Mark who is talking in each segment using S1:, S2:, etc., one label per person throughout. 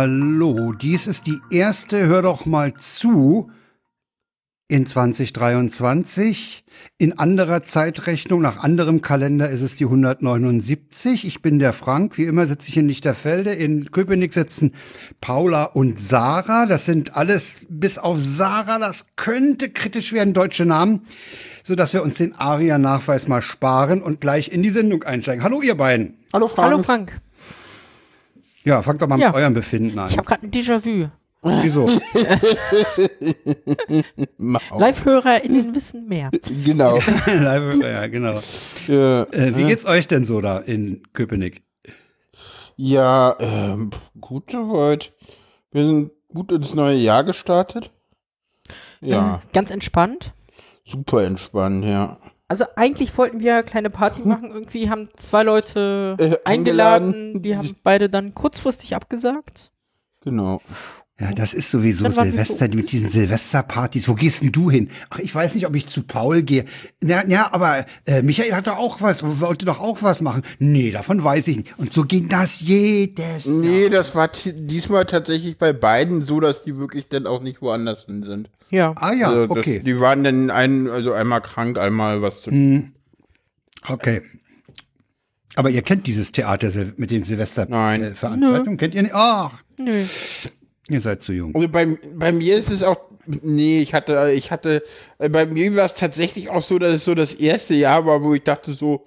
S1: Hallo, dies ist die erste Hör doch mal zu in 2023. In anderer Zeitrechnung, nach anderem Kalender ist es die 179. Ich bin der Frank. Wie immer sitze ich in Lichterfelde. In Köpenick sitzen Paula und Sarah. Das sind alles, bis auf Sarah, das könnte kritisch werden, deutsche Namen, sodass wir uns den ARIA-Nachweis mal sparen und gleich in die Sendung einsteigen. Hallo, ihr beiden.
S2: Hallo Frank.
S3: Hallo Frank.
S1: Ja, fangt doch mal
S3: Ja.
S1: mit eurem Befinden an.
S3: Ich habe gerade ein Déjà-vu.
S1: Wieso?
S3: Live-HörerInnen wissen mehr.
S2: Genau.
S1: ja, genau.
S2: Äh,
S1: Äh, wie geht's euch denn so da in Köpenick?
S2: ja, ähm, gut soweit. Wir sind gut ins neue Jahr gestartet. Ja,
S3: Ähm, ganz entspannt.
S2: super entspannt, ja.
S3: Also eigentlich wollten wir kleine Party machen. Irgendwie haben zwei Leute
S2: Äh,
S3: eingeladen.
S2: eingeladen.
S3: Die haben beide dann kurzfristig abgesagt.
S2: Genau.
S1: Ja, das ist sowieso
S3: wir
S1: Silvester mit diesen Silvesterpartys. Wo gehst denn du hin? Ach, ich weiß nicht, ob ich zu Paul gehe. Na, ja, aber äh, Michael hat doch auch was, wollte doch auch was machen. Nee, davon weiß ich nicht. Und so ging das jedes
S2: Nee,
S1: Jahr.
S2: das war diesmal tatsächlich bei beiden so, dass die wirklich dann auch nicht woanders hin sind.
S3: Ja.
S1: Ah ja,
S2: Also das,
S1: okay.
S2: Die waren dann ein, also einmal krank, einmal was zu tun.
S1: Okay. Aber ihr kennt dieses Theater mit den
S2: Nein.
S1: Silvesterveranstaltungen? Kennt ihr nicht? Ach,
S3: Nö.
S1: Ihr seid zu jung.
S2: Also bei, bei mir ist es auch, nee, ich hatte, ich hatte, äh, bei mir war es tatsächlich auch so, dass es so das erste Jahr war, wo ich dachte so,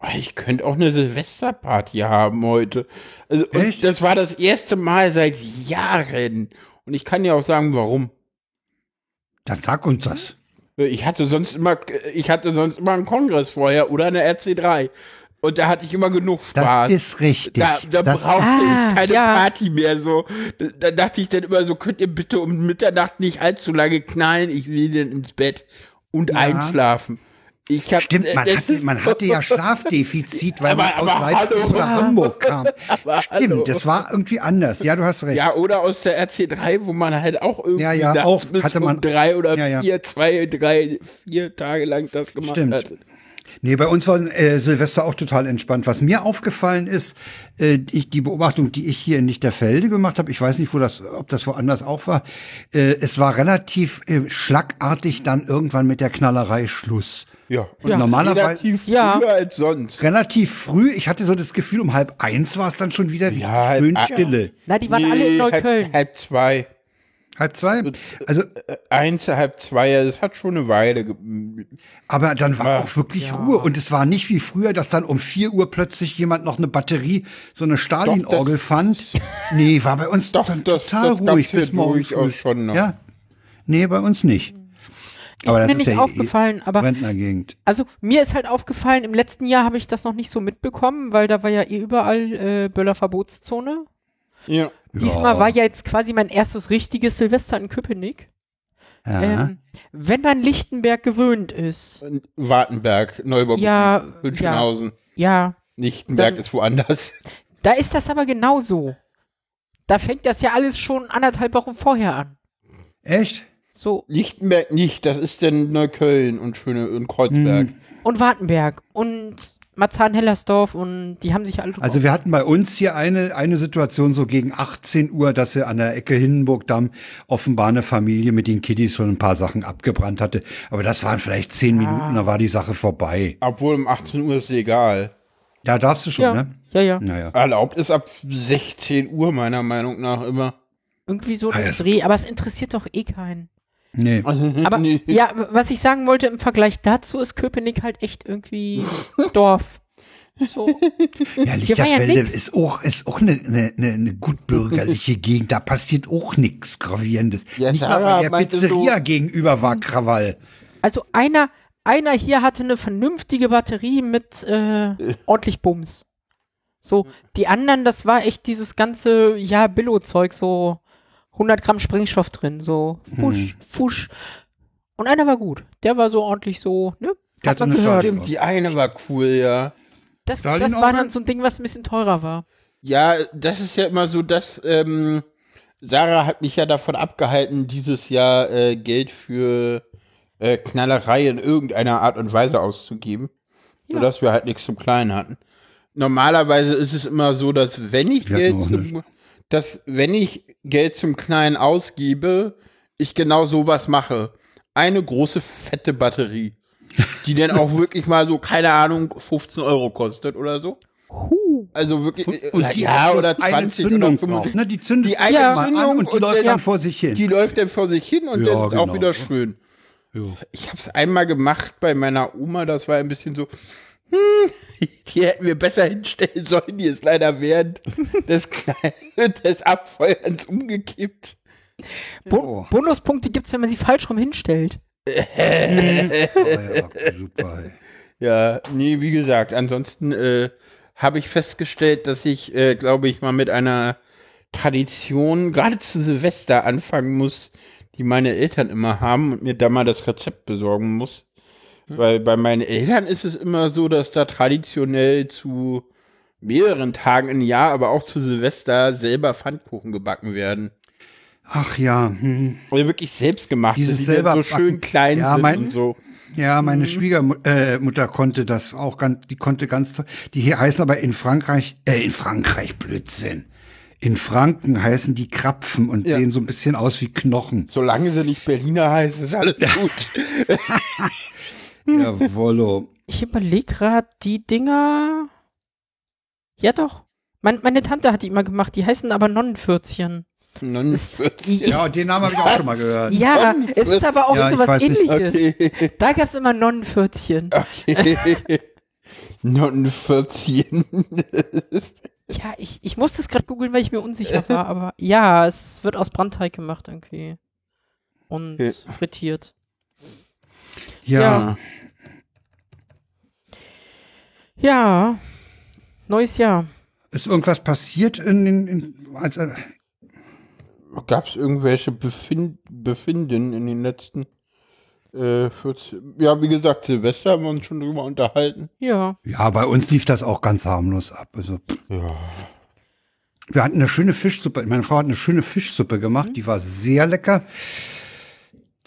S2: oh, ich könnte auch eine Silvesterparty haben heute. Also, das war das erste Mal seit Jahren. Und ich kann ja auch sagen, warum.
S1: Dann sag uns das.
S2: Ich hatte sonst immer, ich hatte sonst immer einen Kongress vorher oder eine RC3. Und da hatte ich immer genug
S1: Das
S2: Spaß.
S1: ist richtig.
S2: Da, da
S1: das,
S2: brauchte
S3: Ah,
S2: ich keine
S3: ja.
S2: Party mehr. So, da, da dachte ich dann immer so, könnt ihr bitte um Mitternacht nicht allzu lange knallen? Ich will dann ins Bett und
S1: Ja.
S2: einschlafen. Ich hab,
S1: Stimmt, man
S2: das
S1: hatte, man hatte ja Schlafdefizit, weil
S2: Aber-
S1: man aus Leipzig
S2: hallo.
S1: nach Hamburg kam.
S2: Aber
S1: Stimmt,
S2: hallo.
S1: das war irgendwie anders. Ja, du hast recht.
S2: Ja, oder aus der RC3, wo man halt auch irgendwie
S1: Ja, ja, auch hatte man-
S2: um drei oder
S1: Ja, ja.
S2: vier, zwei, drei, vier Tage lang das gemacht
S1: Stimmt.
S2: hat.
S1: Nee, bei uns war äh, Silvester auch total entspannt. Was mir aufgefallen ist, äh, ich, die Beobachtung, die ich hier in Lichterfelde gemacht habe, ich weiß nicht, wo das, ob das woanders auch war, äh, es war relativ äh, schlagartig dann irgendwann mit der Knallerei Schluss.
S2: Ja,
S1: Und
S3: Ja.
S1: normalerweise
S2: relativ
S3: Ja.
S2: früher als sonst.
S1: relativ früh, ich hatte so das Gefühl, um halb eins war es dann schon wieder
S2: Ja,
S1: schön
S2: ah,
S1: Stille.
S3: Na, die waren alle in Neukölln.
S2: Halb, halb zwei.
S1: Halb zwei. Also,
S2: Äh, Eins, halb zwei, ja, das hat schon eine Weile.
S1: aber dann war auch wirklich Ruhe. Und es war nicht wie früher, dass dann um vier Uhr plötzlich jemand noch eine Batterie, so eine Stalin-Orgel fand. Nee, war bei uns
S2: Doch,
S1: dann
S2: das-
S1: total
S2: das
S1: ruhig bis morgen
S2: durchaus
S1: früh.
S2: schon noch.
S1: Ja? Nee, bei uns nicht.
S3: Ist mir nicht aufgefallen, aber
S1: Rentnergegend.
S3: also mir ist halt aufgefallen, im letzten Jahr habe ich das noch nicht so mitbekommen, weil da war ja eh überall äh, Böller-Verbotszone.
S2: Ja.
S3: Diesmal war ja jetzt quasi mein erstes richtiges Silvester in Köpenick.
S1: Ja.
S3: Ähm, wenn man Lichtenberg gewöhnt ist,
S2: Wartenberg, Neuburg,
S3: Ja,
S2: Hütchenhausen.
S3: ja,
S2: Lichtenberg
S3: Dann-
S2: ist woanders.
S3: da ist das aber genauso. Da fängt das ja alles schon anderthalb Wochen vorher an.
S1: Echt?
S3: So,
S2: Lichtenberg nicht, das ist dann Neukölln und Schöne und Kreuzberg.
S1: Hm.
S3: und Wartenberg und Marzahn-Hellersdorf und die haben sich alle
S1: Also wir hatten bei uns hier eine, eine Situation so gegen 18 Uhr, dass sie an der Ecke Hindenburgdamm offenbar eine Familie mit den Kiddies schon ein paar Sachen abgebrannt hatte. Aber das waren vielleicht zehn Minuten, da war die Sache vorbei.
S2: Obwohl um 18 Uhr ist egal.
S1: Da darfst du schon,
S3: ja,
S1: ne?
S3: ja, ja.
S1: Naja.
S2: Erlaubt ist ab 16 Uhr meiner Meinung nach immer.
S3: Irgendwie so
S1: Ah,
S3: ein
S1: das-
S3: Dreh, aber es interessiert doch eh keinen.
S1: Nee.
S3: Aber
S2: Nee.
S3: ja, was ich sagen wollte im Vergleich dazu ist Köpenick halt echt irgendwie Dorf. So.
S1: Ja,
S3: Hier war ja
S1: Lichterfelde
S3: nix.
S1: ist auch, ist auch eine, eine, eine, eine gutbürgerliche Gegend. Da passiert auch nichts Gravierendes.
S2: Ja,
S1: Nicht mal bei der Pizzeria
S2: so-
S1: gegenüber war Krawall.
S3: Also einer, einer hier hatte eine vernünftige Batterie mit äh, ordentlich Bums. So, die anderen, das war echt dieses ganze, ja, Billo-Zeug, so 100 Gramm Sprengstoff drin, so fusch, fusch. Und einer war gut. Der war so ordentlich so, ne?
S1: Der
S3: Hat man gehört.
S2: Stimmt, die eine war cool, ja.
S3: Das, das war dann so ein Ding, was ein bisschen teurer war.
S2: Ja, das ist ja immer so, dass ähm, Sarah hat mich ja davon abgehalten, dieses Jahr äh, Geld für äh, Knallerei in irgendeiner Art und Weise auszugeben,
S3: Ja.
S2: sodass wir halt nichts zum Kleinen hatten. Normalerweise ist es immer so, dass wenn ich
S1: hatten
S2: Geld zum,
S1: nichts.
S2: Dass wenn ich Geld zum Kleinen ausgebe, ich genau sowas mache. Eine große fette Batterie, die dann auch wirklich mal so, keine Ahnung, 15 Euro kostet oder so. Also wirklich, äh,
S1: Und die
S2: ja,
S1: auch
S2: oder
S1: bloß eine
S2: 20 oder
S1: Zündung
S2: 25.
S1: braucht, ne? Die zündest
S2: Die eine Zündung
S1: und die
S2: und
S1: läuft
S2: dann-
S1: dann vor sich hin.
S2: Die läuft dann vor sich hin und
S1: Ja,
S2: dann ist auch
S1: genau.
S2: wieder schön.
S1: Ja.
S2: Ich habe es einmal gemacht bei meiner Oma, das war ein bisschen so, hm, die hätten wir besser hinstellen sollen, die ist leider während des, Kleinen- des Abfeuerns umgekippt.
S3: Bo
S1: Oh.
S3: Bonuspunkte gibt's, wenn man sie falsch rum hinstellt.
S1: Oh, ja, super. ey.
S2: Ja, nee, wie gesagt, ansonsten äh, habe ich festgestellt, dass ich, äh, glaube ich, mal mit einer Tradition gerade zu Silvester anfangen muss, die meine Eltern immer haben und mir da mal das Rezept besorgen muss. Weil bei meinen Eltern ist es immer so, dass da traditionell zu mehreren Tagen im Jahr, aber auch zu Silvester selber Pfannkuchen gebacken werden.
S1: Ach ja, hm.
S2: Oder wirklich selbst gemacht,
S1: Dieses
S2: die
S1: selber
S2: so schön klein
S1: Ja,
S2: sind
S1: mein-
S2: und so.
S1: ja, meine
S2: Mhm.
S1: Schwiegermutter äh, konnte das auch ganz, die konnte ganz, die hier heißen aber in Frankreich, äh, in Frankreich Blödsinn. In Franken heißen die Krapfen und
S2: Ja.
S1: sehen so ein bisschen aus wie Knochen.
S2: Solange sie nicht Berliner heißt, ist alles gut.
S1: Jawollo.
S3: Ich überlege gerade, die Dinger. Ja, doch. Mein, meine Tante hat die immer gemacht. Die heißen aber Nonnenpfürzchen.
S2: 49.
S1: Ja, den Namen habe ich auch schon mal gehört.
S3: Ja, es ist aber auch
S1: Ja,
S3: so was ähnliches.
S2: Okay.
S3: Da gab's immer Nonnenpfürzchen.
S2: okay. 49.
S3: Ja, ich, ich musste es gerade googeln, weil ich mir unsicher war, aber ja, es wird aus Brandteig gemacht irgendwie. Und
S2: Okay.
S3: frittiert.
S1: Ja,
S3: Ja. Ja. Neues Jahr.
S1: ist irgendwas passiert in den, in, als, äh,
S2: Gab es irgendwelche Befind Befinden in den letzten äh, 40, Ja, wie gesagt, Silvester haben wir uns schon drüber unterhalten.
S3: Ja.
S1: ja, bei uns lief das auch ganz harmlos ab. Also.
S2: Ja.
S1: wir hatten eine schöne Fischsuppe. Meine Frau hat eine schöne Fischsuppe gemacht, die war sehr lecker.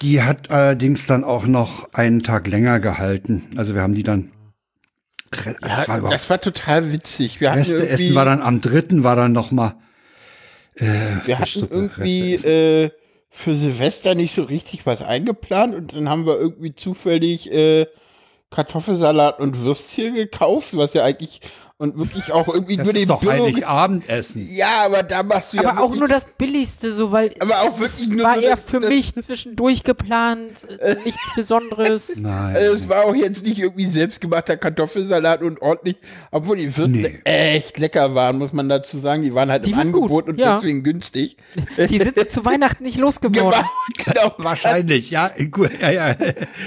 S1: Die hat allerdings dann auch noch einen Tag länger gehalten. Also wir haben die dann. Das war
S2: Ja,
S1: überhaupt
S2: das war total witzig. Wir hatten
S1: Reste
S2: irgendwie,
S1: essen war dann am dritten, war dann noch mal.
S2: wir hatten irgendwie äh, für Silvester nicht so richtig was eingeplant und dann haben wir irgendwie zufällig äh, Kartoffelsalat und Würstchen gekauft, was ja eigentlich und wirklich auch irgendwie
S1: Das
S2: nur
S1: ist
S2: den
S1: doch
S2: Billo-
S1: Heiligabendessen.
S2: Ja, aber da machst du ja
S3: Aber auch nur das Billigste, so, weil
S2: Aber auch
S3: es
S2: wirklich nur
S3: war
S2: so
S3: eher
S2: das-
S3: für
S2: das-
S3: mich zwischendurch geplant, äh, nichts Besonderes.
S1: Nein.
S2: Also es war auch jetzt nicht irgendwie selbstgemachter Kartoffelsalat und ordentlich, obwohl die Würste
S1: Nee.
S2: echt lecker waren, muss man dazu sagen. Die waren halt
S3: Die
S2: im
S3: waren gut,
S2: Angebot und
S3: ja.
S2: deswegen günstig.
S3: Die sind zu Weihnachten nicht losgeworden.
S2: Genau, genau.
S1: Wahrscheinlich, ja. Gut, ja, ja.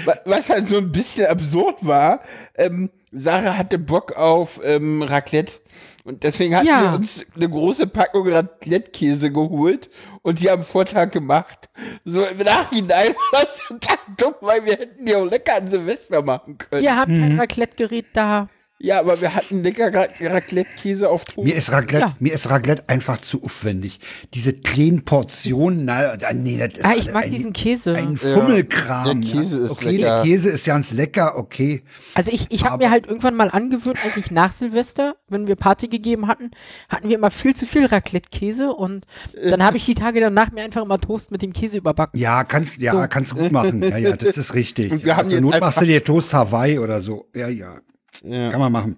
S2: Wa- Was halt so ein bisschen absurd war, ähm, Sarah hatte Bock auf ähm, Raclette. Und deswegen hatten
S3: Ja.
S2: wir uns eine große Packung Raclette-Käse geholt und die am Vortag gemacht. So im Nachhinein war das total dumm, weil wir hätten die auch lecker an Silvester machen können.
S3: Ihr habt
S1: Mhm.
S3: kein Raclette-Gerät da.
S2: Ja, aber wir hatten lecker Ra- Raclette-Käse auf Toast.
S1: Mir ist Raclette,
S3: Ja.
S1: mir ist Raclette einfach zu aufwendig. Diese kleinen Portionen, na, nee, das ist
S3: Ah, ich mag
S1: ein,
S3: diesen Käse.
S1: ein Fummelkram.
S2: Der Käse
S1: ja.
S2: ist
S1: okay,
S2: lecker.
S1: der Käse ist ganz lecker, okay.
S3: Also ich, ich habe mir halt irgendwann mal angewöhnt, eigentlich nach Silvester, wenn wir Party gegeben hatten, hatten wir immer viel zu viel Raclette-Käse und dann habe ich die Tage danach mir einfach immer Toast mit dem Käse überbacken.
S1: Ja, kannst, ja,
S3: So.
S1: kannst du gut machen. Ja, ja, das ist richtig.
S2: Und wir haben
S1: also Not machst du dir Toast Hawaii oder so. Ja, ja.
S2: Ja.
S1: Kann man machen.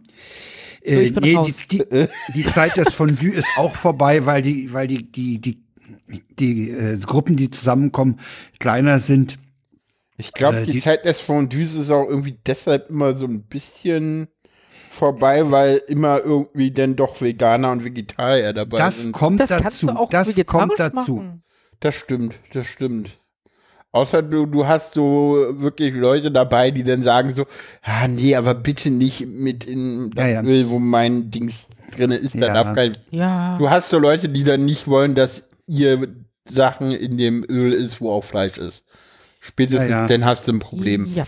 S3: So,
S1: Äh,
S3: ich bin
S1: nee,
S3: raus.
S1: die, die, die Zeit des Fondue ist auch vorbei, weil die, weil die, die, die, die äh, Gruppen, die zusammenkommen, kleiner sind.
S2: Ich glaube,
S1: Äh,
S2: die,
S1: die-
S2: Zeit des Fondues ist auch irgendwie deshalb immer so ein bisschen vorbei, weil immer irgendwie dann doch Veganer und Vegetarier dabei
S1: Das
S2: sind.
S1: kommt
S3: Das kannst
S1: dazu.
S3: du auch
S1: das
S3: vegetarisch
S1: kommt dazu.
S3: machen.
S2: Das stimmt, das stimmt. Außer du, du hast so wirklich Leute dabei, die dann sagen so, ah nee, aber bitte nicht mit in das
S1: Ja, ja.
S2: Öl, wo mein Dings drin ist, da
S1: Ja.
S2: darf kein.
S3: Ja.
S2: Du hast so Leute, die dann nicht wollen, dass ihr Sachen in dem Öl ist, wo auch Fleisch ist. Spätestens
S1: Ja, ja.
S2: dann hast du ein Problem.
S3: Ja.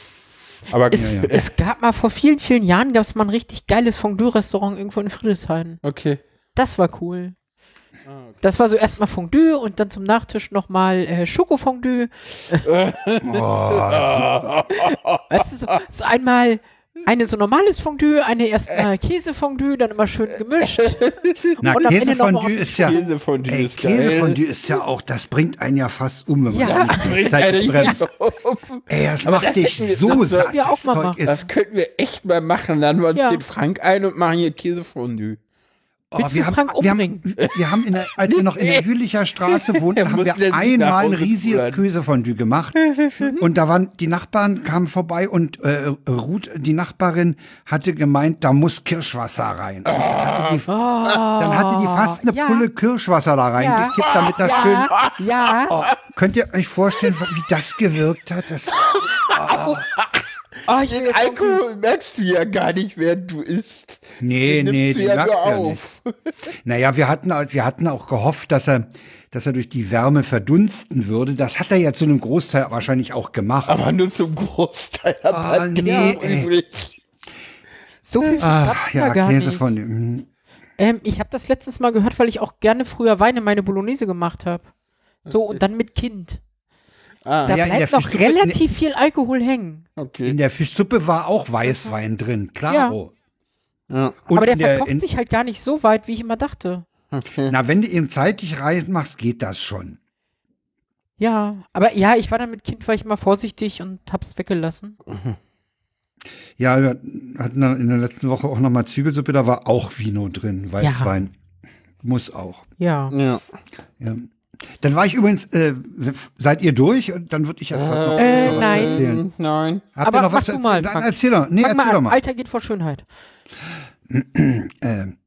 S2: Aber
S3: Es,
S1: Ja, ja.
S3: es gab mal vor vielen, vielen Jahren gab es mal ein richtig geiles Fondue-Restaurant irgendwo in Friedrichshain.
S2: okay.
S3: Das war cool.
S2: Ah,
S3: Das war so erstmal Fondue und dann zum Nachtisch nochmal äh, Schokofondue.
S1: Oh,
S3: Weißt du, so, so einmal eine so normales Fondue, eine erstmal Käsefondue, dann immer schön gemischt.
S1: Na,
S3: Und
S1: Käsefondue ist ja,
S2: Käsefondue
S1: ey,
S2: ist geil.
S1: Käsefondue ist ja auch, das bringt einen ja fast um, wenn man
S3: Ja.
S1: da nicht
S2: Bringt
S1: Zeit bremst.
S2: um.
S1: Ey, das
S2: Aber
S1: macht
S2: das
S1: dich
S2: wir-
S1: so
S2: das
S1: satt.
S3: wir auch
S1: das
S2: Das könnten wir echt mal machen. Laden wir uns
S3: Ja.
S2: den Frank ein und machen hier Käsefondue.
S1: Oh, wir, haben, wir, haben, wir haben, in der, als wir noch in der Jülicher Straße wohnten, haben wir einmal ein riesiges. Käsefondue gemacht. Und da waren, die Nachbarn kamen vorbei und äh, Ruth, die Nachbarin, hatte gemeint, da muss Kirschwasser rein. Dann hatte die, dann hatte die fast eine
S3: Oh, ja.
S1: Pulle Kirschwasser da reingekippt, damit das schön
S3: Ja, ja.
S1: Oh, könnt ihr euch vorstellen, wie das gewirkt hat? Das,
S3: Oh, ich will
S2: Den
S3: jetzt
S2: Alkohol merkst du ja gar nicht, während du isst.
S1: nee,
S2: Den
S1: nee,
S2: du
S1: den
S2: ja
S1: merkst ja nicht.
S2: auf.
S1: Naja, wir hatten, wir hatten auch gehofft, dass er, dass er durch die Wärme verdunsten würde. Das hat er ja zu einem Großteil wahrscheinlich auch gemacht.
S2: Aber nur zum Großteil. hat
S1: Ah,
S2: er
S1: nee,
S2: übrig.
S3: so viel
S1: Ach, ja,
S3: gar
S1: Käse
S3: nicht.
S1: von dem.
S3: Ähm, ich habe das letztens mal gehört, weil ich auch gerne früher Weine meine Bolognese gemacht habe. So, und dann mit Kind.
S2: Ah,
S3: Da
S1: Ja,
S3: bleibt noch relativ viel Alkohol hängen.
S2: okay.
S1: In der Fischsuppe war auch Weißwein drin, klaro.
S2: Ja.
S1: Und
S3: Aber der
S1: in der,
S3: sich halt gar nicht so weit, wie ich immer dachte.
S1: na, wenn du ihn zeitig reinmachst, geht das schon.
S3: Ja, aber ja, ich war dann mit Kind, war ich mal vorsichtig und hab's weggelassen.
S1: Ja, wir hatten dann in der letzten Woche auch nochmal Zwiebelsuppe, da war auch Vino drin, Weißwein. Muss auch.
S3: Ja.
S2: Ja.
S1: Ja. Dann war ich übrigens, äh, seid ihr durch? Und dann würde ich ja noch,
S3: Äh,
S1: noch was
S3: nein.
S1: erzählen.
S2: Nein.
S1: Habt
S3: Aber
S1: ihr noch was
S3: du mal, Frank.
S1: erzähl doch. Nee, erzähl
S3: mal
S1: doch mal.
S3: Alter geht vor Schönheit.
S1: Ähm,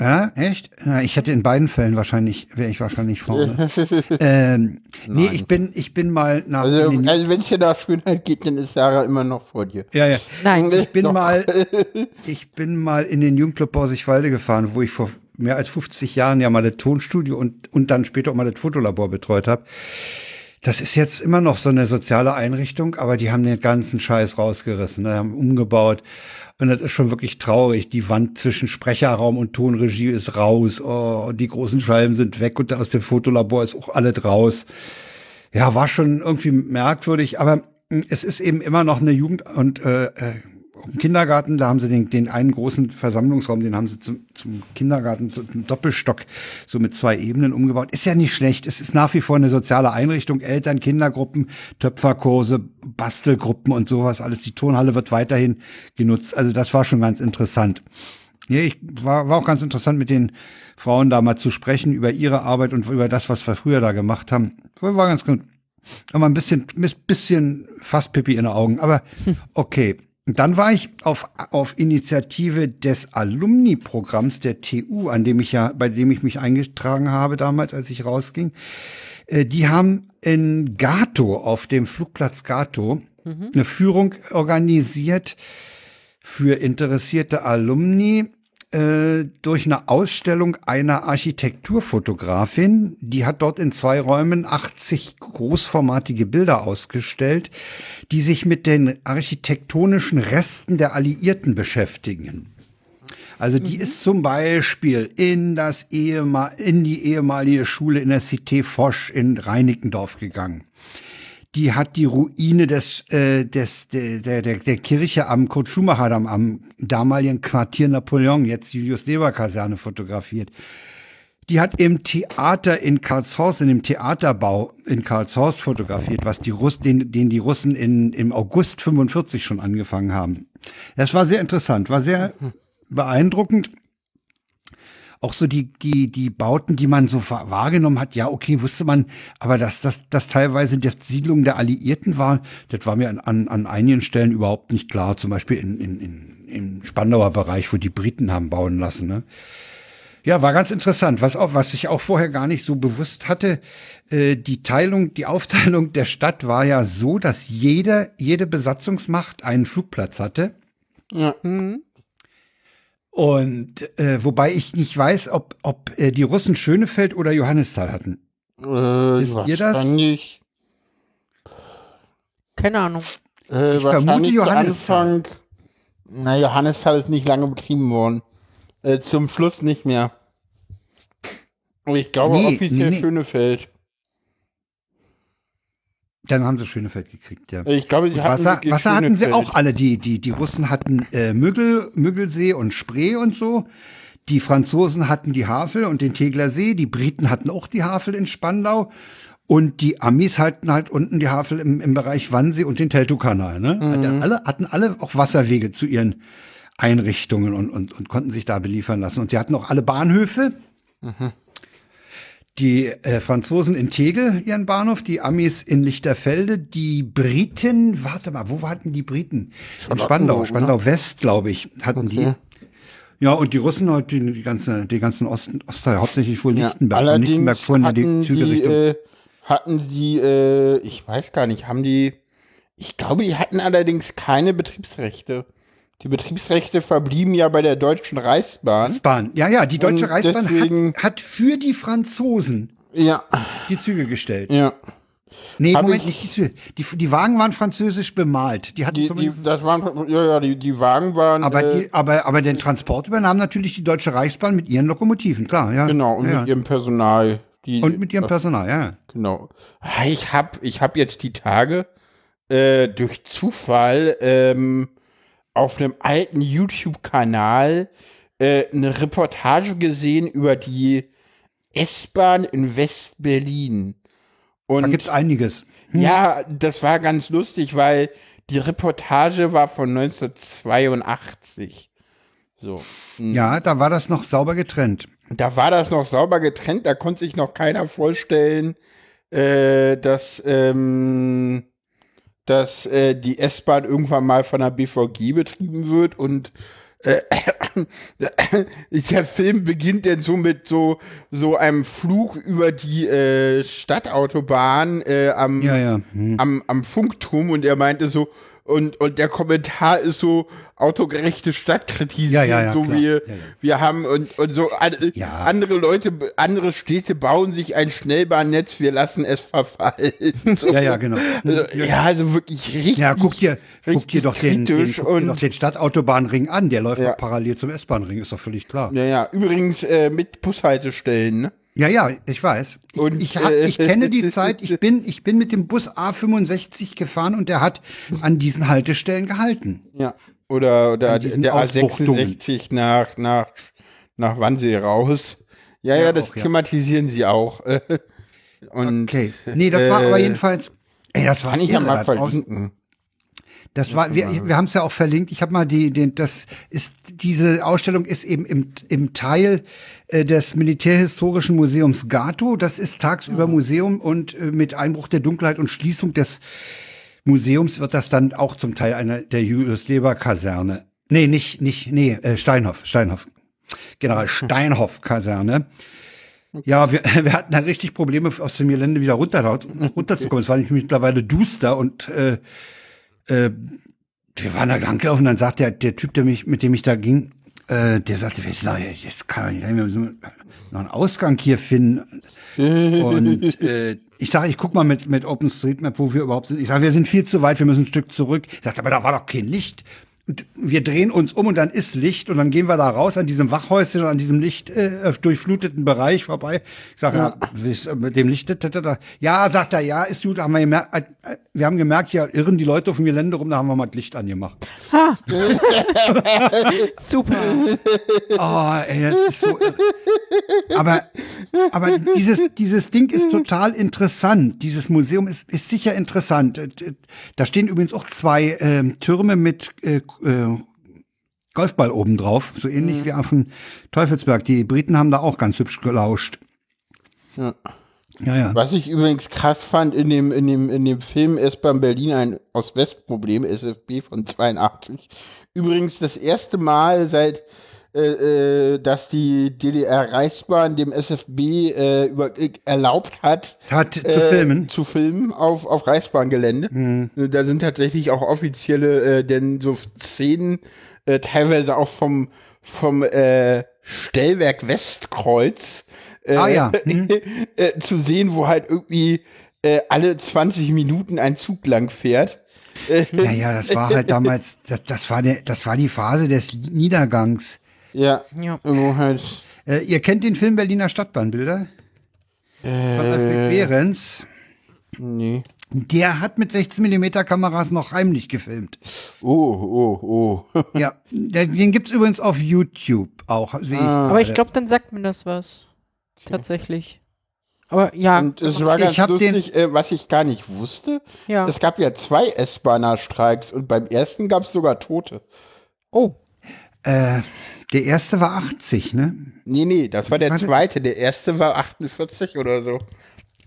S1: ja, echt? Na, ich hätte in beiden Fällen wahrscheinlich, wäre ich wahrscheinlich vorne. ähm, nee, ich bin, ich bin mal nach.
S2: Also, also wenn es dir nach Schönheit geht, dann ist Sarah immer noch vor dir.
S1: ja, ja.
S3: Nein.
S1: Ich bin
S2: Doch.
S1: mal, ich bin mal in den Jugendclub Borsigwalde gefahren, wo ich vor mehr als 50 Jahren ja mal das Tonstudio und, und dann später auch mal das Fotolabor betreut habe. Das ist jetzt immer noch so eine soziale Einrichtung, aber die haben den ganzen Scheiß rausgerissen, ne, haben umgebaut. Und das ist schon wirklich traurig. Die Wand zwischen Sprecherraum und Tonregie ist raus. Oh, die großen Scheiben sind weg und aus dem Fotolabor ist auch alles raus. Ja, war schon irgendwie merkwürdig, aber mh, es ist eben immer noch eine Jugend- und äh, äh, Kindergarten, da haben sie den, den einen großen Versammlungsraum, den haben sie zum, zum Kindergarten, zum Doppelstock, so mit zwei Ebenen umgebaut. Ist ja nicht schlecht. Es ist nach wie vor eine soziale Einrichtung. Eltern, Kindergruppen, Töpferkurse, Bastelgruppen und sowas. Alles. Die Turnhalle wird weiterhin genutzt. Also das war schon ganz interessant. Ja, ich war, war auch ganz interessant, mit den Frauen da mal zu sprechen über ihre Arbeit und über das, was wir früher da gemacht haben. War ganz gut. Aber ein bisschen, bisschen fast Pippi in den Augen. Aber okay. Dann war ich auf, auf Initiative des Alumni-Programms der TU, an dem ich ja, bei dem ich mich eingetragen habe damals, als ich rausging. Äh, Die haben in Gato, auf dem Flugplatz Gato, eine Führung organisiert für interessierte Alumni äh, durch eine Ausstellung einer Architekturfotografin. Die hat dort in zwei Räumen 80 großformatige Bilder ausgestellt, die sich mit den architektonischen Resten der Alliierten beschäftigen. Also die ist zum Beispiel in das ehemal in die ehemalige Schule in der Cité Foch in Reinickendorf gegangen die hat die Ruine des, äh, des der, der, der, Kirche am Kurt Schumacher am, am damaligen Quartier Napoleon, jetzt Julius Leber Kaserne fotografiert. Die hat im Theater in Karlshorst, in dem Theaterbau in Karlshorst fotografiert, was die Russen, den, den die Russen in, im August 45 schon angefangen haben. Das war sehr interessant, war sehr beeindruckend auch so die, die, die Bauten, die man so wa- wahrgenommen hat, ja, okay, wusste man, aber dass das, das teilweise die Siedlung der Alliierten war, das war mir an, an, an einigen Stellen überhaupt nicht klar. Zum Beispiel in, in, in, im Spandauer Bereich, wo die Briten haben bauen lassen. Ne? Ja, war ganz interessant. Was auch, was ich auch vorher gar nicht so bewusst hatte, äh, die Teilung, die Aufteilung der Stadt war ja so, dass jede, jede Besatzungsmacht einen Flugplatz hatte.
S2: Ja.
S1: Und äh, wobei ich nicht weiß, ob, ob äh, die Russen Schönefeld oder Johannisthal hatten.
S2: Äh,
S1: Wisst ihr das?
S2: wahrscheinlich,
S3: Keine Ahnung.
S2: Äh,
S1: Ich vermute Johannisthal.
S2: Anfang. Na, Johannisthal ist nicht lange betrieben worden. Äh, zum Schluss nicht mehr. Aber ich glaube
S1: Nee,
S2: offiziell
S1: nee, nee.
S2: Schönefeld.
S1: Dann haben sie Schönefeld gekriegt, ja.
S2: Ich glaube, hatten
S1: Wasser, Wasser hatten sie auch alle. Die, die, die Russen hatten äh, Müggel, Müggelsee und Spree und so. Die Franzosen hatten die Havel und den Tegler See. Die Briten hatten auch die Havel in Spandau. Und die Amis hatten halt unten die Havel im, im Bereich Wannsee und den Teltow-Kanal. Ne? Hatten, alle, hatten alle auch Wasserwege zu ihren Einrichtungen und, und, und konnten sich da beliefern lassen. Und sie hatten auch alle Bahnhöfe. Die äh, Franzosen in Tegel ihren Bahnhof, die Amis in Lichterfelde, die Briten, warte mal, wo hatten die Briten? In Spandau? Spandau West, glaube ich, hatten die. Ja, und die Russen, halt die, die ganze, die ganzen Osten, Ostteil, hauptsächlich wohl
S2: Ja,
S1: Lichtenberg.
S2: Allerdings
S1: Lichtenberg fuhren ja die Züge
S2: die,
S1: Richtung.
S2: äh, hatten die, äh, ich weiß gar nicht, haben die, ich glaube, die hatten allerdings keine Betriebsrechte. Die Betriebsrechte verblieben ja bei der Deutschen Reichsbahn.
S1: Bahn. Ja, ja, die Deutsche
S2: und
S1: Reichsbahn
S2: deswegen-
S1: hat, hat für die Franzosen
S2: Ja,
S1: die Züge gestellt.
S2: ja.
S1: Nee,
S2: Hab
S1: Moment,
S2: ich-
S1: nicht die Züge. Die, die Wagen waren französisch bemalt. Die hatten
S2: Die, die,
S1: zumindest
S2: das waren, ja, ja, die, die Wagen waren,
S1: Aber,
S2: äh,
S1: die, aber, aber den Transport übernahm natürlich die Deutsche Reichsbahn mit ihren Lokomotiven, klar, ja.
S2: genau, und
S1: ja.
S2: mit ihrem Personal.
S1: Und mit ihrem Personal, ja.
S2: Genau. Ah, Ich habe ich hab jetzt die Tage äh, durch Zufall ähm, auf einem alten YouTube-Kanal äh, eine Reportage gesehen über die S-Bahn in West-Berlin.
S1: Da gibt's einiges.
S2: ja, das war ganz lustig, weil die Reportage war von 1982. So.
S1: Ja, da war das noch sauber getrennt.
S2: Da war das noch sauber getrennt, da konnte sich noch keiner vorstellen, äh, dass, ähm, dass äh, die S-Bahn irgendwann mal von der BVG betrieben wird und äh, der Film beginnt dann so mit so, so einem Flug über die äh, Stadtautobahn äh, am,
S1: Ja, ja. Hm.
S2: am, am Funkturm und er meinte so, und, und der Kommentar ist so autogerechte Stadtkritik,
S1: Ja, ja, ja,
S2: so
S1: klar.
S2: wie wir haben und, und so andere Leute, andere Städte bauen sich ein Schnellbahnnetz, wir lassen es verfallen. So.
S1: Ja, ja, genau.
S2: Also, ja, also wirklich richtig.
S1: Ja, guck dir, guck dir doch den, den, guck dir doch den Stadtautobahnring an. Der läuft
S2: Ja.
S1: doch parallel zum S-Bahn-Ring, ist doch völlig klar.
S2: Ja, ja, übrigens äh, mit Bushaltestellen, ne?
S1: Ja, ja, ich weiß. Ich,
S2: Und,
S1: ich, hab,
S2: äh,
S1: ich kenne die Zeit. Ich bin, ich bin mit dem Bus A65 gefahren und der hat an diesen Haltestellen gehalten.
S2: Ja. Oder, oder der
S1: Ausbuchtungen.
S2: A66 nach, nach, nach Wannsee raus. Ja, ja,
S1: Ja,
S2: das
S1: auch, ja.
S2: thematisieren sie auch. Und
S1: Okay. Nee, das war aber
S2: äh,
S1: jedenfalls. Ey, das war
S2: ich ja mal verlinken.
S1: Das war, wir, wir haben es ja auch verlinkt. Ich habe mal die, den, das ist diese Ausstellung ist eben im, im Teil äh, des Militärhistorischen Museums Gato. Das ist tagsüber Museum und äh, mit Einbruch der Dunkelheit und Schließung des Museums wird das dann auch zum Teil einer der Julius Leber Kaserne. Nee, nicht, nicht, nee, äh, Steinhoff, Steinhoff. General Steinhoff Kaserne. Ja, wir, wir hatten da richtig Probleme, aus dem Gelände wieder runter, runterzukommen. Es war nämlich mittlerweile duster und äh, äh, wir waren da langgelaufen, dann sagt der, der Typ, der mich, mit dem ich da ging, äh, der sagte, jetzt, jetzt kann man nicht wir müssen noch einen Ausgang hier finden. Und äh, ich sage, ich guck mal mit, mit OpenStreetMap, wo wir überhaupt sind. Ich sage, wir sind viel zu weit, wir müssen ein Stück zurück. Ich sagte, aber da war doch kein Licht. Und wir drehen uns um und dann ist Licht und dann gehen wir da raus an diesem Wachhäuschen und an diesem Licht äh, durchfluteten Bereich vorbei. Ich sage, ja. ja, mit dem Licht, da, da, da. ja, sagt er, ja, ist gut, haben wir gemerkt, äh, wir haben gemerkt, ja, irren die Leute auf dem Gelände rum, da haben wir mal das Licht angemacht.
S3: Ha. Super.
S1: Oh, ey, das ist so. irre. Aber, aber dieses, dieses Ding ist total interessant. Dieses Museum ist, ist sicher interessant. Da stehen übrigens auch zwei ähm, Türme mit äh, äh, Golfball oben drauf, so ähnlich
S2: Mhm.
S1: wie auf dem Teufelsberg. Die Briten haben da auch ganz hübsch gelauscht.
S2: Ja.
S1: Ja, ja.
S2: Was ich übrigens krass fand in dem, in dem, in dem Film S-Bahn Berlin ein Ost-West-Problem, SFB von 82. Übrigens das erste Mal seit, äh, äh, dass die DDR-Reichsbahn dem SFB äh, über, äh, erlaubt hat,
S1: Hat zu
S2: äh,
S1: filmen.
S2: zu filmen auf, auf Reichsbahngelände. Da sind tatsächlich auch offizielle, äh, denn so Szenen, äh, teilweise auch vom, vom äh, Stellwerk Westkreuz
S1: Ah, ja. Mhm.
S2: äh, zu sehen, wo halt irgendwie äh, alle 20 Minuten ein Zug lang fährt.
S1: Naja, das war halt damals, das, das, war der, das war die Phase des Niedergangs.
S2: Ja,
S3: Ja.
S2: wo halt
S1: Äh, ihr kennt den Film Berliner Stadtbahnbilder? Von Alfred Behrens.
S2: Nee.
S1: Der hat mit 16 mm Kameras noch heimlich gefilmt.
S2: Oh, oh, oh.
S1: Ja, den gibt's übrigens auf YouTube auch, sehe ich.
S2: Ah.
S3: Aber ich glaube, dann sagt mir das was. Tatsächlich. Aber ja.
S2: Und es war
S1: Ich
S2: ganz lustig, äh, was ich gar nicht wusste.
S3: ja.
S2: Es gab ja zwei S-Bahner-Streiks und beim ersten gab es sogar Tote.
S3: oh.
S1: Äh, der erste war 80, ne?
S2: Nee, nee, das war der
S1: Warte.
S2: zweite. Der erste war 48 oder so.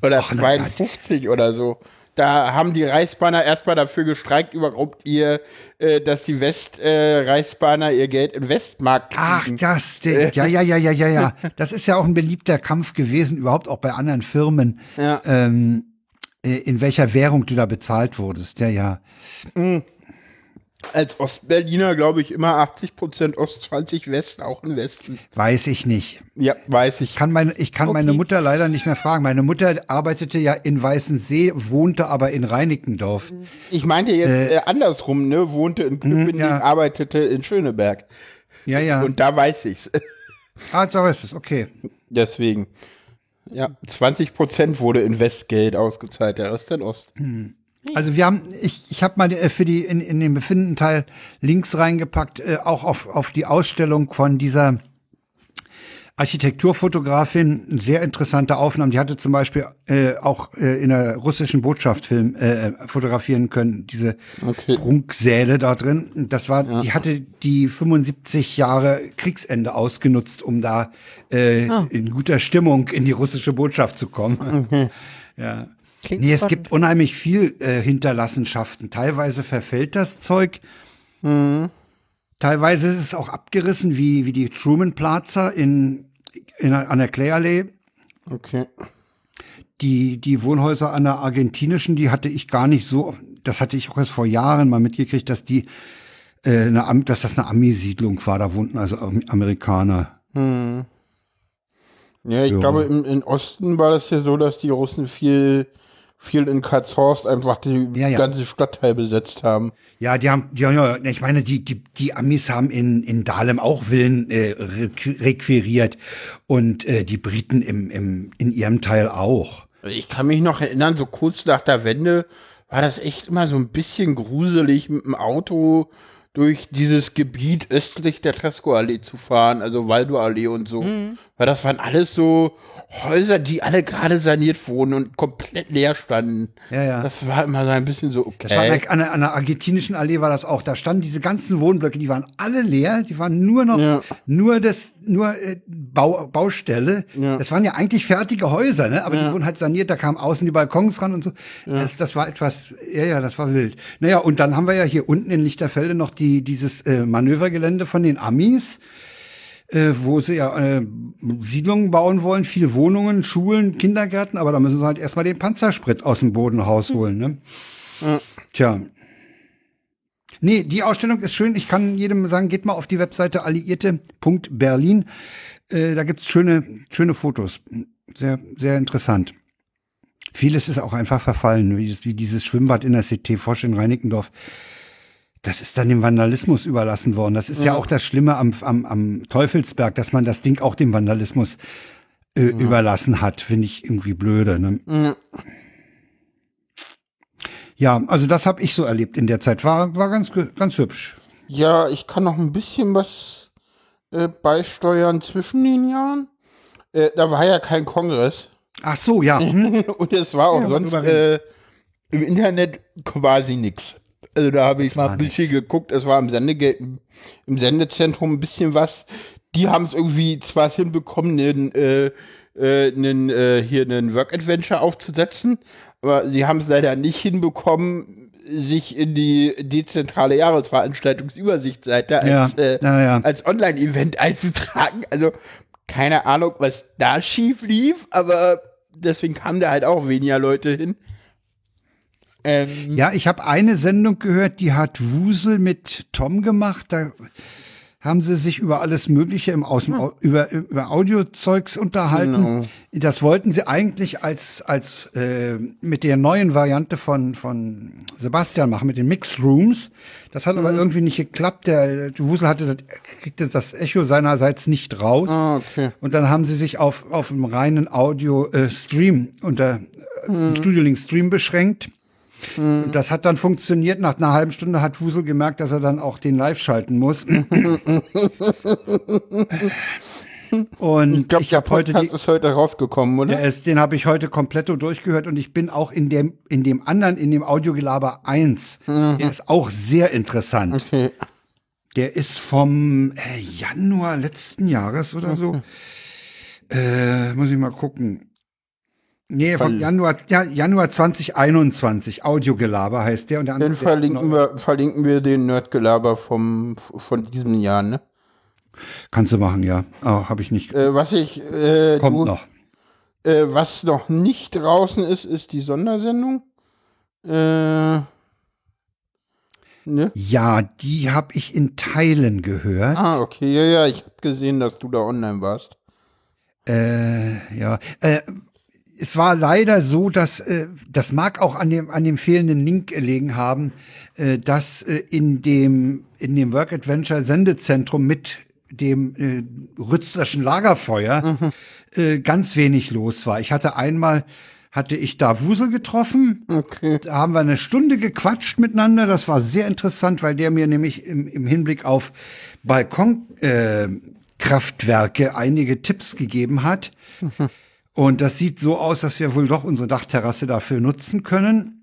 S2: Oder
S1: Ach, na
S2: 52 oder so. Da haben die Reichsbahner erstmal dafür gestreikt, überhaupt ihr, äh, dass die West-Reichsbahner äh, Reichsbahner ihr Geld in Westmark
S1: Ach,
S2: kriegen.
S1: das, der, ja, ja, ja, ja, ja, ja. Das ist ja auch ein beliebter Kampf gewesen, überhaupt auch bei anderen Firmen,
S2: Ja.
S1: ähm, äh, in welcher Währung du da bezahlt wurdest. Ja, ja.
S2: Als Ostberliner glaube ich immer 80% Ost, 20 West, auch im Westen.
S1: Weiß ich nicht.
S2: Ja, weiß ich.
S1: Kann meine, ich kann meine
S3: Okay.
S1: Mutter leider nicht mehr fragen. Meine Mutter arbeitete ja in Weißensee, wohnte aber in Reinickendorf.
S2: Ich meinte jetzt äh, andersrum, ne? Wohnte in Köpenick,
S1: ja.
S2: arbeitete in Schöneberg.
S1: Ja, ja.
S2: Und da weiß ich's.
S1: ah, da ist es, okay.
S2: Deswegen. Ja, 20% wurde in Westgeld ausgezahlt, der Rest in Ost.
S1: Also wir haben, ich, ich habe mal äh, für die in, in den befindenden Teil Links reingepackt, äh, auch auf, auf die Ausstellung von dieser Architekturfotografin, eine sehr interessante Aufnahmen. Die hatte zum Beispiel äh, auch äh, in der russischen Botschaft Film äh, fotografieren können, diese
S2: Okay.
S1: Prunksäle da drin. Das war, die hatte die 75 Jahre Kriegsende ausgenutzt, um da äh,
S3: Ah.
S1: in guter Stimmung in die russische Botschaft zu kommen. Ja.
S3: Klingt
S1: Nee, es
S3: spannend.
S1: gibt unheimlich viel äh, Hinterlassenschaften. Teilweise verfällt das Zeug. Teilweise ist es auch abgerissen, wie, wie die Truman Plaza in, in, an der Kläallee.
S2: Okay.
S1: Die, die Wohnhäuser an der argentinischen, die hatte ich gar nicht so, das hatte ich auch erst vor Jahren mal mitgekriegt, dass die, äh, eine, dass das eine Ami-Siedlung war, da wohnten also Am- Amerikaner.
S2: Ja, ich
S1: Jo.
S2: glaube, im, im Osten war das ja so, dass die Russen viel, viel in Katzhorst einfach die
S1: Ja, ja.
S2: ganze Stadtteil besetzt haben.
S1: Ja, die haben, ja, ja, ich meine, die, die, die Amis haben in, in Dahlem auch Villen äh, requ- requiriert und äh, die Briten im, im, in ihrem Teil auch.
S2: Ich kann mich noch erinnern, so kurz nach der Wende war das echt immer so ein bisschen gruselig mit dem Auto durch dieses Gebiet östlich der Tresco-Allee zu fahren, also Waldo-Allee und so. Weil das waren alles so Häuser, die alle gerade saniert wurden und komplett leer standen.
S1: Ja, ja.
S2: Das war immer so ein bisschen so, okay.
S1: Das war an der, an, der, argentinischen Allee war das auch. Da standen diese ganzen Wohnblöcke, die waren alle leer, die waren nur noch,
S2: Ja.
S1: nur das, nur äh, Bau, Baustelle.
S2: Ja.
S1: Das waren ja eigentlich fertige Häuser, ne? Aber die wurden halt saniert, da kamen außen die Balkons ran und so. Das, das war etwas, ja, ja, das war wild. Naja, und dann haben wir ja hier unten in Lichterfelde noch die, dieses äh, Manövergelände von den Amis. Äh, wo sie ja äh, Siedlungen bauen wollen, viele Wohnungen, Schulen, Kindergärten, aber da müssen sie halt erstmal den Panzersprit aus dem Boden rausholen, ne? Tja. Nee, die Ausstellung ist schön. Ich kann jedem sagen, geht mal auf die Webseite alliierte.berlin. Äh, da gibt's schöne, schöne Fotos. Sehr, sehr interessant. Vieles ist auch einfach verfallen, wie, das- wie dieses Schwimmbad in der CT Fosch in Reinickendorf. Das ist dann dem Vandalismus überlassen worden. Das ist ja, auch das Schlimme am, am, am Teufelsberg, dass man das Ding auch dem Vandalismus äh, überlassen hat. Finde ich irgendwie blöde. Ne? Ja, also das habe ich so erlebt in der Zeit. War, war ganz, ganz hübsch.
S2: Ja, ich kann noch ein bisschen was äh, beisteuern zwischen den Jahren. Äh, da war ja kein Kongress.
S1: Ach so, ja. Hm?
S2: Und es war auch
S1: Ja,
S2: sonst äh, im Internet quasi nix. Also da habe ich mal ein bisschen geguckt, es war im, Sendege im Sendezentrum ein bisschen was. Die haben es irgendwie zwar hinbekommen, einen, äh, äh, einen, äh, hier einen Work-Adventure aufzusetzen, aber sie haben es leider nicht hinbekommen, sich in die dezentrale Jahresveranstaltungsübersichtsseite
S1: Ja,
S2: als, äh,
S1: ja, ja.
S2: als Online-Event einzutragen. Also keine Ahnung, was da schief lief, aber deswegen kamen da halt auch weniger Leute hin. Ähm,
S1: Ja, ich habe eine Sendung gehört, die hat Wusel mit Tom gemacht. Da haben sie sich über alles Mögliche im Aus
S2: Hm.
S1: über, über Audiozeugs unterhalten.
S2: Genau.
S1: Das wollten sie eigentlich als, als äh, mit der neuen Variante von, von Sebastian machen, mit den Mix-Rooms. Das hat aber
S2: Mhm.
S1: irgendwie nicht geklappt. Der Wusel hatte das, kriegte das Echo seinerseits nicht raus.
S2: Ah, okay.
S1: Und dann haben sie sich auf, auf einem reinen Audio-Stream unter einen Studio-Link-Stream beschränkt. Und Das hat dann funktioniert. Nach einer halben Stunde hat Wusel gemerkt, dass er dann auch den live schalten muss. Und
S2: Ich glaube,
S1: ich habe heute die,
S2: ist heute rausgekommen, oder?
S1: der ist, den habe ich heute komplett durchgehört und ich bin auch in dem, in dem anderen, in dem Audiogelaber 1. Der ist auch sehr interessant.
S2: Okay.
S1: Der ist vom äh, Januar letzten Jahres oder so. äh, muss ich mal gucken. Nee, vom Januar, ja, Januar 2021. Audiogelaber heißt der. Und der andere,
S2: Dann verlinken wir, verlinken wir den Nerdgelaber vom, von diesem Jahr, ne?
S1: Kannst du machen, ja. Oh, habe ich nicht.
S2: Äh, was ich, äh,
S1: Kommt
S2: du,
S1: noch.
S2: Äh, was noch nicht draußen ist, ist die Sondersendung. Äh, ne?
S1: Ja, die habe ich in Teilen gehört.
S2: Ah, okay, ja, ja, ich habe gesehen, dass du da online warst.
S1: Äh, ja. Äh, es war leider so, dass äh, das mag auch an dem an dem fehlenden Link gelegen haben, äh, dass äh, in dem in dem Work Adventure Sendezentrum mit dem äh, Rützlerschen Lagerfeuer äh, ganz wenig los war. Ich hatte einmal hatte ich da Wusel getroffen.
S2: Okay.
S1: Da haben wir eine Stunde gequatscht miteinander. Das war sehr interessant, weil der mir nämlich im, im Hinblick auf Balkonkraftwerke äh, Kraftwerke einige Tipps gegeben hat. Und das sieht so aus, dass wir wohl doch unsere Dachterrasse dafür nutzen können.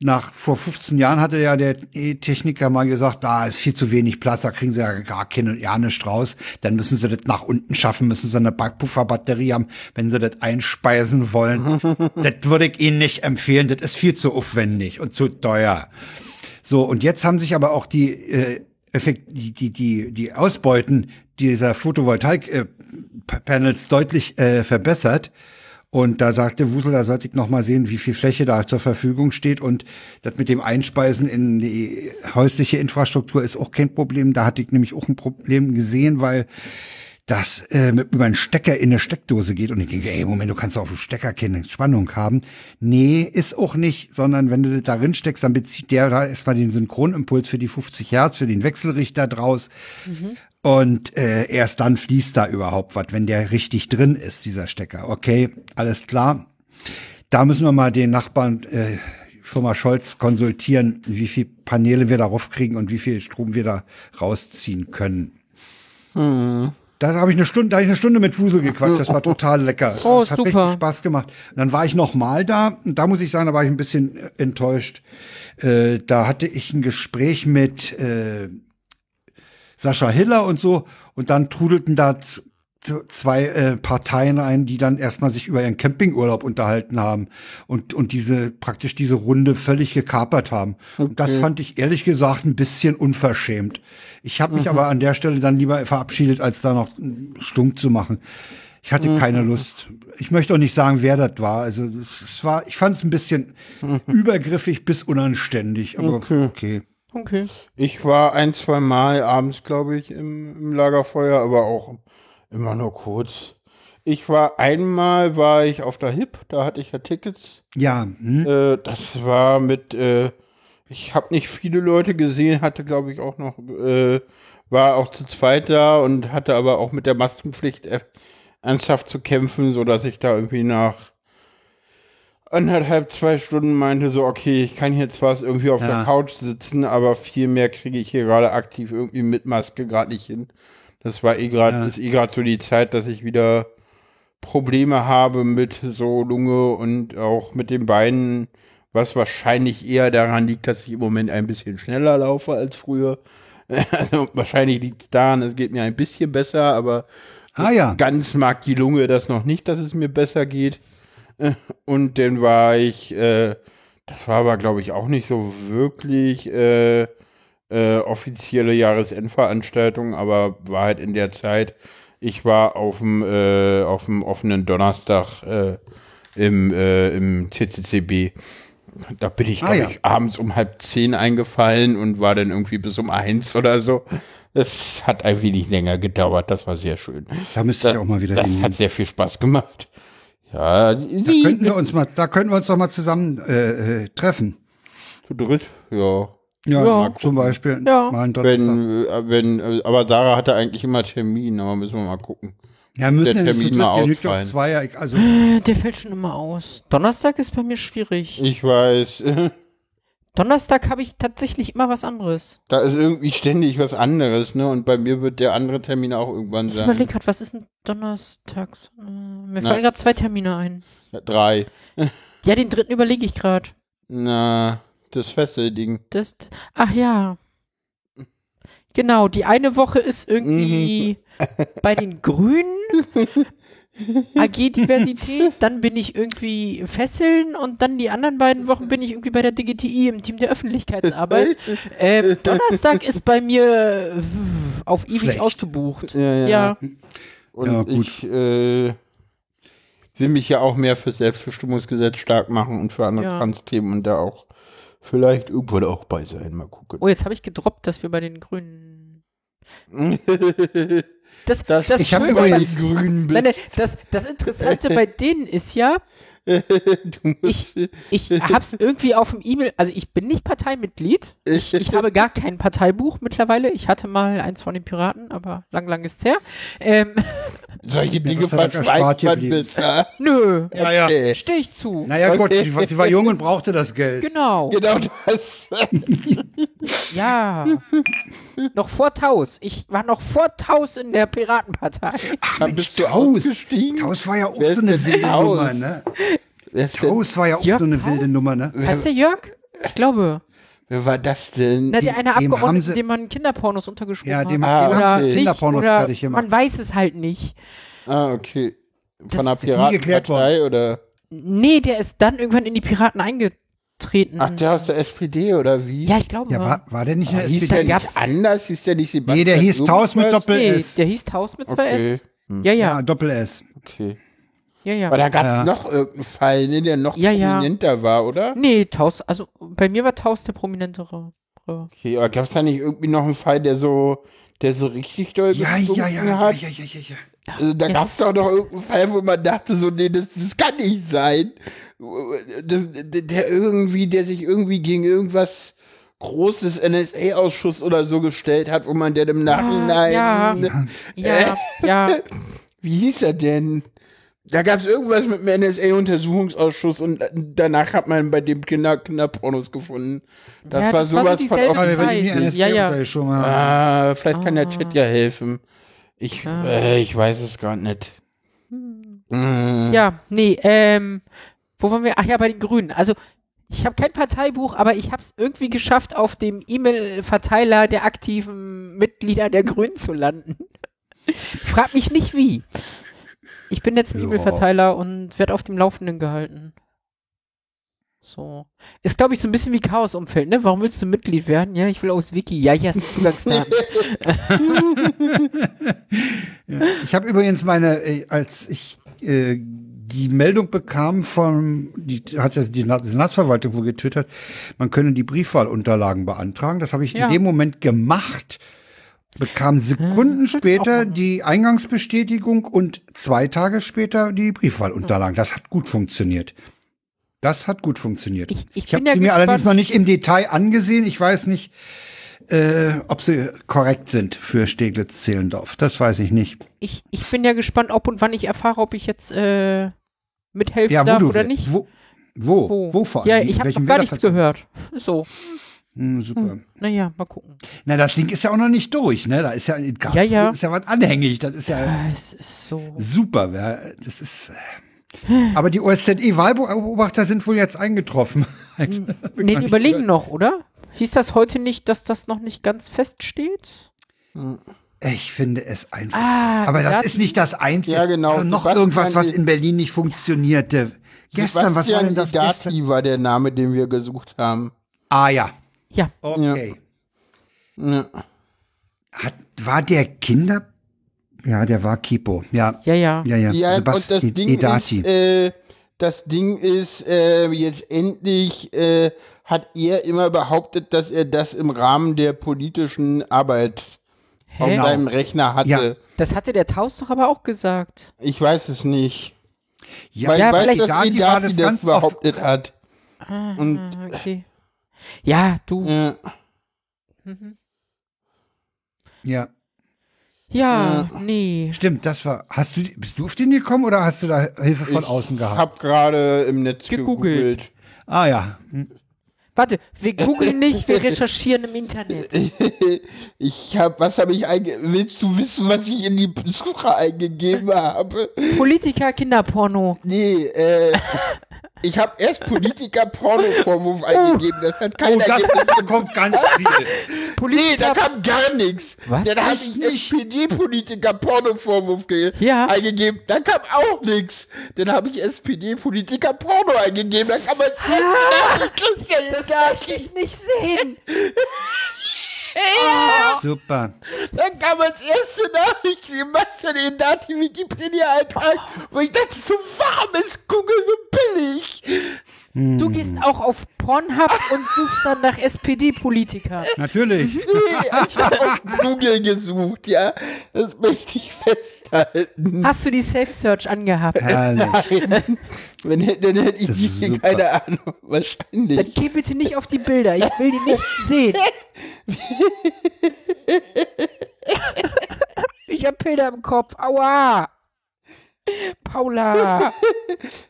S1: Nach vor 15 Jahren hatte ja der E-Techniker mal gesagt, da ist viel zu wenig Platz, da kriegen sie ja gar keine ja nicht raus. Dann müssen sie das nach unten schaffen, müssen sie eine Backpufferbatterie haben, wenn sie das einspeisen wollen. das würde ich Ihnen nicht empfehlen, das ist viel zu aufwendig und zu teuer. So, und jetzt haben sich aber auch die, äh, Effekt, die, die, die, die Ausbeuten dieser Photovoltaik-Panels deutlich äh, verbessert. Und da sagte Wusel, da sollte ich noch mal sehen, wie viel Fläche da zur Verfügung steht. Und das mit dem Einspeisen in die häusliche Infrastruktur ist auch kein Problem. Da hatte ich nämlich auch ein Problem gesehen, weil das äh, mit, über einen Stecker in eine Steckdose geht. Und ich denke, ey, Moment, du kannst auf dem Stecker keine Spannung haben. Nee, ist auch nicht, sondern wenn du das darin steckst, dann bezieht der da erstmal den Synchronimpuls für die 50 Hertz, für den Wechselrichter draus. Und äh, erst dann fließt da überhaupt was, wenn der richtig drin ist, dieser Stecker. Okay, alles klar. Da müssen wir mal den Nachbarn äh, Firma Scholz konsultieren, wie viel Paneele wir darauf kriegen und wie viel Strom wir da rausziehen können. Da habe ich eine Stunde, da hab ich eine Stunde mit Fusel gequatscht. Das war total lecker.
S3: Oh,
S1: das hat
S3: super.
S1: richtig Spaß gemacht. Und dann war ich noch mal da. Und da muss ich sagen, da war ich ein bisschen äh, enttäuscht. Äh, da hatte ich ein Gespräch mit äh, Sascha Hiller und so. Und dann trudelten da zwei äh, Parteien ein, die dann erstmal sich über ihren Campingurlaub unterhalten haben und, und diese, praktisch diese Runde völlig gekapert haben. Und das fand ich ehrlich gesagt ein bisschen unverschämt. Ich habe mich aber an der Stelle dann lieber verabschiedet, als da noch Stunk zu machen. Ich hatte keine Lust. Ich möchte auch nicht sagen, wer das war. Also es war, ich fand es ein bisschen übergriffig bis unanständig. Aber okay.
S3: Okay.
S2: Ich war ein, zwei Mal abends, glaube ich, im, im Lagerfeuer, aber auch immer nur kurz. Ich war einmal, war ich auf der HIP, da hatte ich ja Tickets.
S1: Ja, hm?
S2: Äh, das war mit, äh, ich habe nicht viele Leute gesehen, hatte, glaube ich, auch noch, äh, war auch zu zweit da und hatte aber auch mit der Maskenpflicht äh, ernsthaft zu kämpfen, so dass ich da irgendwie nach anderthalb, zwei Stunden meinte so, okay, ich kann hier zwar irgendwie auf
S1: Ja.
S2: der Couch sitzen, aber viel mehr kriege ich hier gerade aktiv irgendwie mit Maske gerade nicht hin. Das war eh gerade,
S1: Ja.
S2: ist eh gerade so die Zeit, dass ich wieder Probleme habe mit so Lunge und auch mit den Beinen, was wahrscheinlich eher daran liegt, dass ich im Moment ein bisschen schneller laufe als früher. Also wahrscheinlich liegt es daran, es geht mir ein bisschen besser, aber
S1: ah ja.
S2: ganz mag die Lunge das noch nicht, dass es mir besser geht. Und dann war ich, äh, das war aber glaube ich auch nicht so wirklich äh, äh, offizielle Jahresendveranstaltung, aber war halt in der Zeit. Ich war auf dem äh, auf dem offenen Donnerstag äh, im, äh, im CCCB. Da bin ich,
S1: Ah,
S2: glaube
S1: ja.
S2: ich, abends um halb zehn eingefallen und war dann irgendwie bis um eins oder so. Das hat ein wenig länger gedauert, das war sehr schön.
S1: Da müsste ich auch mal wieder
S2: Das
S1: hin.
S2: hat sehr viel Spaß gemacht. Ja,
S1: Da könnten wir uns mal, da könnten wir uns doch mal zusammen äh, äh, treffen.
S2: zu dritt, ja.
S1: Ja,
S3: Ja.
S1: zum Beispiel
S3: Ja.
S1: mal.
S2: Wenn, äh, wenn, äh, aber Sarah hatte eigentlich immer Termin, aber müssen wir mal gucken.
S1: Ja, müssen
S2: der Termin mal ausfallen.
S1: zwei, also
S3: Äh, Der fällt schon immer aus. Donnerstag ist bei mir schwierig.
S2: Ich weiß.
S3: Donnerstag habe ich tatsächlich immer was anderes.
S2: Da ist irgendwie ständig was anderes, ne? Und bei mir wird der andere Termin auch irgendwann
S3: Ich
S2: sein.
S3: überlege gerade, was ist denn donnerstags? Äh, mir
S2: Na.
S3: fallen gerade zwei Termine ein.
S2: Drei.
S3: Ja, den dritten überlege ich gerade.
S2: Na, das Fesselding.
S3: Das, ach ja. Genau, die eine Woche ist irgendwie bei den Grünen AG-Diversität, dann bin ich irgendwie Fesseln und dann die anderen beiden Wochen bin ich irgendwie bei der DGTI im Team der Öffentlichkeitsarbeit. Ähm, Donnerstag ist bei mir äh, auf ewig
S1: Schlecht.
S3: ausgebucht.
S2: Ja, ja.
S3: Ja.
S2: Und
S1: Ja, gut.
S2: ich äh, will mich ja auch mehr für Selbstbestimmungsgesetz stark machen und für andere
S3: Ja.
S2: Trans-Themen und da auch vielleicht irgendwann auch bei sein. Mal gucken.
S3: Oh, jetzt habe ich gedroppt, dass wir bei den Grünen. Das,
S2: Das,
S3: das
S1: Ich hab
S3: Schöne
S1: übrigens-
S2: Grünen
S3: Nein, nein, das, das Interessante bei denen ist ja, ich, ich hab's irgendwie auf dem E-Mail, also ich bin nicht Parteimitglied. Ich, ich habe gar kein Parteibuch mittlerweile. Ich hatte mal eins von den Piraten, aber lang, lang ist's her. Ähm,
S2: solche Dinge
S1: Gott
S2: verschweigt
S1: erspart
S2: man
S1: geblieben.
S2: besser.
S3: nö,
S1: Ja, ja.
S2: Okay.
S3: stehe ich zu.
S1: Naja, gut,
S2: Okay.
S1: sie, sie war jung und brauchte das Geld.
S3: Genau,
S2: Genau das.
S3: ja. noch vor Taus. Ich war noch vor Taus in der Piratenpartei.
S2: Bist du
S1: Taus. Taus war ja auch
S2: Wer
S1: so eine wilde? Nummer, ne? Taus war ja auch
S3: Jörg
S1: so eine
S3: Taus?
S1: wilde Nummer, ne?
S3: Heißt der Jörg? Ich glaube.
S2: wer war das denn?
S3: Na, der eine
S1: dem haben
S3: Abgeordnete,
S1: sie-
S3: dem man Kinderpornos untergeschoben
S1: Ja,
S3: hat.
S1: dem
S2: Ah,
S1: hat
S3: oder
S2: okay.
S3: nicht,
S1: Kinderpornos
S3: oder
S1: fertig gemacht.
S3: man weiß es halt nicht.
S2: ah, okay. Von der
S3: Das
S1: ist nie geklärt
S2: Piratenpartei oder?
S3: Nee, der ist dann irgendwann in die Piraten eingetreten.
S2: Ach, der aus der SPD oder wie?
S3: ja, ich glaube.
S1: Ja, war, war der nicht in
S2: Ah,
S1: der
S2: hieß
S1: SPD?
S2: der
S3: gab's-
S2: nicht anders? Hieß der nicht Sebastian
S1: Nee, der hieß Taus mit? Doppel
S3: nee,
S1: S.
S3: der hieß Taus mit zwei
S2: Okay.
S3: S. Ja,
S1: Ja,
S3: ja,
S1: Doppel S.
S2: Okay.
S3: Ja, ja.
S2: Aber da gab es
S1: Ja.
S2: noch irgendeinen Fall, ne, der noch
S3: Ja, ja.
S2: prominenter war, oder?
S3: Nee, Taus, also bei mir war Taus der prominentere.
S2: Okay, aber gab es da nicht irgendwie noch einen Fall, der so, der so richtig doll
S1: Ja, ja, ja, ja,
S2: hat?
S1: ja, ja, ja, ja.
S2: Also, da gab es doch noch irgendeinen Fall, wo man dachte, so, nee, das, das kann nicht sein. Das, der irgendwie, der sich irgendwie gegen irgendwas großes NSA-Ausschuss oder so gestellt hat, wo man der im Nachhinein.
S3: ja. Ja, ja.
S2: Wie hieß er denn? Da gab es irgendwas mit dem NSA-Untersuchungsausschuss und danach hat man bei dem Kinder Kinderpornos gefunden. Das
S3: Ja,
S2: war
S3: das war so
S2: sowas von
S1: Ah, NSA
S3: Ja, ja.
S1: schon mal.
S2: Ah, vielleicht kann der
S3: Ah.
S2: Chat ja helfen. Ich,
S3: Ah.
S2: äh, ich weiß es gar nicht. Mm.
S3: Ja, nee, ähm, wo waren wir? Ach ja, bei den Grünen. Also, ich habe kein Parteibuch, aber ich habe es irgendwie geschafft, auf dem E-Mail-Verteiler der aktiven Mitglieder der Grünen zu landen. Frag mich nicht wie. Ich bin jetzt im
S1: Ja.
S3: E-Mail-Verteiler und werde auf dem Laufenden gehalten. So. Ist, glaube ich, so ein bisschen wie Chaos-Umfeld, ne? Warum willst du Mitglied werden? Ja, ich will aus Wiki. Ja, hier hast du Zugangsdaten.
S1: Ich habe übrigens meine, äh, als ich äh, die Meldung bekam von, die hat ja die Na- Senatsverwaltung wohl getwittert, man könne die Briefwahlunterlagen beantragen. Das habe ich
S3: Ja.
S1: in dem Moment gemacht, bekam Sekunden später die Eingangsbestätigung und zwei Tage später die Briefwahlunterlagen. Das hat gut funktioniert. Das hat gut funktioniert.
S3: Ich- ich
S1: ich habe
S3: ja
S1: sie mir allerdings noch nicht im Detail angesehen. Ich weiß nicht, äh, ob sie korrekt sind für Steglitz-Zehlendorf. Das weiß ich nicht.
S3: ich, ich bin ja gespannt, ob und wann ich erfahre, ob ich jetzt äh, mithelfen
S1: Ja,
S3: darf oder
S1: will-
S3: nicht.
S1: Wo, wo, wo, vor
S3: Ja,
S1: allem?
S3: ich habe noch gar nichts gehört. So,
S1: Hm, super.
S3: naja, mal gucken.
S1: Na, das Ding ist ja auch noch nicht durch, ne? Da ist ja, in Karlsruhe
S3: Ja, ja.
S1: ist ja was anhängig. Das ist ja
S3: Ah, es ist so.
S1: super. wer- Das ist. äh, Aber die OSZE-Wahlbeobachter sind wohl jetzt eingetroffen.
S3: Nee, die überlegen noch, oder? Hieß das heute nicht, dass das noch nicht ganz feststeht?
S1: Ich finde es einfach.
S3: Ah,
S1: Aber das
S3: ja,
S1: ist nicht das Einzige.
S2: Ja, genau.
S1: Oder noch
S2: Sebastian
S1: irgendwas, was in Berlin nicht funktionierte. Gestern, was war denn das gestern?
S2: war der Name, den wir gesucht haben.
S1: Ah ja,
S3: Ja,
S1: okay.
S2: Ja.
S1: Hat, war der Kinder? Ja, der war Kipo. Ja,
S3: ja, ja.
S1: ja, ja.
S2: Ja, und das
S1: Sebastian
S2: Ding
S1: Edati.
S2: ist, äh, das Ding ist, äh, jetzt endlich äh, hat er immer behauptet, dass er das im Rahmen der politischen Arbeit auf
S3: Hä?
S2: seinem Rechner hatte.
S1: Ja.
S3: Das hatte der Taus doch aber auch gesagt.
S2: Ich weiß es nicht.
S1: ja,
S2: Weil
S3: Ja,
S2: ich weiß,
S3: vielleicht-
S2: dass
S1: Edati das
S2: das, behauptet hat.
S3: Ah,
S2: Und-
S3: okay. Ja, du.
S2: Ja.
S3: Mhm.
S1: ja.
S3: Ja, nee.
S1: Stimmt, das war. Hast du, bist du auf den gekommen oder hast du da Hilfe von
S2: ich
S1: außen gehabt?
S2: hab gerade im Netz
S3: Gegoogelt.
S2: gegoogelt.
S1: Ah ja. Hm.
S3: Warte, wir googeln nicht, wir recherchieren im Internet.
S2: Ich hab, was habe ich einge... Willst du wissen, was ich in die Suche eingegeben habe?
S3: Politiker Kinderporno.
S2: Nee, äh, ich habe erst Politiker-Porno-Vorwurf eingegeben. Das hat
S1: Oh,
S2: keiner
S1: das
S2: gefunden.
S1: kommt ganz viel.
S2: Nee, da
S3: Politiker.
S2: kam gar nichts.
S3: Was?
S2: Dann habe ich? SPD-Politiker-Porno-Vorwurf
S3: Ja.
S2: eingegeben. Da kam auch nichts. Dann habe ich SPD-Politiker-Porno eingegeben. Da kann man
S3: Das darf ich nicht sehen.
S1: Super.
S2: Dann kam als erste Nachricht Sebastian Dati Wikipedia-Eintrag, wo ich dachte, so warm ist Google so billig.
S3: Du gehst auch auf Pornhub und suchst dann nach SPD-Politiker.
S1: Natürlich.
S2: Nee, ich habe auf Google gesucht, ja. Das möchte ich festhalten.
S3: Hast du die Safe Search angehabt?
S1: Herrlich.
S2: Nein. Wenn, dann hätte ich die keine Ahnung,
S3: Dann
S2: wahrscheinlich.
S3: geh bitte nicht auf die Bilder. Ich will die nicht sehen. Ich hab Bilder im Kopf. Aua. Paula.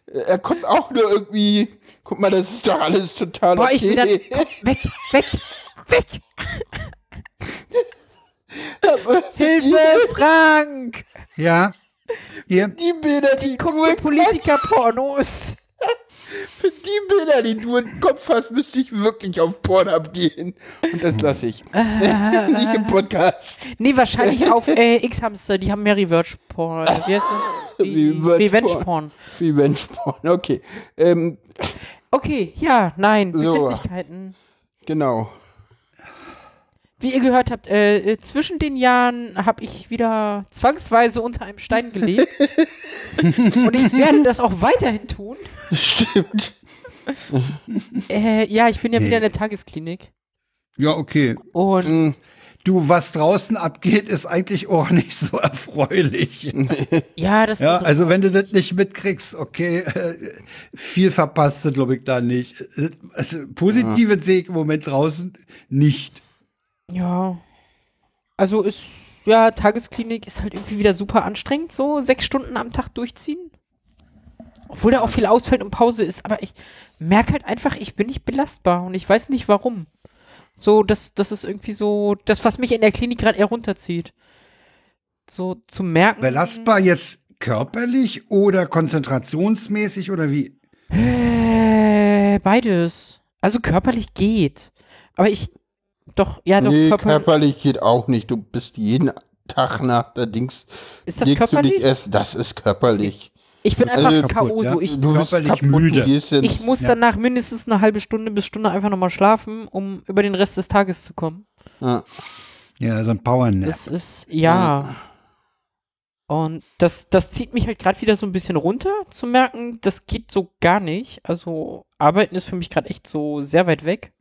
S2: Er kommt auch nur irgendwie. Guck mal, das ist doch alles total
S3: Boah, ich will dann.
S2: okay.
S3: Komm, weg, weg, weg. Hilfe, Frank.
S1: Ja. Hier.
S2: Die Bilder, die,
S3: Guck
S2: du
S3: dir
S2: im
S3: Politiker-Pornos.
S2: Für die Bilder, die du im Kopf hast, müsste ich wirklich auf Pornhub gehen. Und das lasse ich. Nicht im Podcast.
S3: Nee, wahrscheinlich auf äh, X-Hamster. Die haben mehr Revenge-Porn. Wie heißt das? Die
S2: Revenge-Porn.
S3: Revenge-Porn.
S2: Revenge Porn, okay. Ähm,
S3: Okay, ja, nein.
S2: So. Genau.
S3: Wie ihr gehört habt, äh, äh, zwischen den Jahren habe ich wieder zwangsweise unter einem Stein gelebt. Und ich werde das auch weiterhin tun.
S2: Stimmt.
S3: Äh, ja, ich bin ja wieder in der Tagesklinik.
S1: Ja, okay.
S3: Und
S2: Hm,
S1: Du, was draußen abgeht, ist eigentlich auch nicht so erfreulich.
S3: ja, das
S1: Ja, also wenn du das nicht mitkriegst, okay, äh, viel verpasst du, glaube ich, da nicht. Also, positive sehe ich im Moment draußen nicht.
S3: Ja. Also ist, ja, Tagesklinik ist halt irgendwie wieder super anstrengend, so sechs Stunden am Tag durchziehen. Obwohl da auch viel ausfällt und Pause ist, aber ich merke halt einfach, ich bin nicht belastbar und ich weiß nicht warum. So, das, das ist irgendwie so, das, was mich in der Klinik gerade eher runterzieht. So zu merken.
S1: Belastbar jetzt körperlich oder konzentrationsmäßig oder wie?
S3: Äh, beides. Also körperlich geht. Aber ich, doch, ja, doch,
S2: nee,
S3: körper,
S2: körperlich geht auch nicht. Du bist jeden Tag nach der Dings.
S3: ist das
S2: legst du
S3: körperlich?
S2: dich erst, das ist körperlich.
S3: Ich bin einfach
S2: Also
S3: K.O.
S1: kaputt, ja.
S3: so. Ich,
S2: Du bist
S1: Körperlich
S2: kaputt,
S1: müde.
S3: Ich muss
S1: Ja.
S3: danach mindestens eine halbe Stunde bis Stunde einfach nochmal schlafen, um über den Rest des Tages zu kommen.
S2: ja.
S1: Ja, so ein Powernap.
S3: Das ist, ja. Und das, das zieht mich halt gerade wieder so ein bisschen runter, zu merken, das geht so gar nicht. Also, Arbeiten ist für mich gerade echt so sehr weit weg.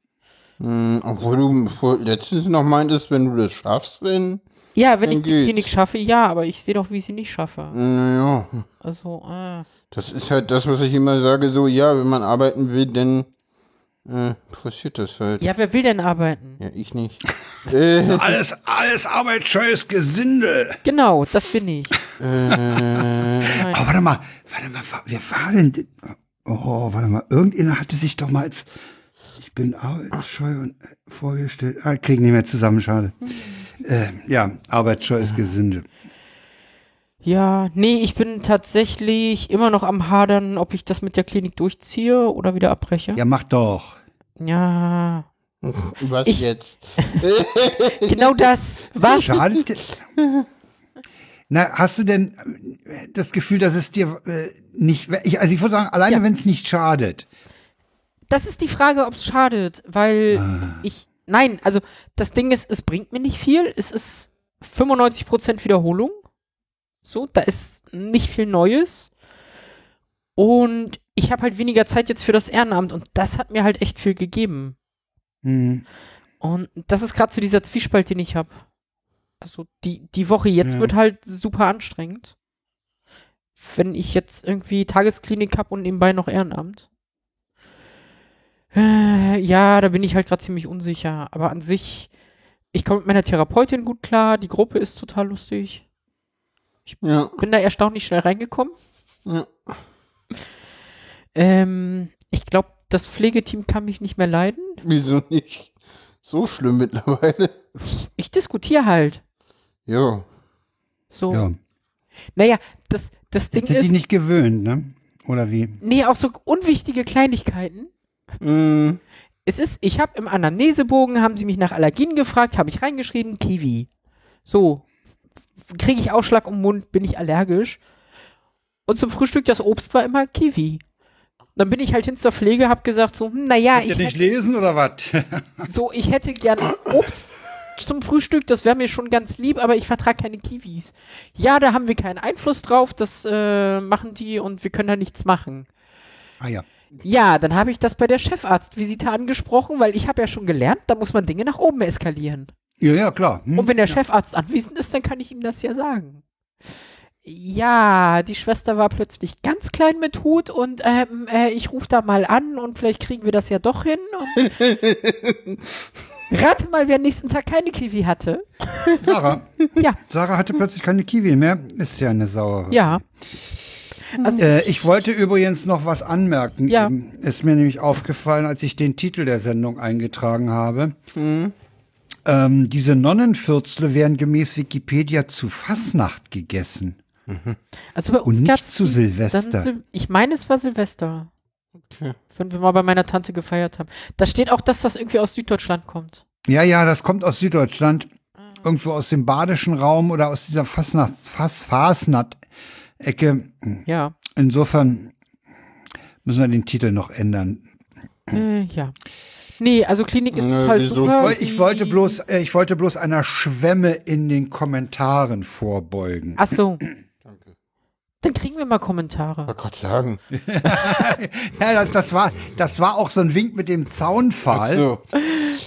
S2: Hm, obwohl du letztens noch meintest, wenn du das schaffst, dann.
S3: Ja, wenn
S2: Dann
S3: ich die
S2: geht's.
S3: Klinik schaffe, ja, aber ich sehe doch, wie ich sie nicht schaffe.
S2: Naja,
S3: Also, äh.
S2: das ist halt das, was ich immer sage: so, ja, wenn man arbeiten will, dann äh, passiert das halt.
S3: Ja, wer will denn arbeiten?
S2: Ja, ich nicht. äh,
S1: alles, alles arbeitsscheues Gesindel.
S3: Genau, das bin ich.
S2: äh.
S1: Oh, warte mal, warte mal, wer war denn? die- Oh, warte mal, irgendjemand hatte sich doch mal als bin arbeitsscheu und äh, vorgestellt. Ah, kriegen nicht mehr zusammen, schade. Äh, ja, arbeitsscheues Gesindel.
S3: Ja, nee, ich bin tatsächlich immer noch am Hadern, ob ich das mit der Klinik durchziehe oder wieder abbreche.
S1: Ja, mach doch.
S3: Ja,
S2: was
S3: Ich-
S2: jetzt?
S3: genau das. Was?
S1: Schade. Na, hast du denn äh, das Gefühl, dass es dir äh, nicht, ich, also ich würde sagen, alleine
S3: Ja.
S1: wenn es nicht schadet.
S3: Das ist die Frage, ob es schadet, weil ich, nein, also das Ding ist, es bringt mir nicht viel. Es ist 95% Wiederholung. So, da ist nicht viel Neues. Und ich habe halt weniger Zeit jetzt für das Ehrenamt und das hat mir halt echt viel gegeben.
S1: Hm.
S3: Und das ist gerade so dieser Zwiespalt, den ich habe. Also die, die Woche jetzt
S1: Ja.
S3: wird halt super anstrengend. Wenn ich jetzt irgendwie Tagesklinik habe und nebenbei noch Ehrenamt. Äh, ja, da bin ich halt gerade ziemlich unsicher. Aber an sich, ich komme mit meiner Therapeutin gut klar, die Gruppe ist total lustig.
S2: Ja.
S3: Bin da erstaunlich schnell reingekommen.
S2: ja.
S3: Ähm, ich glaube, das Pflegeteam kann mich nicht mehr leiden.
S2: Wieso nicht? So schlimm mittlerweile.
S3: Ich diskutiere halt.
S2: Ja.
S3: So.
S1: Ja.
S3: Naja, das, das Ding
S1: Jetzt sind die
S3: ist,
S1: nicht gewöhnt, ne? Oder wie?
S3: nee, auch so unwichtige Kleinigkeiten.
S2: Mm,
S3: Es ist, ich habe im Anamnesebogen, haben sie mich nach Allergien gefragt, habe ich reingeschrieben, Kiwi. So, kriege ich Ausschlag im Mund, bin ich allergisch. Und zum Frühstück das Obst war immer Kiwi. Dann bin ich halt hin zur Pflege, habe gesagt so, hm, naja, ich
S1: Ihr nicht
S3: hätte,
S1: lesen oder was?
S3: so, ich hätte gern Obst zum Frühstück, das wäre mir schon ganz lieb, aber ich vertrage keine Kiwis. Ja, da haben wir keinen Einfluss drauf, das äh, machen die und wir können da nichts machen.
S1: ah ja.
S3: Ja, dann habe ich das bei der Chefarztvisite angesprochen, weil ich habe ja schon gelernt, da muss man Dinge nach oben eskalieren.
S1: Ja, ja, klar. Hm?
S3: Und wenn der Chefarzt anwesend ist, dann kann ich ihm das ja sagen. Ja, die Schwester war plötzlich ganz klein mit Hut und ähm, äh, ich rufe da mal an und vielleicht kriegen wir das ja doch hin. Rate mal, wer nächsten Tag keine Kiwi hatte.
S1: Sarah.
S3: Ja.
S1: Sarah hatte plötzlich keine Kiwi mehr. Ist ja eine Sauerei.
S3: Ja. Also,
S1: Äh, ich wollte übrigens noch was anmerken.
S3: Ja.
S1: Eben Ist mir nämlich aufgefallen, als ich den Titel der Sendung eingetragen habe. Ähm, diese Nonnenfürzle werden gemäß Wikipedia zu Fasnacht gegessen.
S3: also bei uns
S1: und nicht zu Silvester.
S3: Sil ich meine, es war Silvester.
S2: Okay.
S3: Wenn wir mal bei meiner Tante gefeiert haben. Da steht auch, dass das irgendwie aus Süddeutschland kommt.
S1: Ja, ja, das kommt aus Süddeutschland. Irgendwo aus dem badischen Raum oder aus dieser Fasnachts, Fas, Fasnacht-Ecke.
S3: Ja.
S1: Insofern müssen wir den Titel noch ändern.
S3: Äh, ja. Nee, also Klinik ist
S2: Nö,
S3: total super.
S1: Ich
S3: Die-
S1: wollte bloß, äh, ich wollte bloß einer Schwemme in den Kommentaren vorbeugen.
S3: Ach so. Dann kriegen wir mal Kommentare.
S2: Wollte gerade sagen.
S1: Ja, das, das war, das war auch so ein Wink mit dem Zaunpfahl,
S2: So.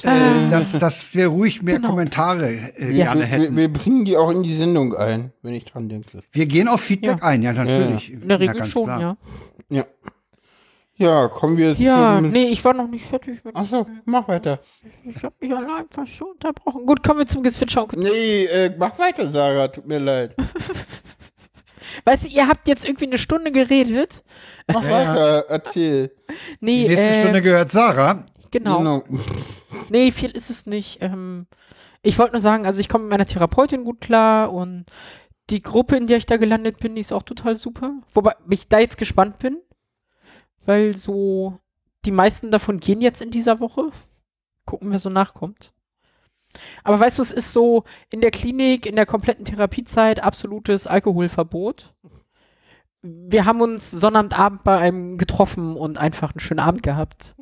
S1: äh, dass, dass wir ruhig mehr
S3: Genau.
S1: Kommentare äh,
S3: Ja.
S1: gerne
S2: Wir,
S1: hätten.
S2: wir bringen die auch in die Sendung ein, wenn ich dran denke.
S1: Wir gehen auf Feedback
S3: Ja.
S1: ein, ja, natürlich.
S3: In der
S1: Ja,
S3: Regel
S1: ganz
S3: schon,
S1: klar.
S3: ja.
S2: Ja. Ja, kommen wir
S3: Ja, nee, ich war noch nicht fertig mit.
S2: Achso, mach weiter.
S3: Ich hab mich allein fast so unterbrochen. Gut, kommen wir zum Gezwitscher.
S2: Nee, äh, mach weiter, Sarah, tut mir leid.
S3: Weißt du, ihr habt jetzt irgendwie eine Stunde geredet.
S2: Mach weiter, erzähl.
S3: Nee,
S1: Die nächste
S3: äh,
S1: Stunde gehört Sarah.
S3: genau.
S2: Genau.
S3: Nee, viel ist es nicht. Ähm, ich wollte nur sagen, also ich komme mit meiner Therapeutin gut klar und die Gruppe, in der ich da gelandet bin, die ist auch total super. Wobei ich da jetzt gespannt bin, weil so die meisten davon gehen jetzt in dieser Woche. Gucken, wer so nachkommt. Aber weißt du, es ist so in der Klinik, in der kompletten Therapiezeit absolutes Alkoholverbot. Wir haben uns Sonnabendabend bei einem getroffen und einfach einen schönen Abend gehabt.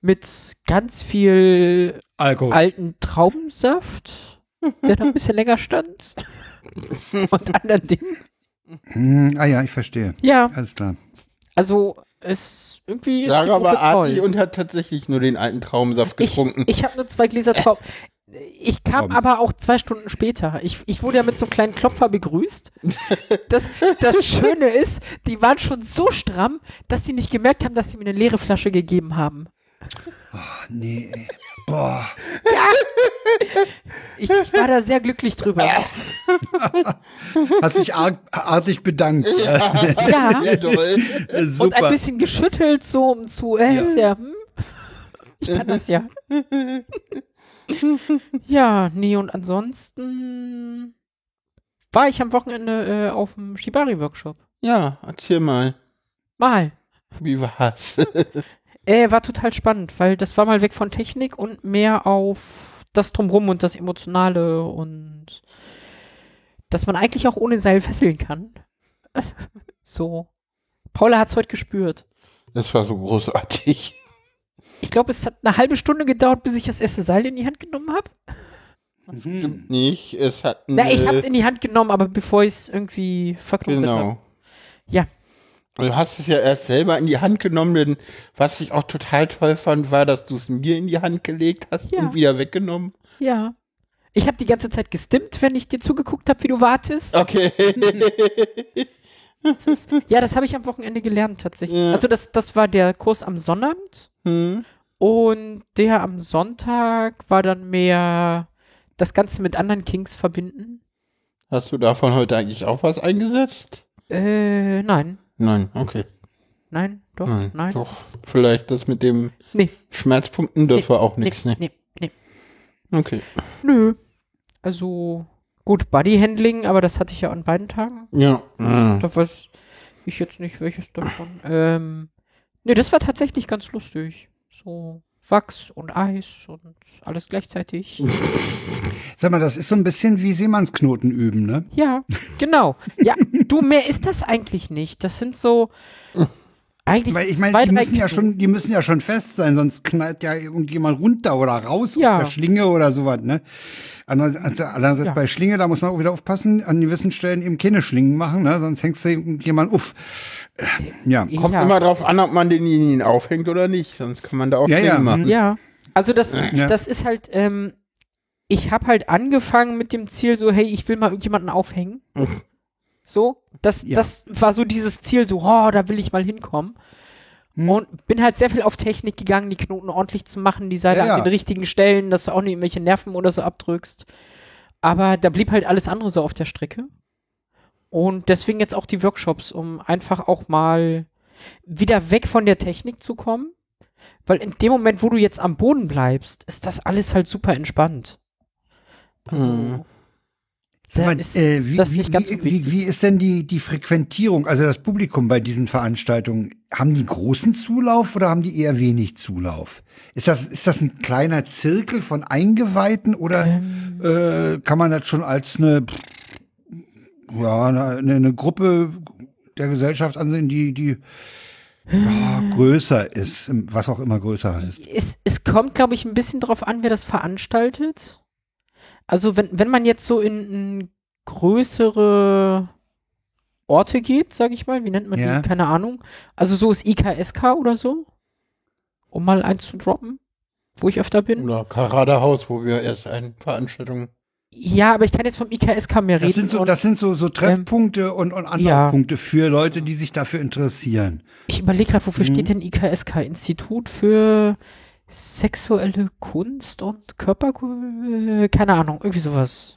S3: Mit ganz viel
S1: Alkohol.
S3: alten Traubensaft, der da ein bisschen länger stand. und anderen Dingen.
S1: Hm, ah ja, ich verstehe.
S3: Ja,
S1: Alles klar.
S3: also es irgendwie
S2: Sarah war artig
S3: toll.
S2: und hat tatsächlich nur den alten Traumsaft
S3: Ich,
S2: getrunken.
S3: ich habe nur zwei Gläser Trauben. Ich kam
S1: Trauben.
S3: aber auch zwei Stunden später. Ich, ich wurde ja mit so einem kleinen Klopfer begrüßt. Das, das Schöne ist, die waren schon so stramm, dass sie nicht gemerkt haben, dass sie mir eine leere Flasche gegeben haben.
S1: Nee. Boah.
S3: Ich, ich war da sehr glücklich drüber.
S1: Hast dich arg, artig bedankt.
S3: Ja.
S2: Ja, toll.
S1: Äh,
S3: Und ein
S1: Super.
S3: bisschen geschüttelt, so um zu, äh,
S1: Ja.
S3: ist ja, hm? Ich kann das ja. ja, nee, und ansonsten war ich am Wochenende äh, auf dem Shibari-Workshop.
S2: Ja, erzähl mal.
S3: Mal.
S2: Wie war's?
S3: Äh, war total spannend, weil das war mal weg von Technik und mehr auf das Drumrum und das Emotionale und dass man eigentlich auch ohne Seil fesseln kann. so. Paula hat's heute gespürt.
S2: Das war so großartig.
S3: Ich glaube, es hat eine halbe Stunde gedauert, bis ich das erste Seil in die Hand genommen habe.
S1: Mhm.
S2: Stimmt nicht. Es hat
S3: Na, ich
S2: eine-
S3: hab's in die Hand genommen, aber bevor ich es irgendwie verknotet habe.
S2: Genau.
S3: Ja.
S2: Du hast es ja erst selber in die Hand genommen, denn was ich auch total toll fand, war, dass du es mir in die Hand gelegt hast
S3: Ja.
S2: und wieder weggenommen.
S3: Ja. Ich habe die ganze Zeit gestimmt, wenn ich dir zugeguckt habe, wie du wartest.
S2: Okay.
S3: Das ist, ja, das habe ich am Wochenende gelernt tatsächlich.
S2: Ja.
S3: Also das, das war der Kurs am Sonnabend
S2: hm.
S3: Und der am Sonntag war dann mehr das Ganze mit anderen Kings verbinden.
S2: Hast du davon heute eigentlich auch was eingesetzt?
S3: Äh, nein.
S2: Nein, okay.
S3: Nein, doch,
S2: Nein,
S3: nein.
S2: Doch, vielleicht das mit dem
S3: Nee.
S2: Schmerzpumpen, das
S3: Nee,
S2: war auch
S3: Nee,
S2: nichts, ne?
S3: nee, nee.
S2: Okay.
S3: Nö. Also, gut, Bodyhandling, aber das hatte ich ja an beiden Tagen.
S2: Ja. Ah.
S3: Da weiß ich jetzt nicht, welches davon. Ähm, nee, das war tatsächlich ganz lustig. So Wachs und Eis und alles gleichzeitig.
S1: Sag mal, das ist so ein bisschen wie Seemannsknoten üben, ne?
S3: Ja, genau. Ja, du, mehr ist das eigentlich nicht. Das sind so eigentlich
S1: Weil ich meine, die müssen ja schon, die müssen ja schon fest sein, sonst knallt ja irgendjemand runter oder raus
S3: Ja.
S1: aus der Schlinge oder sowas, ne? Andererseits, also andererseits
S3: Ja.
S1: bei Schlinge, da muss man auch wieder aufpassen, an gewissen Stellen eben keine Schlingen machen, ne? Sonst hängst du jemand uff. Äh, Ja.
S2: Kommt
S3: ja.
S2: immer drauf an, ob man denjenigen aufhängt oder nicht, sonst kann man da auch
S1: Ja,
S2: Dinge
S1: ja,
S2: machen.
S3: Ja, also das,
S1: Ja.
S3: das ist halt, ähm, ich habe halt angefangen mit dem Ziel so, hey, ich will mal irgendjemanden aufhängen. So, das,
S1: Ja.
S3: das war so dieses Ziel, so, oh, da will ich mal hinkommen.
S1: Hm.
S3: Und bin halt sehr viel auf Technik gegangen, die Knoten ordentlich zu machen, die Seile
S1: Ja, ja.
S3: an den richtigen Stellen, dass du auch nicht irgendwelche Nerven oder so abdrückst. Aber da blieb halt alles andere so auf der Strecke. Und deswegen jetzt auch die Workshops, um einfach auch mal wieder weg von der Technik zu kommen. Weil in dem Moment, wo du jetzt am Boden bleibst, ist das alles halt super entspannt. Also,
S2: Mhm.
S1: Äh, wie, ist denn die, die Frequentierung, also das Publikum bei diesen Veranstaltungen? Haben die großen Zulauf oder haben die eher wenig Zulauf? Ist das, ist das ein kleiner Zirkel von Eingeweihten oder
S3: Ähm.
S1: äh, kann man das schon als eine, ja, eine, eine, eine Gruppe der Gesellschaft ansehen, die, die ja, größer ist, was auch immer größer heißt?
S3: es, es kommt, glaube ich, ein bisschen drauf an, wer das veranstaltet. Also wenn, wenn man jetzt so in, in größere Orte geht, sage ich mal, wie nennt man
S1: Ja.
S3: die? Keine Ahnung. Also so ist IKSK oder so, um mal eins zu droppen, wo ich öfter bin.
S2: Oder Karadehaus, wo wir erst eine Veranstaltung.
S3: Ja, aber ich kann jetzt vom IKSK mehr reden.
S1: Das sind so,
S3: und
S1: das sind so, so Treffpunkte und, und Anlaufpunkte für Leute, die sich dafür interessieren.
S3: ich überlege gerade, wofür
S1: Mhm.
S3: steht denn IKSK? Institut für sexuelle Kunst und Körper... äh, Keine Ahnung, irgendwie sowas.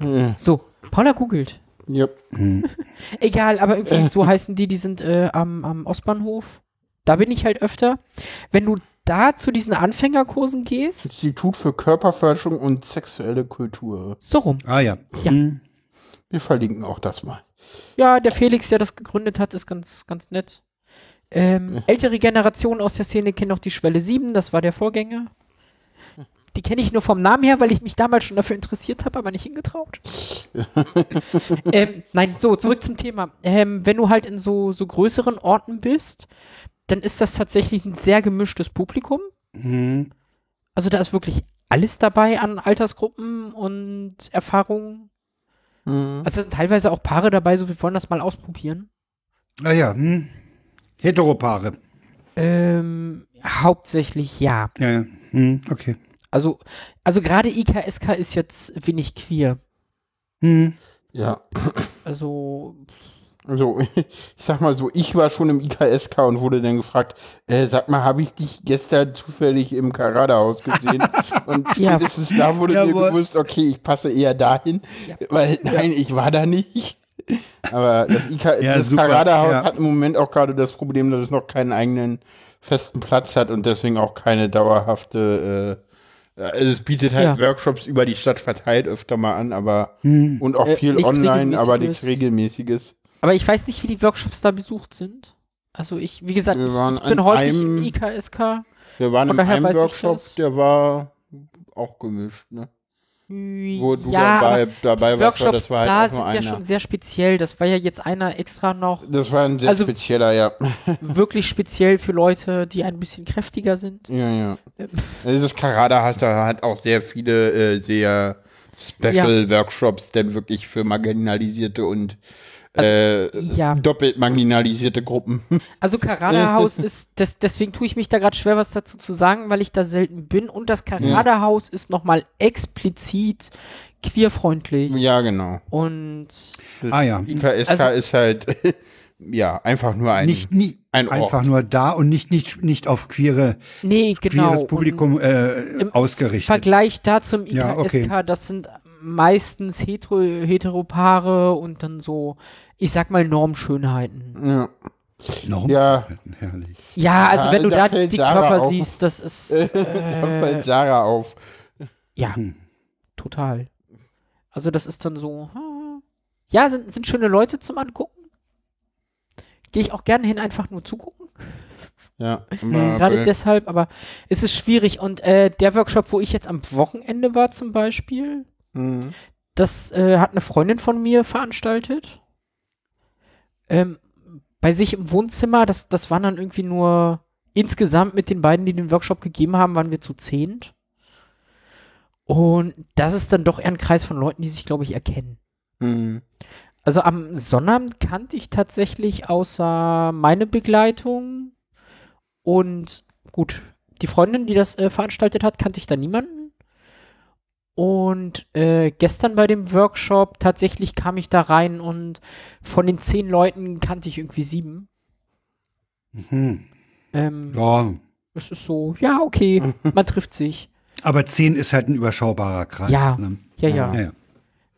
S2: Äh,
S3: So, Paula googelt.
S2: ja.
S1: Hm.
S3: Egal, aber irgendwie so heißen die, die sind äh, am, am Ostbahnhof. Da bin ich halt öfter. Wenn du da zu diesen Anfängerkursen gehst,
S2: Institut für Körperforschung und sexuelle Kultur.
S3: so rum.
S1: Ah ja.
S3: Ja.
S1: Hm.
S2: Wir verlinken auch das mal.
S3: Ja, der Felix, der das gegründet hat, ist ganz, ganz nett. Ähm, ältere Generationen aus der Szene kennen noch die Schwelle 7, das war der Vorgänger. Die kenne ich nur vom Namen her, weil ich mich damals schon dafür interessiert habe, aber nicht hingetraut. ähm, nein, so, zurück zum Thema. Ähm, wenn du halt in so, so größeren Orten bist, dann ist das tatsächlich ein sehr gemischtes Publikum.
S1: Hm.
S3: Also da ist wirklich alles dabei an Altersgruppen und Erfahrungen.
S2: Mhm.
S3: Also da sind teilweise auch Paare dabei, so wir wollen das mal ausprobieren.
S1: Ah ja. Hm. Heteropaare.
S3: Ähm, hauptsächlich ja.
S1: Ja, ja. Hm. Okay.
S3: Also, also gerade IKSK ist jetzt wenig queer.
S1: Hm.
S2: Ja.
S3: Also,
S2: Also, ich sag mal so, ich war schon im IKSK und wurde dann gefragt, äh, sag mal, habe ich dich gestern zufällig im Karadehaus gesehen? und
S3: Ja.
S2: spätestens da wurde mir
S1: Jawohl.
S2: gewusst, okay, ich passe eher dahin,
S3: Ja.
S2: weil nein, ich war da nicht. Aber das, IK
S1: Ja,
S2: das
S1: super,
S2: Karadehaus
S1: ja.
S2: hat im Moment auch gerade das Problem, dass es noch keinen eigenen festen Platz hat und deswegen auch keine dauerhafte äh, also es bietet halt
S3: Ja.
S2: Workshops über die Stadt verteilt öfter mal an, aber
S1: Hm.
S2: und auch
S3: Äh,
S2: viel
S3: nichts
S2: online, aber nichts Regelmäßiges.
S3: aber ich weiß nicht, wie die Workshops da besucht sind. Also ich, wie gesagt, ich, ich bin häufig
S2: einem-
S3: im IKSK.
S2: Wir waren in einem Workshop, der war auch gemischt, ne? Wo du
S3: ja,
S2: dabei, dabei warst, das war halt
S3: da
S2: auch nur
S3: sind ja schon sehr speziell. Das war ja jetzt einer extra noch
S2: das war ein sehr
S3: Also-
S2: spezieller, ja.
S3: wirklich speziell für Leute, die ein bisschen kräftiger sind.
S2: Ja, ja.
S3: Ähm,
S2: Also das Karada hat, hat auch sehr viele äh, sehr Special Workshops, denn wirklich für marginalisierte und äh,
S3: ja.
S2: doppelt marginalisierte Gruppen.
S3: Also Karada-Haus ist, das, deswegen tue ich mich da gerade schwer, was dazu zu sagen, weil ich da selten bin. Und das Karada-Haus ist nochmal explizit queerfreundlich.
S2: ja, genau.
S3: Und
S1: Ah ja.
S2: IKSK
S3: Also-
S2: ist halt ja, einfach nur ein.
S1: nicht nie,
S2: ein Ort.
S1: einfach nur da und nicht, nicht, nicht auf queere,
S3: Nee, genau.
S1: queeres Publikum äh,
S3: im
S1: ausgerichtet.
S3: Vergleich da zum IKSK,
S1: Ja, okay.
S3: das sind meistens hetero, Heteropaare und dann so, ich sag mal, Normschönheiten.
S2: ja.
S1: Noch
S2: Ja.
S1: herrlich.
S3: Ja, also
S2: Ja,
S3: wenn du
S2: da
S3: da die
S2: Sarah
S3: Körper
S2: auf.
S3: siehst, das ist,
S2: da
S3: äh,
S2: fällt Sarah auf.
S3: ja,
S1: Hm.
S3: total. Also das ist dann so, ja, sind, sind schöne Leute zum Angucken. Gehe ich auch gerne hin, einfach nur zugucken.
S2: Ja,
S3: Gerade deshalb, aber es ist schwierig. Und äh, der Workshop, wo ich jetzt am Wochenende war zum Beispiel,
S2: Mhm.
S3: das äh, hat eine Freundin von mir veranstaltet. Ähm, bei sich im Wohnzimmer, das, das waren dann irgendwie nur insgesamt mit den beiden, die den Workshop gegeben haben, waren wir zu zehnt. Und das ist dann doch eher ein Kreis von Leuten, die sich, glaube ich, erkennen.
S2: Mhm.
S3: Also am Sonnabend kannte ich tatsächlich außer meine Begleitung und gut, die Freundin, die das äh, veranstaltet hat, kannte ich da niemanden. Und äh, gestern bei dem Workshop tatsächlich kam ich da rein und von den zehn Leuten kannte ich irgendwie sieben.
S1: Hm.
S3: Ähm,
S1: Ja,
S3: Es ist so, ja, okay, man trifft sich.
S1: aber zehn ist halt ein überschaubarer Kreis.
S3: Ja.
S1: Ne?
S3: Ja, ja.
S1: Ja, ja.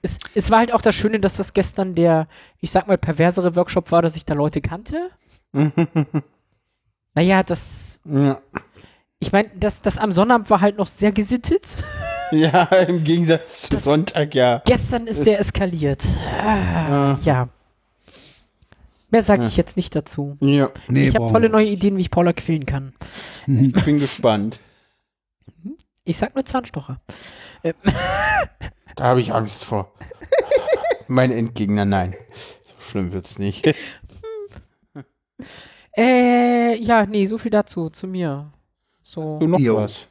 S3: Es, es war halt auch das Schöne, dass das gestern der, ich sag mal, perversere Workshop war, dass ich da Leute kannte. Naja, das,
S2: Ja.
S3: ich meine, das, das am Sonnabend war halt noch sehr gesittet.
S2: ja, im Gegensatz zu
S3: Das-
S2: Sonntag, ja.
S3: Gestern ist der eskaliert. Ah, ja. Mehr sage ich jetzt nicht dazu.
S2: Ja,
S1: Nee,
S3: ich habe tolle neue Ideen, wie ich Paula quälen kann.
S2: ich bin gespannt.
S3: Ich sag nur Zahnstocher.
S2: Da habe ich Angst vor. mein Endgegner, nein. So schlimm wird's nicht.
S3: Äh, ja, nee, so viel dazu, zu mir. So.
S2: Du noch
S1: Jo.
S2: was?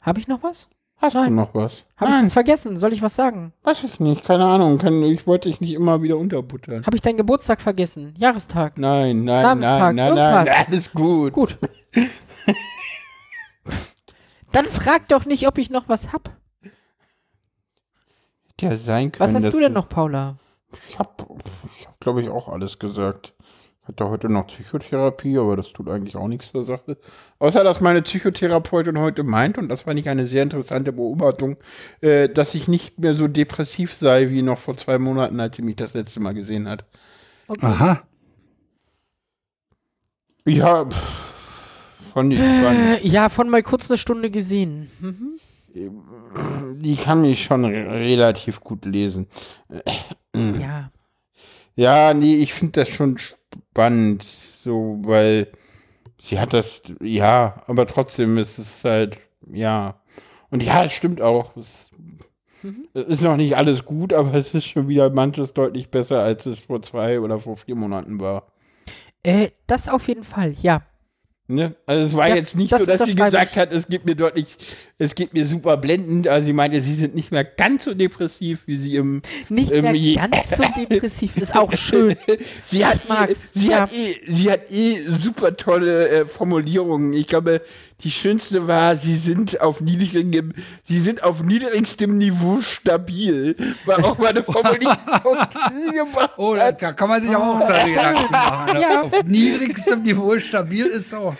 S3: Habe ich noch was?
S2: Hast du
S3: Nein.
S2: noch was?
S3: Habe ich
S2: Nein,
S3: was vergessen? Soll ich was sagen?
S2: weiß ich nicht. Keine Ahnung. Kann, ich wollte dich nicht immer wieder unterbuttern.
S3: Habe ich deinen Geburtstag vergessen? Jahrestag?
S2: Nein, nein,
S3: Namenstag,
S2: nein, nein, nein,
S3: irgendwas.
S2: alles gut.
S3: Gut. Dann frag doch nicht, ob ich noch was hab.
S2: Ja, sein können.
S3: Was hast du denn noch, Paula?
S2: Ich habe, ich hab, glaube ich, auch alles gesagt. Ich hatte heute noch Psychotherapie, aber das tut eigentlich auch nichts zur Sache. Außer, dass meine Psychotherapeutin heute meint, und das fand ich eine sehr interessante Beobachtung, äh, dass ich nicht mehr so depressiv sei wie noch vor zwei Monaten, als sie mich das letzte Mal gesehen hat.
S3: Okay.
S1: Aha.
S2: Ja, pff, fand ich.
S3: Äh, ja, von mal kurz eine Stunde gesehen. Mhm.
S2: Die kann mich schon re relativ gut lesen.
S3: Ja.
S2: Ja, nee, ich finde das schon spannend, so, weil sie hat das, ja, aber trotzdem ist es halt, ja. Und ja, es stimmt auch. Es,
S3: Mhm.
S2: es ist noch nicht alles gut, aber es ist schon wieder manches deutlich besser, als es vor zwei oder vor vier Monaten war.
S3: Äh, das auf jeden Fall, ja.
S2: Ne? Also es war
S3: Ja,
S2: jetzt nicht
S3: das
S2: so, dass sie gesagt hat, es geht mir deutlich, es geht mir super blendend. Also sie meinte, sie sind nicht mehr ganz so depressiv, wie sie im
S3: Nicht
S2: Ähm,
S3: mehr
S2: je-
S3: ganz so depressiv. Ist auch schön.
S2: sie hat, eh, sie,
S3: ja.
S2: hat eh, sie hat eh super tolle äh, Formulierungen. Ich glaube, die schönste war, sie sind auf niedrigem, sie sind auf niedrigstem Niveau stabil. War auch mal eine Formulierung, die sie gemacht
S1: Oh, da,
S2: hat.
S1: da kann man sich auch da Gedanken machen. ne?
S3: Ja.
S1: Auf niedrigstem Niveau stabil ist so.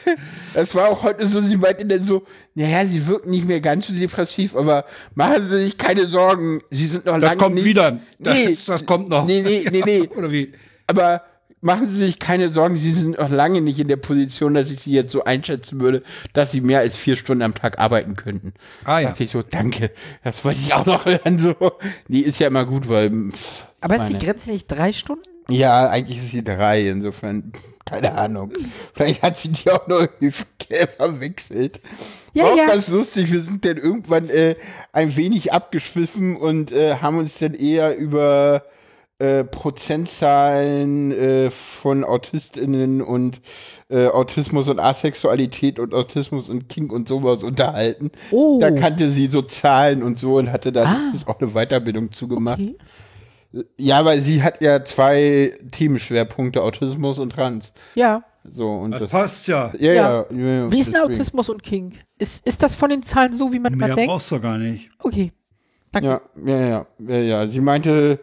S2: Das war auch heute so, sie meinte dann so, naja, sie wirken nicht mehr ganz so depressiv, aber machen Sie sich keine Sorgen, sie sind noch
S1: Das
S2: lange
S1: kommt
S2: nicht,
S1: wieder. Das,
S2: Nee.
S1: das kommt noch.
S2: Nee, nee, nee, nee.
S1: Oder wie?
S2: Aber machen Sie sich keine Sorgen, Sie sind noch lange nicht in der Position, dass ich Sie jetzt so einschätzen würde, dass Sie mehr als vier Stunden am Tag arbeiten könnten.
S1: Ah ja.
S2: Dachte ich so, danke, das wollte ich auch noch hören. So. Nee, ist ja immer gut, weil. pff,
S3: Aber ist
S2: meine-
S3: die Grenze nicht drei Stunden?
S2: Ja, eigentlich ist sie drei, insofern, keine Ahnung. Vielleicht hat sie die auch noch irgendwie ver- verwechselt.
S3: Ja,
S2: auch
S3: ja.
S2: ganz lustig, wir sind dann irgendwann äh, ein wenig abgeschwiffen und äh, haben uns dann eher über äh, Prozentzahlen äh, von AutistInnen und äh, Autismus und Asexualität und Autismus und Kink und sowas unterhalten.
S3: Oh.
S2: Da kannte sie so Zahlen und so und hatte da
S3: Ah.
S2: auch eine Weiterbildung zugemacht.
S3: Okay.
S2: Ja, weil sie hat ja zwei Themenschwerpunkte, Autismus und Trans.
S3: Ja.
S2: So, und
S1: Das
S2: das.
S1: passt ja.
S2: Ja, ja.
S3: Ja.
S2: ja,
S3: Wie ist denn. Autismus und King? Ist, ist das von den Zahlen so, wie man immer
S1: Mehr
S3: denkt?
S1: brauchst du gar nicht.
S3: Okay. Danke.
S2: Ja, ja, ja, ja, ja. Sie meinte,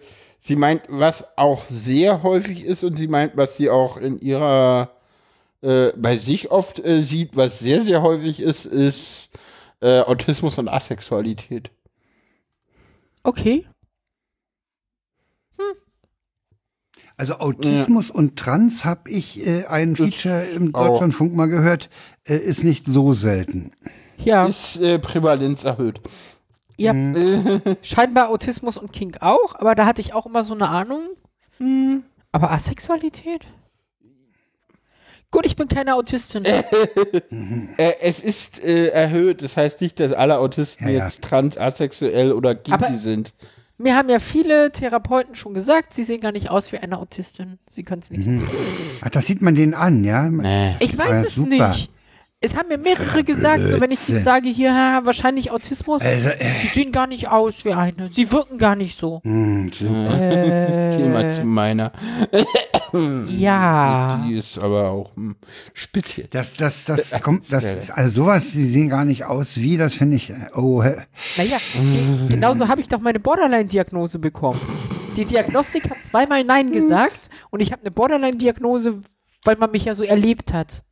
S2: sie meint, was auch sehr häufig ist und sie meint, was sie auch in ihrer äh, bei sich oft äh, sieht, was sehr, sehr häufig ist, ist äh, Autismus und Asexualität.
S3: Okay.
S1: Also Autismus und Trans habe ich äh, ein Feature im. Deutschlandfunk mal gehört, äh, ist nicht so selten.
S3: Ja,
S2: Ist äh, Prävalenz erhöht.
S3: Ja. scheinbar Autismus und Kink auch, aber da hatte ich auch immer so eine Ahnung. Aber Asexualität? Gut, ich bin keine Autistin.
S2: Äh, es ist äh, erhöht, das heißt nicht, dass alle Autisten
S1: Ja, ja.
S2: jetzt trans, asexuell oder
S3: Aber-
S2: sind.
S3: Mir haben ja viele Therapeuten schon gesagt, sie sehen gar nicht aus wie eine Autistin. Sie können es nicht
S1: Mhm.
S3: sagen.
S1: Ach, das sieht man denen an, ja?
S2: Nee.
S3: Ich weiß
S1: Ja,
S3: es
S1: super.
S3: nicht. Es haben mir mehrere gesagt, so wenn ich ihnen sage, hier, ha, wahrscheinlich Autismus,
S1: Also, äh,
S3: sie sehen gar nicht aus wie eine. Sie wirken gar nicht so.
S2: Geh mal zu
S3: Äh,
S2: meiner.
S3: ja.
S2: Die ist aber auch hm, speziell.
S1: Das, das, das kommt, das, also sowas, die sehen gar nicht aus wie, das finde ich, äh, oh, hä.
S3: Naja, ge- genauso habe ich doch meine Borderline-Diagnose bekommen. Die Diagnostik hat zweimal Nein gesagt und ich habe eine Borderline-Diagnose, weil man mich ja so erlebt hat.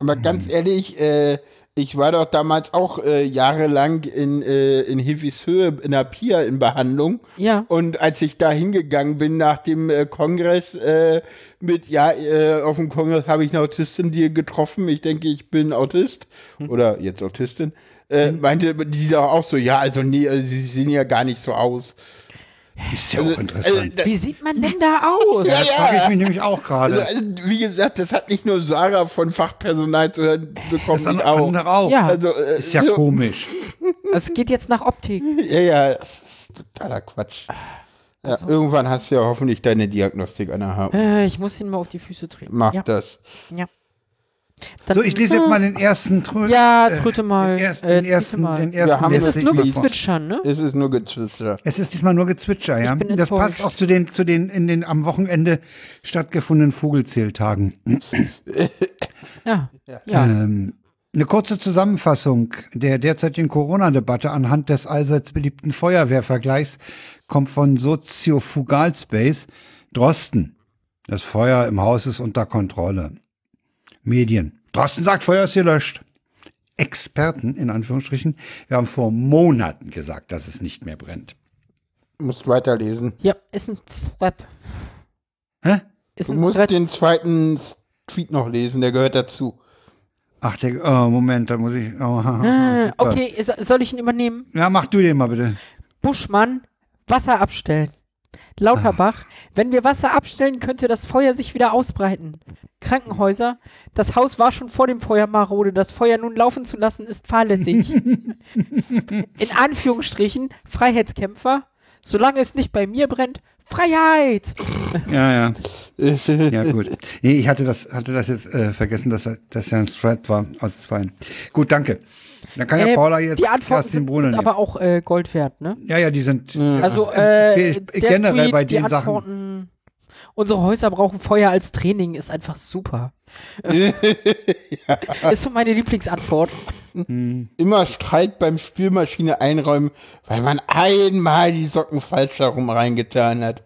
S2: Aber ganz ehrlich, äh, ich war doch damals auch äh, jahrelang in, äh, in Hilfishöhe in der PIA in Behandlung.
S3: Ja.
S2: Und als ich da hingegangen bin nach dem äh, Kongress äh, mit, ja, äh, auf dem Kongress habe ich eine Autistin die getroffen. Ich denke, ich bin Autist oder jetzt Autistin. Äh, meinte die doch auch so, ja, also nee, äh, sie sehen ja gar nicht so aus.
S1: Ist ja
S2: Also,
S1: auch interessant.
S2: äh,
S3: Wie sieht man denn da aus?
S1: das
S2: ja.
S1: frage ich mich nämlich auch
S2: Also,
S1: gerade.
S2: also, wie gesagt, das hat nicht nur Sarah von Fachpersonal zu hören bekommen,
S1: Das
S2: auch.
S1: andere auch.
S3: Ja.
S2: Also, äh,
S1: Ist ja
S2: so,
S1: komisch.
S3: Es geht jetzt nach Optik.
S2: Ja, ja, das ist totaler Quatsch. Ja,
S3: Also.
S2: Irgendwann hast du ja hoffentlich deine Diagnostik an der Hand.
S3: Äh, ich muss ihn mal auf die Füße treten.
S2: Mach
S3: ja.
S2: das.
S3: Ja. Dann,
S1: So, ich lese jetzt mal den ersten Trö
S3: Ja,
S1: äh,
S3: tröte mal.
S1: Den ersten,
S3: äh,
S1: den
S3: tröte
S1: ersten,
S3: mal.
S1: den
S2: Wir
S1: ersten
S2: haben
S3: Es ist nur
S2: gelesen.
S3: Gezwitschern, ne?
S2: Es ist nur Gezwitscher.
S1: Es ist diesmal nur Gezwitscher, ja.
S3: bin
S1: Das passt auch zu den, zu den in den am Wochenende stattgefundenen Vogelzähltagen.
S3: Ja. Ja.
S1: Ähm, eine kurze Zusammenfassung der derzeitigen Corona-Debatte anhand des allseits beliebten Feuerwehrvergleichs kommt von Soziofugalspace Drosten. Das Feuer im Haus ist unter Kontrolle. Medien. Drosten sagt, Feuer ist gelöscht. Experten, in Anführungsstrichen, wir haben vor Monaten gesagt, dass es nicht mehr brennt.
S2: Musst weiterlesen.
S3: ja, ist ein Thread.
S1: Hä?
S3: Ist
S2: Du
S3: ein
S2: musst
S3: Thread.
S2: den zweiten Tweet noch lesen, der gehört dazu.
S1: Ach, der, oh, Moment, da muss ich. Oh,
S3: Äh, okay, so- soll ich ihn übernehmen?
S1: Ja, mach du den mal bitte.
S3: Buschmann, Wasser abstellen. Lauterbach, wenn wir Wasser abstellen, könnte das Feuer sich wieder ausbreiten. Krankenhäuser, das Haus war schon vor dem Feuer marode, das Feuer nun laufen zu lassen, ist fahrlässig. In Anführungsstrichen, Freiheitskämpfer, solange es nicht bei mir brennt, Freiheit!
S1: Ja, ja. Ja, gut. Nee, ich hatte das, hatte das jetzt äh, vergessen, dass das ja ein Thread war aus zwei. Gut, danke. Dann kann ja
S3: Äh,
S1: Paula jetzt
S3: die Antworten
S1: erst den
S3: sind,
S1: Brunnen
S3: sind
S1: nehmen.
S3: aber auch äh, Gold wert, ne?
S1: Ja, ja, die sind.
S3: Also
S1: Äh,
S3: äh, der
S1: generell
S3: Tweet,
S1: bei
S3: die
S1: den Sachen.
S3: Antworten, unsere Häuser brauchen Feuer als Training, ist einfach super. Ist so meine Lieblingsantwort.
S2: Immer Streit beim Spülmaschine einräumen, weil man einmal die Socken falsch herum reingetan hat.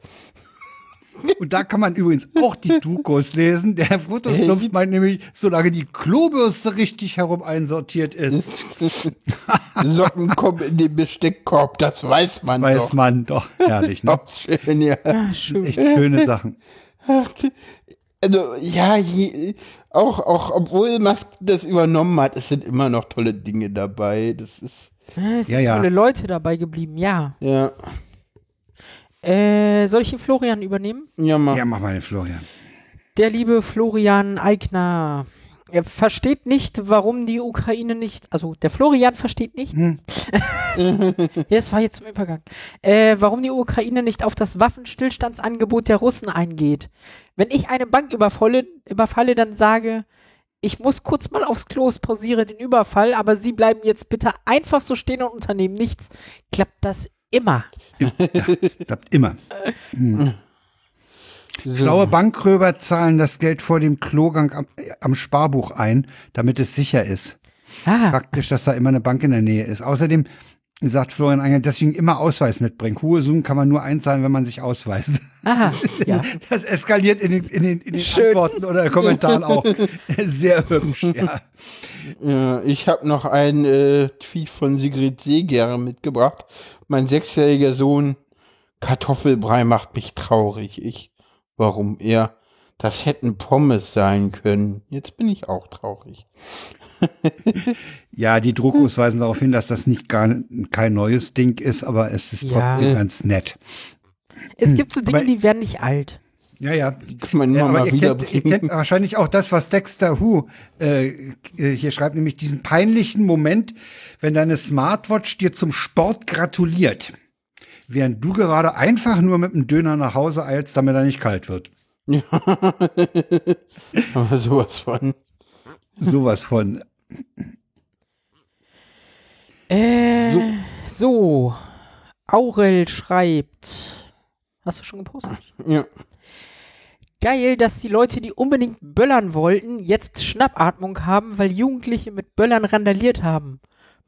S1: Und da kann man übrigens auch die Dukos lesen. Der Fotoschlumpf meint nämlich, solange die Klobürste richtig herum einsortiert ist,
S2: Socken kommen in den Besteckkorb, das weiß man
S1: weiß
S2: doch.
S1: man doch. Herrlich, ne?
S2: Auch schön, ja.
S3: Ah, schön.
S1: Echt schöne Sachen.
S2: Also, ja, je, auch, auch, obwohl Musk das übernommen hat, es sind immer noch tolle Dinge dabei. Das ist,
S3: Es
S1: Ja,
S3: sind
S1: ja.
S3: tolle Leute dabei geblieben, ja.
S2: ja,
S3: Äh, soll ich den Florian übernehmen?
S2: ja, mal.
S1: Ja, mach mal den Florian.
S3: Der liebe Florian Eigner. Er versteht nicht, warum die Ukraine nicht, also der Florian versteht nicht. ja, das war jetzt zum Übergang. Äh, warum die Ukraine nicht auf das Waffenstillstandsangebot der Russen eingeht. Wenn ich eine Bank überfalle, überfalle, dann sage, ich muss kurz mal aufs Klo, pausiere den Überfall, aber Sie bleiben jetzt bitte einfach so stehen und unternehmen nichts. Klappt das immer.
S1: Das klappt immer.
S2: So.
S1: Schlaue Bankräuber zahlen das Geld vor dem Klogang am, am Sparbuch ein, damit es sicher ist.
S3: Ah,
S1: Praktisch, dass da immer eine Bank in der Nähe ist. Außerdem sagt Florian Angel, deswegen immer Ausweis mitbringen. Hohe Summen kann man nur einzahlen, wenn man sich ausweist.
S3: Aha, ja.
S1: Das eskaliert in den, in den, in den. Antworten oder Kommentaren auch. Sehr hübsch, ja.
S2: Ja, ich habe noch einen äh, Tweet von Sigrid Seger mitgebracht. Mein sechsjähriger Sohn Kartoffelbrei macht mich traurig. Ich, warum er? Das hätten Pommes sein können. Jetzt bin ich auch traurig.
S1: Ja, die Druckos weisen darauf hin, dass das nicht gar kein neues Ding ist, aber es ist
S3: Ja.
S1: trotzdem ganz nett.
S3: Es gibt so Dinge,
S1: Aber-
S3: die werden nicht alt.
S1: Ja, ja.
S2: Kann man immer
S1: Ja,
S2: mal
S1: ihr
S2: wieder
S1: kennt, ihr
S2: bringen.
S1: kennt wahrscheinlich auch das, was Dexter Who äh, äh, hier schreibt, nämlich diesen peinlichen Moment, wenn deine Smartwatch dir zum Sport gratuliert, während du gerade einfach nur mit dem Döner nach Hause eilst, damit er nicht kalt wird.
S2: Aber sowas von.
S1: Sowas von.
S3: Äh, so. Aurel schreibt. Hast du schon gepostet?
S2: Ja.
S3: Geil, dass die Leute, die unbedingt böllern wollten, jetzt Schnappatmung haben, weil Jugendliche mit Böllern randaliert haben.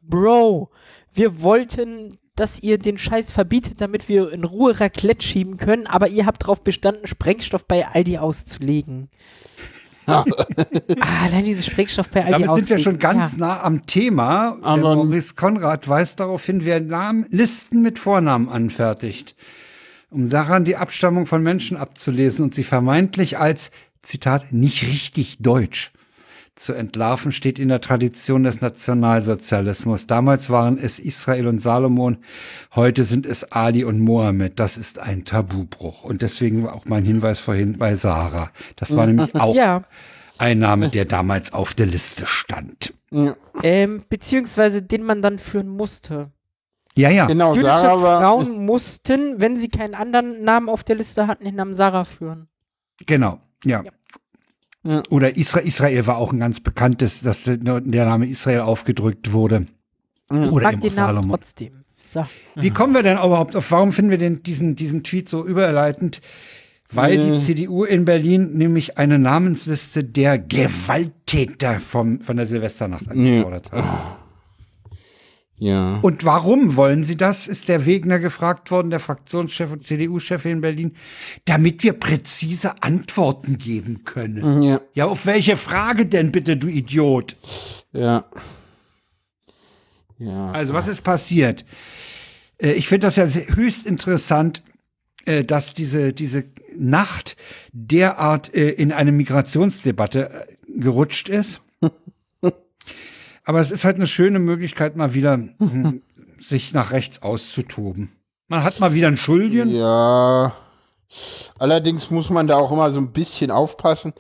S3: Bro, wir wollten, dass ihr den Scheiß verbietet, damit wir in Ruhe Raclette schieben können, aber ihr habt darauf bestanden, Sprengstoff bei Aldi auszulegen. ah, nein, dieses Sprengstoff bei Aldi
S1: Damit sind wir schon ganz
S3: Ja.
S1: nah am Thema.
S2: Aber-
S1: Der Maurice Konrad weist darauf hin, wer Namen, Listen mit Vornamen anfertigt, um daran die Abstammung von Menschen abzulesen und sie vermeintlich als, Zitat, nicht richtig deutsch zu entlarven, steht in der Tradition des Nationalsozialismus. Damals waren es Israel und Salomon, heute sind es Ali und Mohammed. Das ist ein Tabubruch. Und deswegen auch mein Hinweis vorhin bei Sarah. Das war nämlich auch
S3: Ja,
S1: ein Name, der damals auf der Liste stand.
S2: ja.
S3: ähm, beziehungsweise den man dann führen musste.
S1: Ja, ja.
S2: Genau,
S3: Jüdische
S2: Sarah war.
S3: Frauen mussten, wenn sie keinen anderen Namen auf der Liste hatten, den Namen Sarah führen.
S1: Genau, ja.
S2: Ja.
S1: Oder Isra Israel war auch ein ganz bekanntes, dass der Name Israel aufgedrückt wurde.
S2: Mhm.
S1: Oder
S3: Mag den Namen
S1: Salomon.
S3: trotzdem. So.
S1: Wie kommen wir denn überhaupt auf, warum finden wir denn diesen, diesen Tweet so überleitend? Weil die
S2: Mhm.
S1: CDU in Berlin nämlich eine Namensliste der Gewalttäter vom, von der Silvesternacht angefordert hat.
S2: Ja.
S1: Und warum wollen sie das, ist der Wegner gefragt worden, der Fraktionschef und CDU-Chef in Berlin, damit wir präzise Antworten geben können.
S2: Ja.
S1: Ja, auf welche Frage denn bitte, du Idiot?
S2: Ja. Ja.
S1: Also, was ist passiert? Äh, Ich finde das ja höchst interessant, äh, dass diese, diese Nacht derart äh, in eine Migrationsdebatte gerutscht ist. Aber es ist halt eine schöne Möglichkeit, mal wieder hm, sich nach rechts auszutoben. Man hat mal wieder einen Schuldigen.
S2: Ja. Allerdings muss man da auch immer so ein bisschen aufpassen,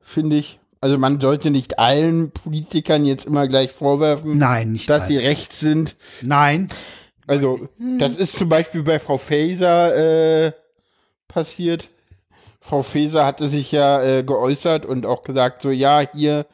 S2: finde ich. Also man sollte nicht allen Politikern jetzt immer gleich vorwerfen,
S1: Nein,
S2: dass
S1: alle.
S2: sie rechts sind.
S1: Nein.
S2: Also das ist zum Beispiel bei Frau Faeser äh, passiert. Frau Faeser hatte sich ja äh, geäußert und auch gesagt, so ja, hier,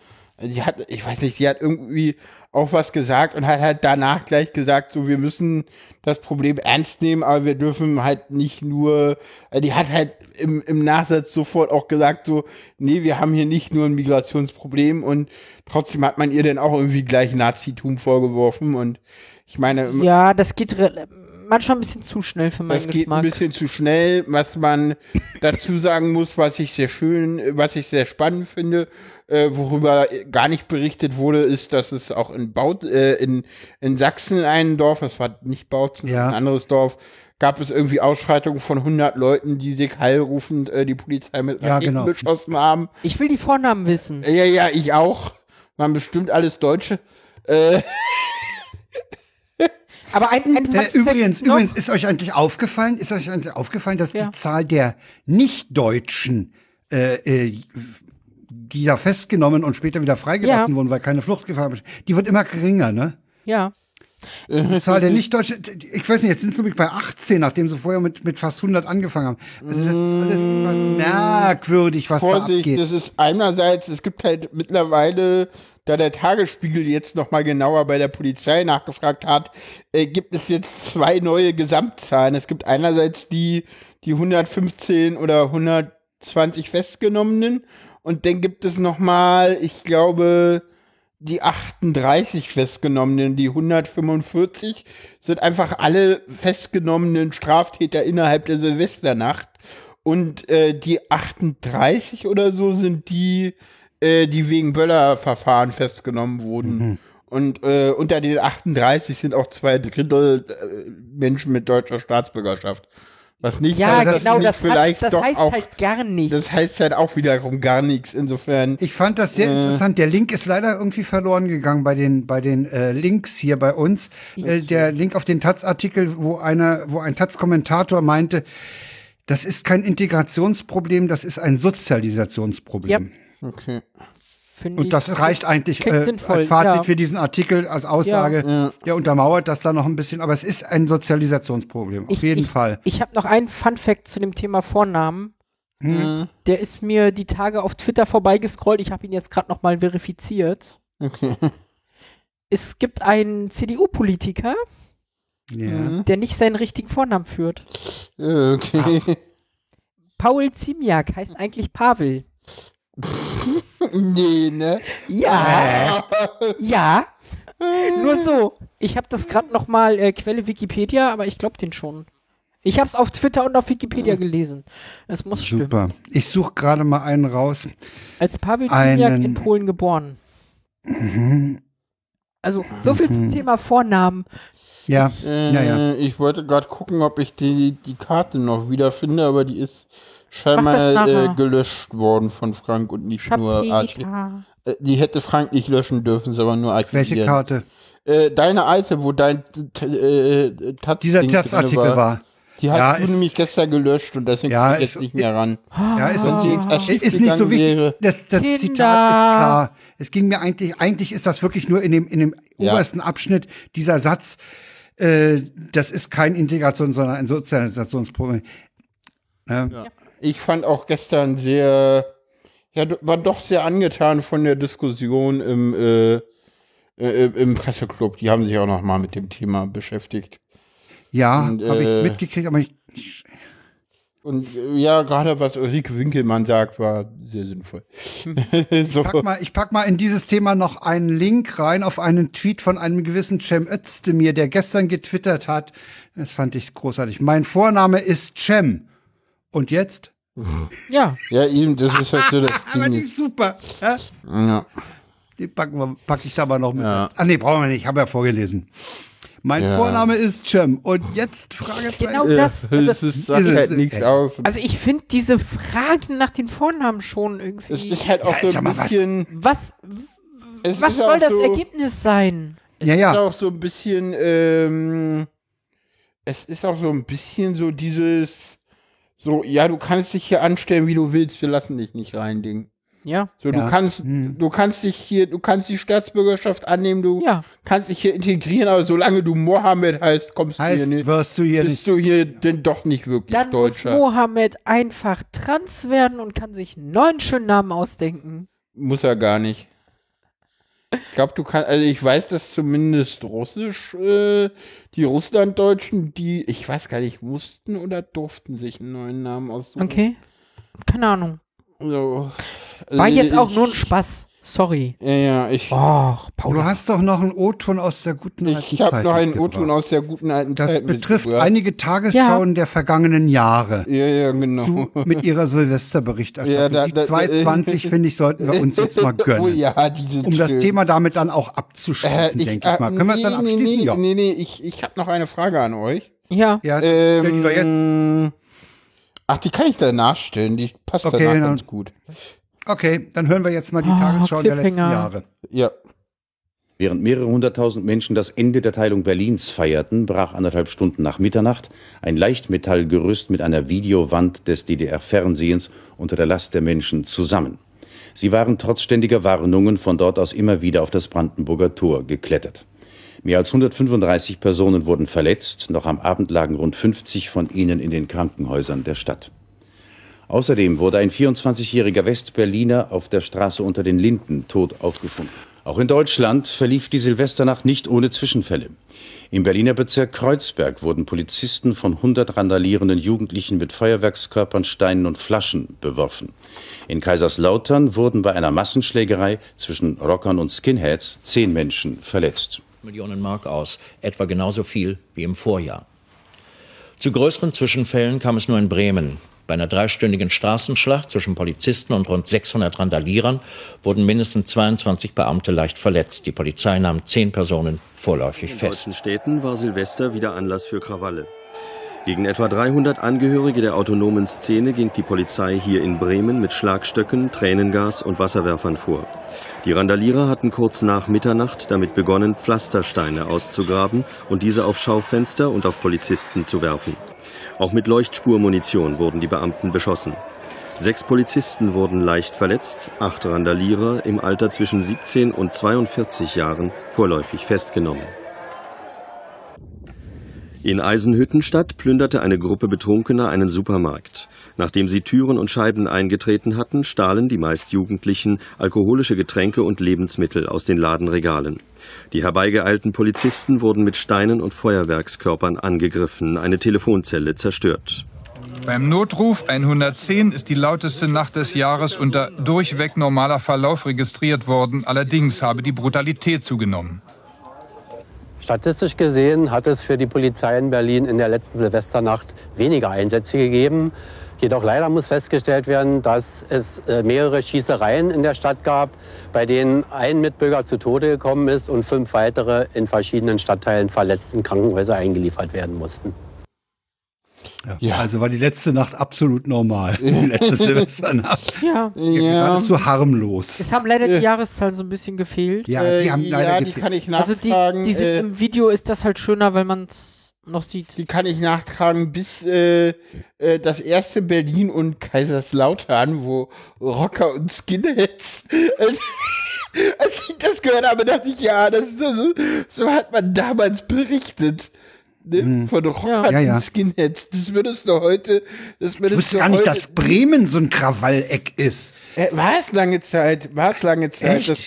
S2: die hat, ich weiß nicht, die hat irgendwie auch was gesagt und hat halt danach gleich gesagt, so wir müssen das Problem ernst nehmen, aber wir dürfen halt nicht nur, äh, die hat halt im, im Nachsatz sofort auch gesagt, so, nee, wir haben hier nicht nur ein Migrationsproblem und trotzdem hat man ihr dann auch irgendwie gleich Nazitum vorgeworfen und ich meine,
S3: Ja, das geht manchmal ein bisschen zu schnell für meinen
S2: das geht ein
S3: Geschmack.
S2: bisschen zu schnell. Was man dazu sagen muss, was ich sehr schön, was ich sehr spannend finde, äh, worüber gar nicht berichtet wurde, ist, dass es auch in, Baut, äh, in, in Sachsen ein Dorf, das war nicht Bautzen,
S1: Ja.
S2: ein anderes Dorf, gab es irgendwie Ausschreitungen von 100 Leuten, die sich heilrufend äh, die Polizei mit
S1: Ja,
S2: Raketen
S1: genau.
S2: beschossen haben.
S3: Ich will die Vornamen wissen.
S2: Ja, ja, ich auch. Waren bestimmt alles Deutsche. Äh,
S3: Aber ein, ein
S1: Äh, übrigens,
S3: noch.
S1: übrigens, ist euch eigentlich aufgefallen, ist euch eigentlich aufgefallen, dass
S3: Ja.
S1: die Zahl der Nicht-Deutschen, äh, äh, die da festgenommen und später wieder freigelassen
S3: Ja.
S1: wurden, weil keine Fluchtgefahr besteht, die wird immer geringer, ne?
S3: Ja.
S1: Die Zahl der Nicht-Deutschen, ich weiß nicht, jetzt sind es nämlich bei 18, nachdem sie vorher mit, mit fast 100 angefangen haben. Also das ist alles etwas merkwürdig, was da
S2: Vorsicht,
S1: abgeht.
S2: das ist einerseits, es gibt halt mittlerweile, da der Tagesspiegel jetzt nochmal genauer bei der Polizei nachgefragt hat, äh, gibt es jetzt zwei neue Gesamtzahlen. Es gibt einerseits die, die 115 oder 120 Festgenommenen und dann gibt es nochmal, ich glaube, die 38 Festgenommenen, die 145 sind einfach alle festgenommenen Straftäter innerhalb der Silvesternacht. Und äh, die 38 oder so sind die, äh, die wegen Böller-Verfahren festgenommen wurden.
S1: Mhm.
S2: Und äh, unter den 38 sind auch zwei Drittel äh, Menschen mit deutscher Staatsbürgerschaft. Was nicht
S3: Ja,
S2: heißt, dass
S3: genau,
S2: nicht
S3: das,
S2: vielleicht
S3: hat, das
S2: doch
S3: heißt
S2: auch,
S3: halt gar nicht.
S2: das heißt halt auch wiederum gar nichts. Insofern,
S1: Ich fand das sehr interessant. Der Link ist leider irgendwie verloren gegangen bei den bei den äh, Links hier bei uns. Äh, der Link auf den Taz-Artikel, wo einer, wo ein Taz-Kommentator meinte, das ist kein Integrationsproblem, das ist ein Sozialisationsproblem.
S2: okay.
S3: Finde
S1: Und das
S3: ich-
S1: reicht eigentlich äh, als Fazit
S3: ja.
S1: für diesen Artikel, als Aussage. Ja. untermauert das da noch ein bisschen, aber es ist ein Sozialisationsproblem, auf
S3: Ich,
S1: jeden
S3: ich,
S1: Fall.
S3: Ich habe noch einen Fun-Fact zu dem Thema Vornamen.
S2: Mhm.
S3: Der ist mir die Tage auf Twitter vorbeigescrollt. Ich habe ihn jetzt gerade noch mal verifiziert.
S2: Okay.
S3: Es gibt einen CDU-Politiker,
S1: Ja.
S2: Mhm.
S3: der nicht seinen richtigen Vornamen führt.
S2: Okay.
S3: Paul Ziemiak heißt eigentlich Pavel.
S2: nee, ne?
S3: Ja, ja. Nur so. Ich habe das gerade noch mal äh, Quelle Wikipedia, aber ich glaube den schon. Ich habe es auf Twitter und auf Wikipedia gelesen. Es muss stimmen.
S1: Super. Ich suche gerade mal einen raus.
S3: Als Pavel
S1: Einen-
S3: in Polen geboren.
S1: Mhm.
S3: Also so viel zum Thema Vornamen.
S1: Ja,
S2: Äh,
S1: ja, ja.
S2: Ich wollte gerade gucken, ob ich die, die Karte noch wiederfinde, aber die ist scheinbar äh, gelöscht worden von Frank und nicht nur archiviert. Äh, die hätte Frank nicht löschen dürfen, aber nur archivieren.
S1: Welche Karte?
S2: Äh, deine alte, wo dein äh, Taz
S1: Dieser Taz-Artikel war.
S2: Die hast
S1: Ja,
S2: du
S1: ist-
S2: nämlich gestern gelöscht und deswegen
S1: Ja,
S2: ich
S1: ist-
S2: jetzt nicht mehr ran.
S1: Ja, ist,
S2: Wenn
S1: ist nicht so wichtig.
S2: wäre.
S1: Das, das. Zitat ist klar. Es ging mir eigentlich, eigentlich ist das wirklich nur in dem, in dem
S2: Ja.
S1: obersten Abschnitt dieser Satz, äh, das ist kein Integration, sondern ein Sozialisationsproblem. Ja.
S2: Ja. Ich fand auch gestern sehr, ja, war doch sehr angetan von der Diskussion im, äh, äh, im Presseclub. Die haben sich auch noch mal mit dem Thema beschäftigt.
S1: Ja, habe
S2: äh,
S1: ich mitgekriegt, aber ich,
S2: Und äh, ja, gerade was Ulrike Winkelmann sagt, war sehr sinnvoll. so.
S1: pack mal, ich pack mal in dieses Thema noch einen Link rein auf einen Tweet von einem gewissen Cem Özdemir, der gestern getwittert hat. Das fand ich großartig. Mein Vorname ist Cem. Und jetzt?
S3: Ja,
S2: Ja, eben, das ist halt so das
S1: Aber
S2: Ding.
S1: die ist super. Ja?
S2: Ja.
S1: Die packen wir, pack ich da mal noch mit.
S2: Ja.
S1: Ah nee, brauchen wir nicht. Ich habe ja vorgelesen. Mein
S2: Ja.
S1: Vorname ist Cem. Und jetzt Fragezeichen.
S3: genau das.
S2: Ja,
S3: Also,
S2: das ist, sagt
S1: ist es-
S2: halt nichts aus.
S3: also ich finde diese Fragen nach den Vornamen schon irgendwie.
S2: Es ist halt auch so
S1: sag
S2: ein
S1: was-
S2: bisschen.
S3: was
S2: Es
S3: was
S2: ist
S3: soll das
S2: so,
S3: Ergebnis sein?
S1: Ja,
S2: ist
S1: ja.
S2: auch so ein bisschen, ähm, es ist auch so ein bisschen so dieses, so, ja, du kannst dich hier anstellen, wie du willst, wir lassen dich nicht rein, Ding.
S3: Ja,
S2: So,
S1: Ja.
S2: du kannst,
S1: Hm.
S2: du kannst dich hier, du kannst die Staatsbürgerschaft annehmen, du
S3: ja.
S2: kannst dich hier integrieren, aber solange du Mohammed heißt, kommst du hier
S1: Heißt,
S2: nicht,
S1: wirst du hier
S2: bist
S1: nicht.
S2: du hier denn doch nicht wirklich
S3: Dann muss
S2: Deutscher.
S3: Mohammed einfach trans werden und kann sich einen neuen schönen Namen ausdenken.
S2: Muss er gar nicht. Ich glaube, du kannst, also ich weiß, dass zumindest Russisch, äh, die Russlanddeutschen, die, ich weiß gar nicht, mussten oder durften sich einen neuen Namen aussuchen.
S3: Okay. Keine Ahnung.
S2: So,
S3: War
S2: also
S3: jetzt auch
S2: ich-
S3: nur ein Spaß. Sorry.
S2: Ja, ja, ich,
S3: Oh, Paul.
S1: Du hast doch noch einen O-Ton aus der guten alten
S2: ich habe
S1: Zeit
S2: noch einen. O-Ton aus der guten alten
S1: Das
S2: Zeit
S1: betrifft
S2: mitgebracht.
S1: einige Tagesschauen der vergangenen Jahre.
S2: Ja, ja, genau.
S1: Zu, mit ihrer Silvesterberichterstattung.
S2: Ja, da-
S1: die
S2: da-
S1: 220, finde ich, sollten wir uns jetzt mal
S2: Oh
S1: gönnen.
S2: ja, die sind
S1: Um das
S2: schön.
S1: Thema damit dann auch
S2: Äh,
S1: abzuschließen,
S2: ich,
S1: denke ich
S2: äh,
S1: mal. Können wir es dann
S2: nee,
S1: abschließen?
S2: Nee, nee,
S1: ja.
S2: nee, nee, ich, ich habe noch eine Frage an euch.
S3: ja.
S1: ja die.
S2: Ähm, ach, die kann ich danach stellen. Die passt
S1: Okay,
S2: danach
S1: dann-
S2: ganz gut.
S1: Okay, dann hören wir jetzt mal die
S3: Oh,
S1: Tagesschau der letzten. Jahre.
S2: Ja.
S4: Während mehrere hunderttausend Menschen das Ende der Teilung Berlins feierten, brach anderthalb Stunden nach Mitternacht ein Leichtmetallgerüst mit einer Videowand des DDR-Fernsehens unter der Last der Menschen zusammen. Sie waren trotz ständiger Warnungen von dort aus immer wieder auf das Brandenburger Tor geklettert. Mehr als 135 Personen wurden verletzt, noch am Abend lagen rund 50 von ihnen in den Krankenhäusern der Stadt. Außerdem wurde ein 24-jähriger Westberliner auf der Straße unter den Linden tot aufgefunden. Auch in Deutschland verlief die Silvesternacht nicht ohne Zwischenfälle. Im Berliner Bezirk Kreuzberg wurden Polizisten von 100 randalierenden Jugendlichen mit Feuerwerkskörpern, Steinen und Flaschen beworfen. In Kaiserslautern wurden bei einer Massenschlägerei zwischen Rockern und Skinheads zehn Menschen verletzt.
S5: Millionen Mark aus, etwa genauso viel wie im Vorjahr. Zu größeren Zwischenfällen kam es nur in Bremen. Bei einer dreistündigen Straßenschlacht zwischen Polizisten und rund 600 Randalierern wurden mindestens 22 Beamte leicht verletzt. Die Polizei nahm zehn Personen vorläufig
S6: In
S5: fest.
S6: deutschen Städten war Silvester wieder Anlass für Krawalle. Gegen etwa 300 Angehörige der autonomen Szene ging die Polizei hier in Bremen mit Schlagstöcken, Tränengas und Wasserwerfern vor. Die Randalierer hatten kurz nach Mitternacht damit begonnen, Pflastersteine auszugraben und diese auf Schaufenster und auf Polizisten zu werfen. Auch mit Leuchtspurmunition wurden die Beamten beschossen. Sechs Polizisten wurden leicht verletzt, acht Randalierer im Alter zwischen 17 und 42 Jahren vorläufig festgenommen. In Eisenhüttenstadt plünderte eine Gruppe Betrunkener einen Supermarkt. Nachdem sie Türen und Scheiben eingetreten hatten, stahlen die meist Jugendlichen alkoholische Getränke und Lebensmittel aus den Ladenregalen. Die herbeigeeilten Polizisten wurden mit Steinen und Feuerwerkskörpern angegriffen, eine Telefonzelle zerstört.
S7: Beim Notruf 110 ist die lauteste Nacht des Jahres unter durchweg normaler Verlauf registriert worden. Allerdings habe die Brutalität zugenommen.
S8: Statistisch gesehen hat es für die Polizei in Berlin in der letzten Silvesternacht weniger Einsätze gegeben. Jedoch leider muss festgestellt werden, dass es äh, mehrere Schießereien in der Stadt gab, bei denen ein Mitbürger zu Tode gekommen ist und fünf weitere in verschiedenen Stadtteilen verletzt Krankenhäuser eingeliefert werden mussten.
S1: Ja.
S2: Ja.
S1: Also war die letzte Nacht absolut normal. Die letzte Silvesternacht.
S3: Ja.
S2: Ja,
S1: Geradezu harmlos.
S3: Es haben leider die Jahreszahlen so ein bisschen gefehlt.
S1: Ja,
S2: äh,
S1: die haben leider
S2: ja die
S1: gefehlt.
S2: kann ich
S3: also die,
S2: nachtragen.
S3: die sind,
S2: äh,
S3: im Video ist das halt schöner, weil man es noch sieht.
S2: die kann ich nachtragen bis äh, äh, das erste Berlin und Kaiserslautern, wo Rocker und Skinheads. Als ich das gehört habe, dachte ich, ja, das, das, so hat man damals berichtet. Ne? Von Rockern
S1: Ja, ja.
S2: Skinheads. Das würdest du heute. Das
S1: Ich
S2: würdest
S1: wusste
S2: du
S1: gar nicht,
S2: heute,
S1: dass Bremen so ein Krawalleck ist.
S2: Äh, war es lange Zeit, war es lange Zeit.
S1: Echt?
S2: Das,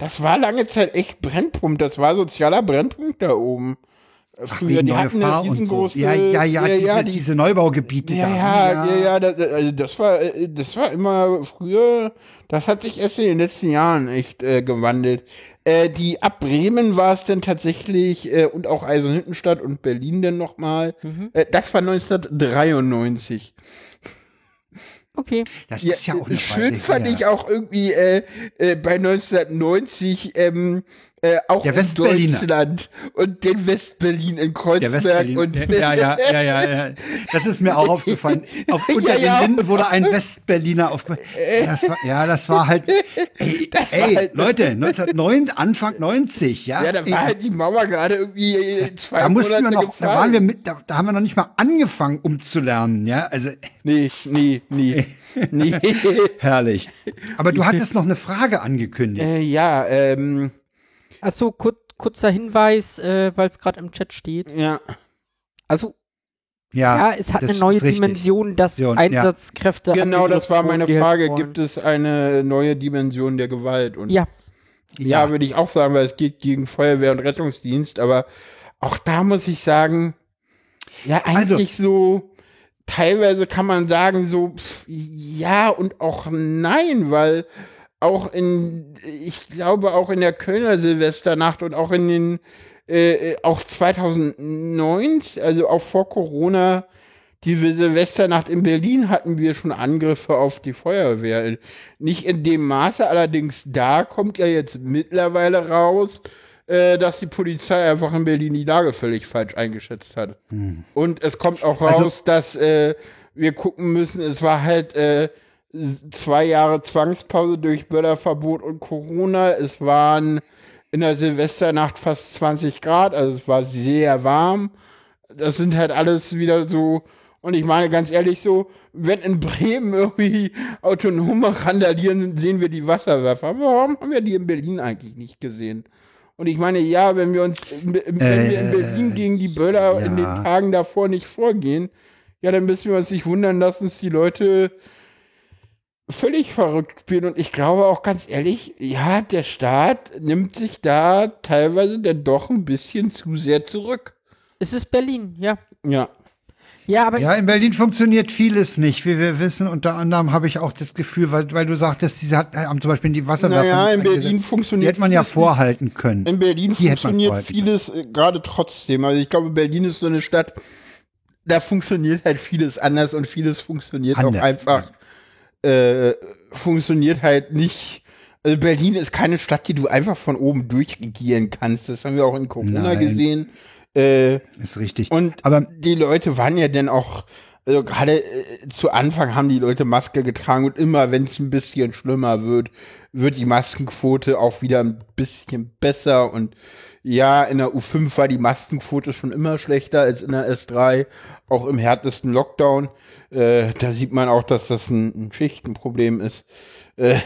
S2: das war lange Zeit echt Brennpunkt. Das war sozialer Brennpunkt da oben.
S1: Ach,
S2: Früher,
S1: wegen
S2: die hatten
S1: Fahr und so.
S2: riesengroße.
S1: Ja, ja, ja, diese,
S2: die-
S1: diese Neubaugebiete
S2: Ja,
S1: da.
S2: ja, ja, ja, das, also das war, äh, das war immer früher, das hat sich erst in den letzten Jahren echt äh, gewandelt. Äh, die ab Bremen war es dann tatsächlich äh, und auch Eisenhüttenstadt und Berlin dann nochmal.
S1: Mhm.
S2: Äh, das war 1993.
S3: Okay.
S1: Das ist ja auch eine
S2: schön
S1: Weile
S2: fand
S1: her.
S2: ich auch irgendwie äh, äh, bei 1990 ähm, äh, auch
S1: Der
S2: in. Deutschland und den Westberlin in
S1: Der
S2: Kreuzberg
S1: Westberlin.
S2: und
S1: ja, ja, ja, ja, ja. Das ist mir auch aufgefallen. Auf, unter
S2: Ja, ja.
S1: den Linden wurde ein Westberliner auf. Das war, ja, das war halt. Ey,
S2: Das
S1: ey
S2: halt-
S1: Leute, 1909, Anfang 90, ja.
S2: ja, da
S1: Ey,
S2: war halt die Mauer gerade irgendwie zwei
S1: da mussten wir noch, da waren wir mit, da, da haben wir noch nicht mal angefangen umzulernen, ja. Also
S2: Nee, nee, nee. nee.
S1: herrlich. Aber du hattest noch eine Frage angekündigt.
S2: äh, ja, ähm,
S3: Achso, kur kurzer Hinweis, äh, weil es gerade im Chat steht.
S2: ja.
S3: Also,
S1: Ja,
S3: ja, es hat eine neue. Dimension, dass
S1: Ja, ja.
S3: Einsatzkräfte.
S2: Genau, das war meine Frage. Gibt es eine neue Dimension der Gewalt? Und
S3: Ja,
S2: Ja, würde ich auch sagen, weil es geht gegen Feuerwehr und Rettungsdienst, aber auch da muss ich sagen, ja,
S1: Also-
S2: eigentlich so, teilweise kann man sagen, so, pff, ja und auch nein, weil auch in, ich glaube auch in der Kölner Silvesternacht und auch in den, äh, äh, auch 2009, also auch vor Corona, diese Silvesternacht in Berlin hatten wir schon Angriffe auf die Feuerwehr. Nicht in dem Maße, allerdings da kommt ja jetzt mittlerweile raus, äh, dass die Polizei einfach in Berlin die Lage völlig falsch eingeschätzt hat. Und es kommt auch
S1: Also-
S2: raus, dass äh, wir gucken müssen, es war halt äh, zwei Jahre Zwangspause durch Böllerverbot und Corona. Es waren in der Silvesternacht fast 20 Grad, also es war sehr warm. Das sind halt alles wieder so. Und ich meine ganz ehrlich so, wenn in Bremen irgendwie autonome randalieren, sehen wir die Wasserwerfer. Warum haben wir die in Berlin eigentlich nicht gesehen? Und ich meine, ja, wenn wir uns, wenn wir in
S1: Äh,
S2: Berlin gegen die Böller in den
S1: ja.
S2: Tagen davor nicht vorgehen, ja, dann müssen wir uns nicht wundern lassen, dass die Leute völlig verrückt spielen und ich glaube auch ganz ehrlich, ja, der Staat nimmt sich da teilweise dann doch ein bisschen zu sehr zurück.
S3: Es ist Berlin, ja.
S2: Ja.
S3: Ja, aber
S1: Ja, in Berlin funktioniert vieles nicht, wie wir wissen. Unter anderem habe ich auch das Gefühl, weil, weil du sagtest, diese hat, haben zum Beispiel die Wasserwerfer.
S2: Naja, in Berlin
S1: eingesetzt.
S2: funktioniert
S1: Die hätte man ja vorhalten können.
S2: In Berlin
S1: Die
S2: funktioniert vieles äh, gerade trotzdem. Also ich glaube, Berlin ist so eine Stadt, da funktioniert halt vieles anders und vieles funktioniert
S1: Anders,
S2: auch einfach, äh, funktioniert halt nicht. Also Berlin ist keine Stadt, die du einfach von oben durchregieren kannst. Das haben wir auch in Corona
S1: Nein.
S2: gesehen. Äh,
S1: Ist richtig.
S2: und
S1: Aber
S2: die Leute waren ja dann auch, also gerade äh, zu Anfang haben die Leute Maske getragen und immer, wenn es ein bisschen schlimmer wird, wird die Maskenquote auch wieder ein bisschen besser. Und ja, in der U5 war die Maskenquote schon immer schlechter als in der S3, auch im härtesten Lockdown. Äh, da sieht man auch, dass das ein, ein Schichtenproblem ist. Äh,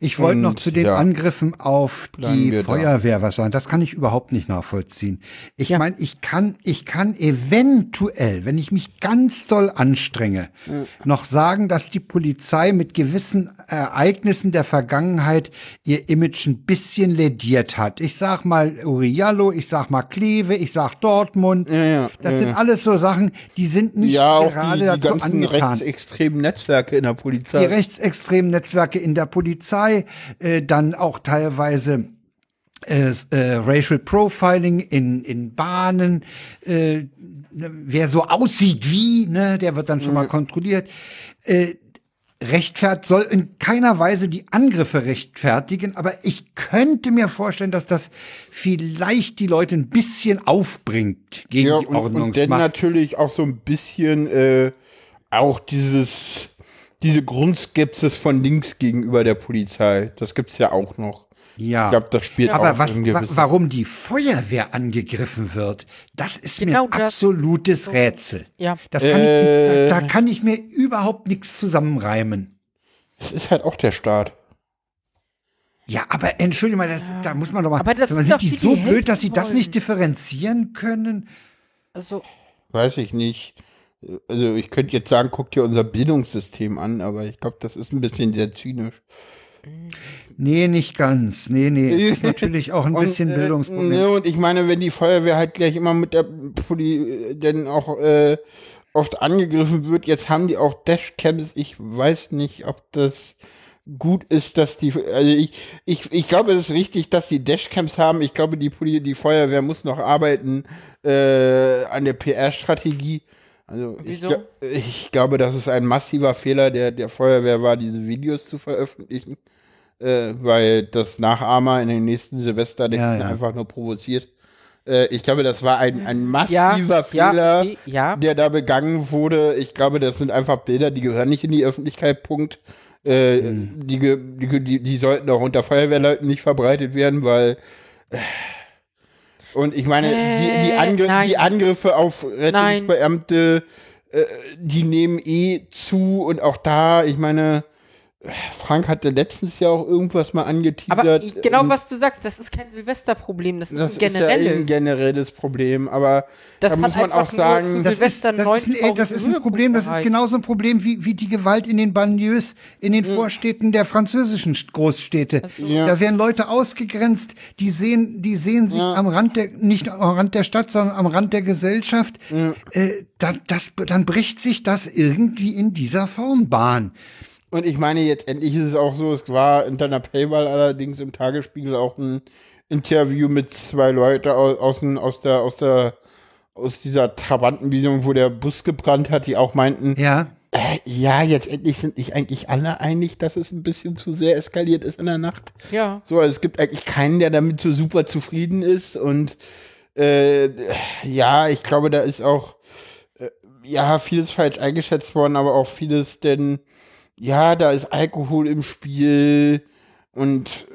S1: Ich wollte noch zu den
S2: ja.
S1: Angriffen auf die
S2: wir da.
S1: Feuerwehr was sagen. Das kann ich überhaupt nicht nachvollziehen. Ich
S3: Ja.
S1: meine, ich kann, ich kann eventuell, wenn ich mich ganz doll anstrenge, noch sagen, dass die Polizei mit gewissen Ereignissen der Vergangenheit ihr Image ein bisschen lediert hat. Ich sag mal Uriallo, ich sag mal Kleve, ich sag Dortmund.
S2: ja,
S1: das
S2: ja,
S1: sind alles so Sachen, die sind nicht
S2: ja, auch
S1: gerade
S2: die, die
S1: dazu
S2: ganzen
S1: angetan
S2: rechtsextremen Netzwerke in der Polizei.
S1: die rechtsextremen Netzwerke in der Polizei, äh, dann auch teilweise äh, äh, Racial Profiling in, in Bahnen, äh, ne, wer so aussieht wie, ne, der wird dann schon mal kontrolliert. Äh, rechtfert soll in keiner Weise die Angriffe rechtfertigen, aber ich könnte mir vorstellen, dass das vielleicht die Leute ein bisschen aufbringt gegen
S2: Ja,
S1: die
S2: und, und dann
S1: Ordnungsmacht.
S2: natürlich auch so ein bisschen äh, auch dieses diese Grundskepsis von links gegenüber der Polizei. Das gibt's ja auch noch.
S1: Ja.
S2: Ich glaube, das spielt auch
S1: Aber was, wa warum die Feuerwehr angegriffen wird, das ist
S3: Genau
S1: mir ein
S3: das.
S1: absolutes Rätsel.
S3: Ja.
S1: Das kann
S2: Äh.
S1: ich, da, da kann ich mir überhaupt nichts zusammenreimen.
S2: Es ist halt auch der Staat.
S1: Ja, aber entschuldige mal, das, da muss man doch mal.
S3: Aber das
S1: man
S3: sind
S1: sind
S3: doch
S1: die
S3: die,
S1: so
S3: die
S1: blöd, dass sie
S3: helfen
S1: das
S3: wollen.
S1: nicht differenzieren können?
S3: also
S2: Weiß ich nicht. Also ich könnte jetzt sagen, guck dir unser Bildungssystem an, aber ich glaube, das ist ein bisschen sehr zynisch.
S1: Nee, nicht ganz. Nee, nee. Es ist natürlich auch ein bisschen
S2: und,
S1: Bildungsproblem.
S2: Äh, ne, und ich meine, wenn die Feuerwehr halt gleich immer mit der Poli denn auch äh, oft angegriffen wird, jetzt haben die auch Dashcams. Ich weiß nicht, ob das gut ist, dass die, also ich, ich, ich glaube, es ist richtig, dass die Dashcams haben. Ich glaube, die, Poli die Feuerwehr muss noch arbeiten äh, an der PR-Strategie. Also ich, ich glaube, dass es ein massiver Fehler der, der Feuerwehr war, diese Videos zu veröffentlichen äh, weil das Nachahmer in den nächsten Silvesternächten
S1: Ja, ja.
S2: einfach nur provoziert. Äh, ich glaube, das war ein, ein massiver
S3: ja,
S2: Fehler,
S3: okay, ja.
S2: der da begangen wurde. Ich glaube, das sind einfach Bilder, die gehören nicht in die Öffentlichkeit, Punkt. Äh,
S1: Hm.
S2: die, ge- die, die, die sollten auch unter Feuerwehrleuten nicht verbreitet werden, weil äh, und ich meine, die, die,
S3: Äh,
S2: Angr die Angriffe auf Rettungsbeamte, äh, die nehmen eh zu und auch da, ich meine, Frank hatte letztens ja auch irgendwas mal angeteasert.
S3: Aber genau
S2: ähm,
S3: was du sagst, das ist kein Silvesterproblem, das ist
S2: das
S3: ein
S2: ist ja
S3: generelles.
S2: ein generelles Problem, aber
S3: das
S2: da muss man auch sagen,
S1: Das ist,
S3: Silvester
S1: das, ist ein, das ist ein Problem, das ist genauso ein Problem wie, wie die Gewalt in den Banlieues, in den Vorstädten der französischen St- Großstädte.
S2: Ja.
S1: Da werden Leute ausgegrenzt, die sehen, die sehen sich
S2: Ja.
S1: am Rand der, nicht am Rand der Stadt, sondern am Rand der Gesellschaft. Äh, da, das, dann bricht sich das irgendwie in dieser Form Bahn.
S2: Und ich meine, jetzt endlich ist es auch so, es war unter einer Paywall allerdings im Tagesspiegel auch ein Interview mit zwei Leuten aus, aus, aus der, aus der, aus dieser Trabantenvision, wo der Bus gebrannt hat, die auch meinten,
S1: Ja.
S2: äh, ja, jetzt endlich sind sich eigentlich alle einig, dass es ein bisschen zu sehr eskaliert ist in der Nacht.
S3: Ja.
S2: So, also es gibt eigentlich keinen, der damit so super zufrieden ist. Und äh, ja, ich glaube, da ist auch äh, ja vieles falsch eingeschätzt worden, aber auch vieles, denn ja, da ist Alkohol im Spiel und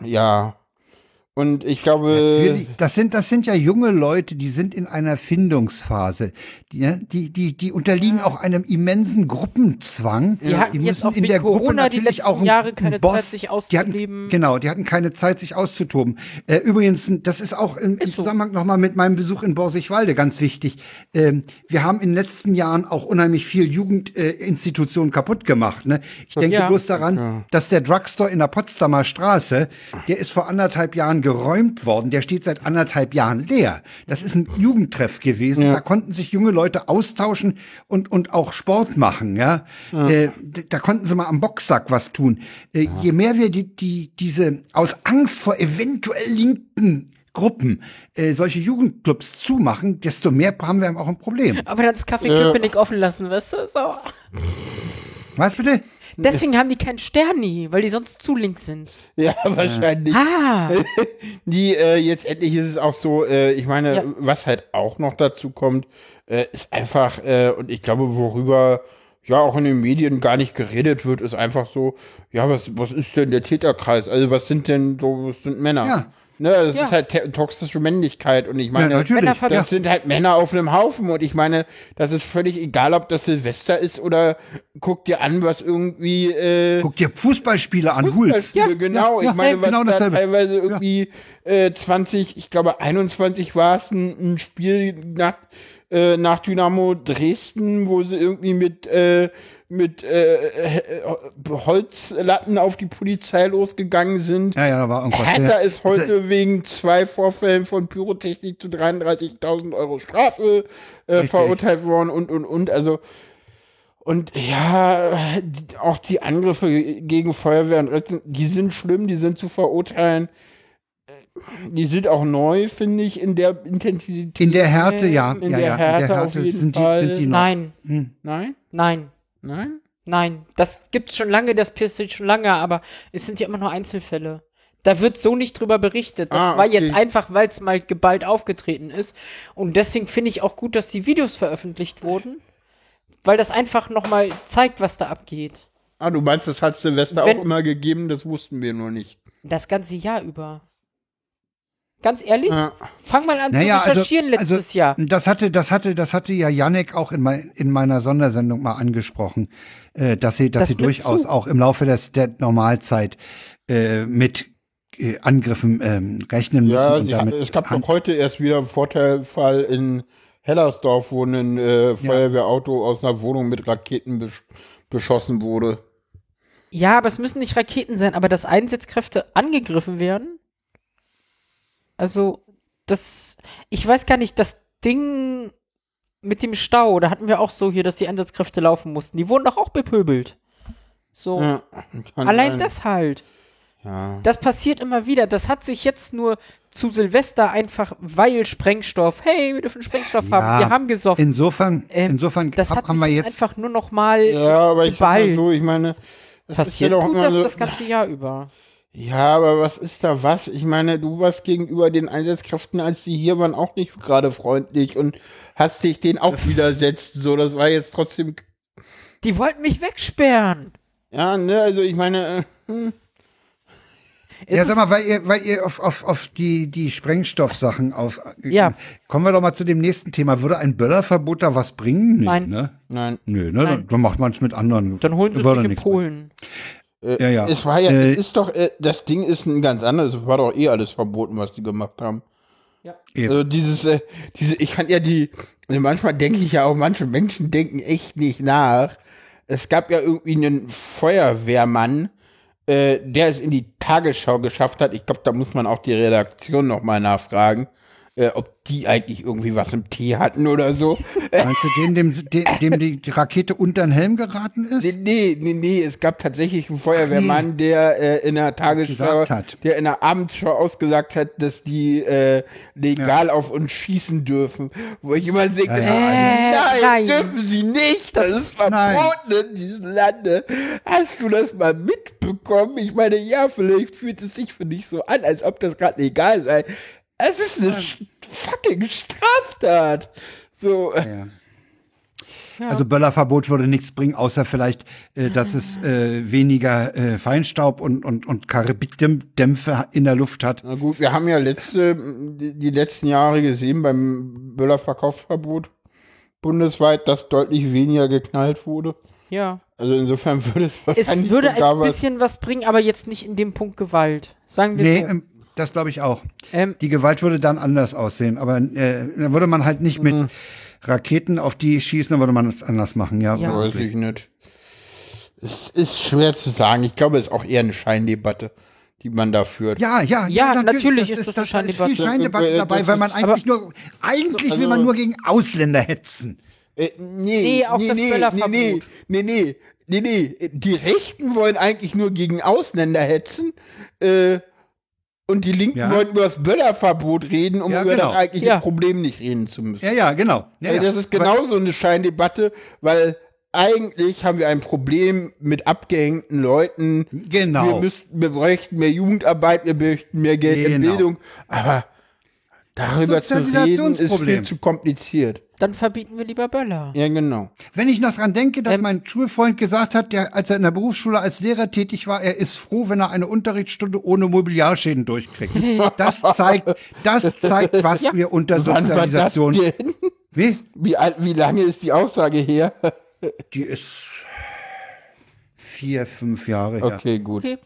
S2: ja. Und ich glaube,
S1: Natürlich, das sind, das sind ja junge Leute, die sind in einer Findungsphase. Die, ja, die, die, die unterliegen auch einem immensen Gruppenzwang.
S3: Die hatten jetzt auch wegen Corona die letzten Jahre keine Zeit, sich
S1: Die
S3: auszuleben.
S1: hatten, genau, die hatten keine Zeit, sich auszutoben. Äh, übrigens, das ist auch im, im
S3: Ist so.
S1: Zusammenhang nochmal mit meinem Besuch in Borsigwalde ganz wichtig. Ähm, wir haben in den letzten Jahren auch unheimlich viel Jugendinstitutionen äh, kaputt gemacht. Ne? Ich denke
S3: Ja.
S1: bloß daran, dass der Drugstore in der Potsdamer Straße, der ist vor anderthalb Jahren geräumt worden. Der steht seit anderthalb Jahren leer. Das ist ein Jugendtreff gewesen. Da konnten sich junge Leute austauschen und, und auch Sport machen. Ja, Äh, d- da konnten sie mal am Boxsack was tun. Äh, Je mehr wir die, die, diese aus Angst vor eventuell linken Gruppen äh, solche Jugendclubs zumachen, desto mehr haben wir auch ein Problem.
S3: Aber dann das Café Köpenick offen lassen, weißt du? So.
S1: Was bitte?
S3: Deswegen haben die keinen Sterni, weil die sonst zu links sind.
S2: ja, wahrscheinlich.
S3: Ah,
S2: Die, äh, jetzt endlich ist es auch so, äh, ich meine,
S3: Ja.
S2: was halt auch noch dazu kommt, äh, ist einfach, äh, und ich glaube, worüber ja auch in den Medien gar nicht geredet wird, ist einfach so, ja, was, was ist denn der Täterkreis? Also was sind denn so, was sind Männer?
S1: Ja.
S2: Ne, das
S3: Ja.
S2: ist halt toxische Männlichkeit und ich meine,
S1: ja, natürlich.
S3: Männerver-
S2: das sind halt Männer auf einem Haufen und ich meine, das ist völlig egal, ob das Silvester ist oder guck dir an, was irgendwie äh,
S1: Guck dir Fußballspiele an.
S2: Fußballspiele,
S3: Ja,
S2: genau.
S1: ja,
S2: ich meine, was
S1: genau
S2: da
S1: dasselbe.
S2: teilweise irgendwie äh, 20, ich glaube 21 war es ein, ein Spiel nach, äh, nach Dynamo Dresden, wo sie irgendwie mit äh, mit äh, äh, Holzlatten auf die Polizei losgegangen sind.
S1: Ja, ja, da war irgendwas.
S2: Hertha
S1: Ja.
S2: ist heute wegen zwei Vorfällen von Pyrotechnik zu 33.000 Euro Strafe äh, verurteilt worden und, und, und. Also, und ja, die, auch die Angriffe gegen Feuerwehr und Retten, die sind schlimm, die sind zu verurteilen. Äh, Die sind auch neu, finde ich, in der Intensität.
S1: In der Härte, ja.
S2: In
S1: ja,
S2: der
S1: ja.
S2: Härte auf jeden
S1: sind, die,
S2: Fall.
S1: sind die noch.
S3: nein,
S2: Nein?
S3: nein,
S2: Nein?
S3: nein. Das gibt's schon lange, das passiert schon lange, aber es sind ja immer nur Einzelfälle. Da wird so nicht drüber berichtet. Das
S2: Ah,
S3: war
S2: okay.
S3: jetzt einfach, weil es mal geballt aufgetreten ist. Und deswegen finde ich auch gut, dass die Videos veröffentlicht wurden, weil das einfach nochmal zeigt, was da abgeht.
S2: Ah, du meinst, das hat Silvester
S3: Wenn-
S2: auch immer gegeben, das wussten wir nur nicht.
S3: Das ganze Jahr über. Ganz ehrlich,
S2: Ja.
S3: fang mal an
S1: Naja,
S3: zu recherchieren
S1: also,
S3: letztes
S1: also,
S3: Jahr.
S1: Das hatte, das hatte, das hatte ja Yannick auch in, mein, in meiner Sondersendung mal angesprochen, äh, dass sie, dass
S3: Das
S1: sie durchaus
S3: zu.
S1: auch im Laufe des, der Normalzeit äh, mit äh, Angriffen ähm, rechnen müssen.
S2: Ja,
S1: und
S2: sie,
S1: damit
S2: es gab doch heute erst wieder einen Vorteilfall in Hellersdorf, wo ein äh, Feuerwehrauto aus einer Wohnung mit Raketen besch beschossen wurde.
S3: Ja, aber es müssen nicht Raketen sein, aber dass Einsatzkräfte angegriffen werden. Also, das, ich weiß gar nicht, das Ding mit dem Stau, da hatten wir auch so hier, dass die Einsatzkräfte laufen mussten. Die wurden doch auch bepöbelt. So,
S2: Ja,
S3: allein
S2: sein.
S3: das halt.
S2: Ja.
S3: Das passiert immer wieder. Das hat sich jetzt nur zu Silvester einfach, weil Sprengstoff, hey, wir dürfen Sprengstoff haben, wir haben gesoffen.
S1: Insofern,
S3: Ähm,
S1: insofern
S3: das
S1: hab-
S3: hat
S1: haben wir jetzt
S3: einfach nur noch mal
S2: ja, aber ich so, ich meine, das
S3: Passiert
S2: ist ja doch
S3: tut
S2: immer
S3: das
S2: so,
S3: das ganze Jahr über.
S2: Ja, aber was ist da was? Ich meine, du warst gegenüber den Einsatzkräften, als die hier waren, auch nicht gerade freundlich und hast dich denen auch widersetzt. So, das war jetzt trotzdem,
S3: Die wollten mich wegsperren.
S2: ja, ne, also ich meine, äh,
S3: Es
S1: ja, sag mal, weil ihr, weil ihr auf, auf, auf die, die Sprengstoffsachen auf.
S3: Ja.
S1: Kommen wir doch mal zu dem nächsten Thema. Würde ein Böllerverbot da was bringen? Nee,
S3: Nein.
S1: Ne?
S2: nein.
S1: Nö, ne?
S3: Nein.
S1: Dann, dann macht man es mit anderen.
S3: Dann holen sie
S1: Würde
S3: sich in Polen.
S2: Äh,
S1: Ja, ja.
S2: Es war ja,
S1: Äh,
S2: es ist doch, äh, das Ding ist ein ganz anderes. Es war doch eh alles verboten, was die gemacht haben.
S1: Eben.
S2: Also dieses, äh, diese, ich kann ja die, also manchmal denke ich ja auch, manche Menschen denken echt nicht nach. Es gab ja irgendwie einen Feuerwehrmann, äh, der es in die Tagesschau geschafft hat. Ich glaube, da muss man auch die Redaktion nochmal nachfragen, äh, ob die eigentlich irgendwie was im Tee hatten oder so.
S1: Meinst du den, dem, dem, dem die, Rakete unter den Helm geraten ist?
S2: Nee, nee, nee, nee, es gab tatsächlich einen Feuerwehrmann, der äh, in der Tagesschau, der in der Abendschau ausgesagt hat, dass die äh, legal auf uns schießen dürfen. Wo ich immer denke,
S1: Ja, ja.
S3: Äh,
S2: nein,
S3: nein.
S2: dürfen sie nicht, das, ist
S1: nein.
S2: verboten in diesem Lande. Hast du das mal mitbekommen? Ich meine, ja, vielleicht fühlt es sich für dich so an, als ob das gerade legal sei. Es ist eine sch- fucking Straftat. So,
S1: Ja.
S3: Ja.
S1: Also Böllerverbot würde nichts bringen, außer vielleicht, äh, dass es äh, weniger äh, Feinstaub und, und, und Karibikdämpfe in der Luft hat.
S2: Na gut, wir haben ja letzte, die, die letzten Jahre gesehen beim Böller-Verkaufsverbot bundesweit, dass deutlich weniger geknallt wurde.
S3: ja.
S2: Also insofern würde es
S3: Es
S2: wahrscheinlich
S3: würde
S2: sogar
S3: ein bisschen was bringen, aber jetzt nicht in dem Punkt Gewalt. Sagen wir
S1: Nee,
S3: so.
S1: Das glaube ich auch.
S3: Ähm,
S1: Die Gewalt würde dann anders aussehen, aber äh, dann würde man halt nicht mit Raketen auf die schießen, dann würde man es anders machen, ja.
S3: Ja.
S2: Weiß ich nicht. Es ist schwer zu sagen. Ich glaube, es ist auch eher eine Scheindebatte, die man da führt.
S1: Ja, ja,
S3: Ja, natürlich
S1: das
S3: ist das
S1: da
S3: eine Scheindebatte.
S1: ist viel Scheindebatte
S2: Das
S1: dabei,
S2: ist-
S1: weil man
S3: aber-
S1: eigentlich nur, eigentlich
S2: Also-
S1: will man nur gegen Ausländer hetzen.
S2: Äh, nee,
S3: Nee, auch
S2: nee,
S3: das
S2: nee, nee,
S3: Böllerverbot.
S2: nee, nee, nee, nee, nee. Die Rechten wollen eigentlich nur gegen Ausländer hetzen. Äh, und die Linken
S1: Ja.
S2: wollen über das Böllerverbot reden, um
S1: Ja,
S2: über
S1: genau.
S2: das eigentliche
S3: Ja.
S2: Problem nicht reden zu müssen.
S1: Ja, ja, genau. Ja,
S2: Also das ist genauso eine Scheindebatte, weil eigentlich haben wir ein Problem mit abgehängten Leuten.
S1: Genau.
S2: Wir, müssten, wir bräuchten mehr Jugendarbeit, wir bräuchten mehr Geld in
S1: Genau.
S2: Bildung. Aber darüber zu reden ist viel zu kompliziert.
S3: Dann verbieten wir lieber Böller.
S2: Ja, genau.
S1: Wenn ich noch dran denke, dass
S3: Ähm,
S1: mein Schulfreund gesagt hat, der, als er in der Berufsschule als Lehrer tätig war, er ist froh, wenn er eine Unterrichtsstunde ohne Mobiliarschäden durchkriegt. Das zeigt, das zeigt, was
S3: Ja.
S1: wir unter
S2: Wann war das
S1: Sozialisation.
S2: denn?
S1: Wie?
S2: Wie, alt- wie lange ist die Aussage her?
S1: Die ist vier, fünf Jahre her.
S2: Okay, gut.
S3: Okay.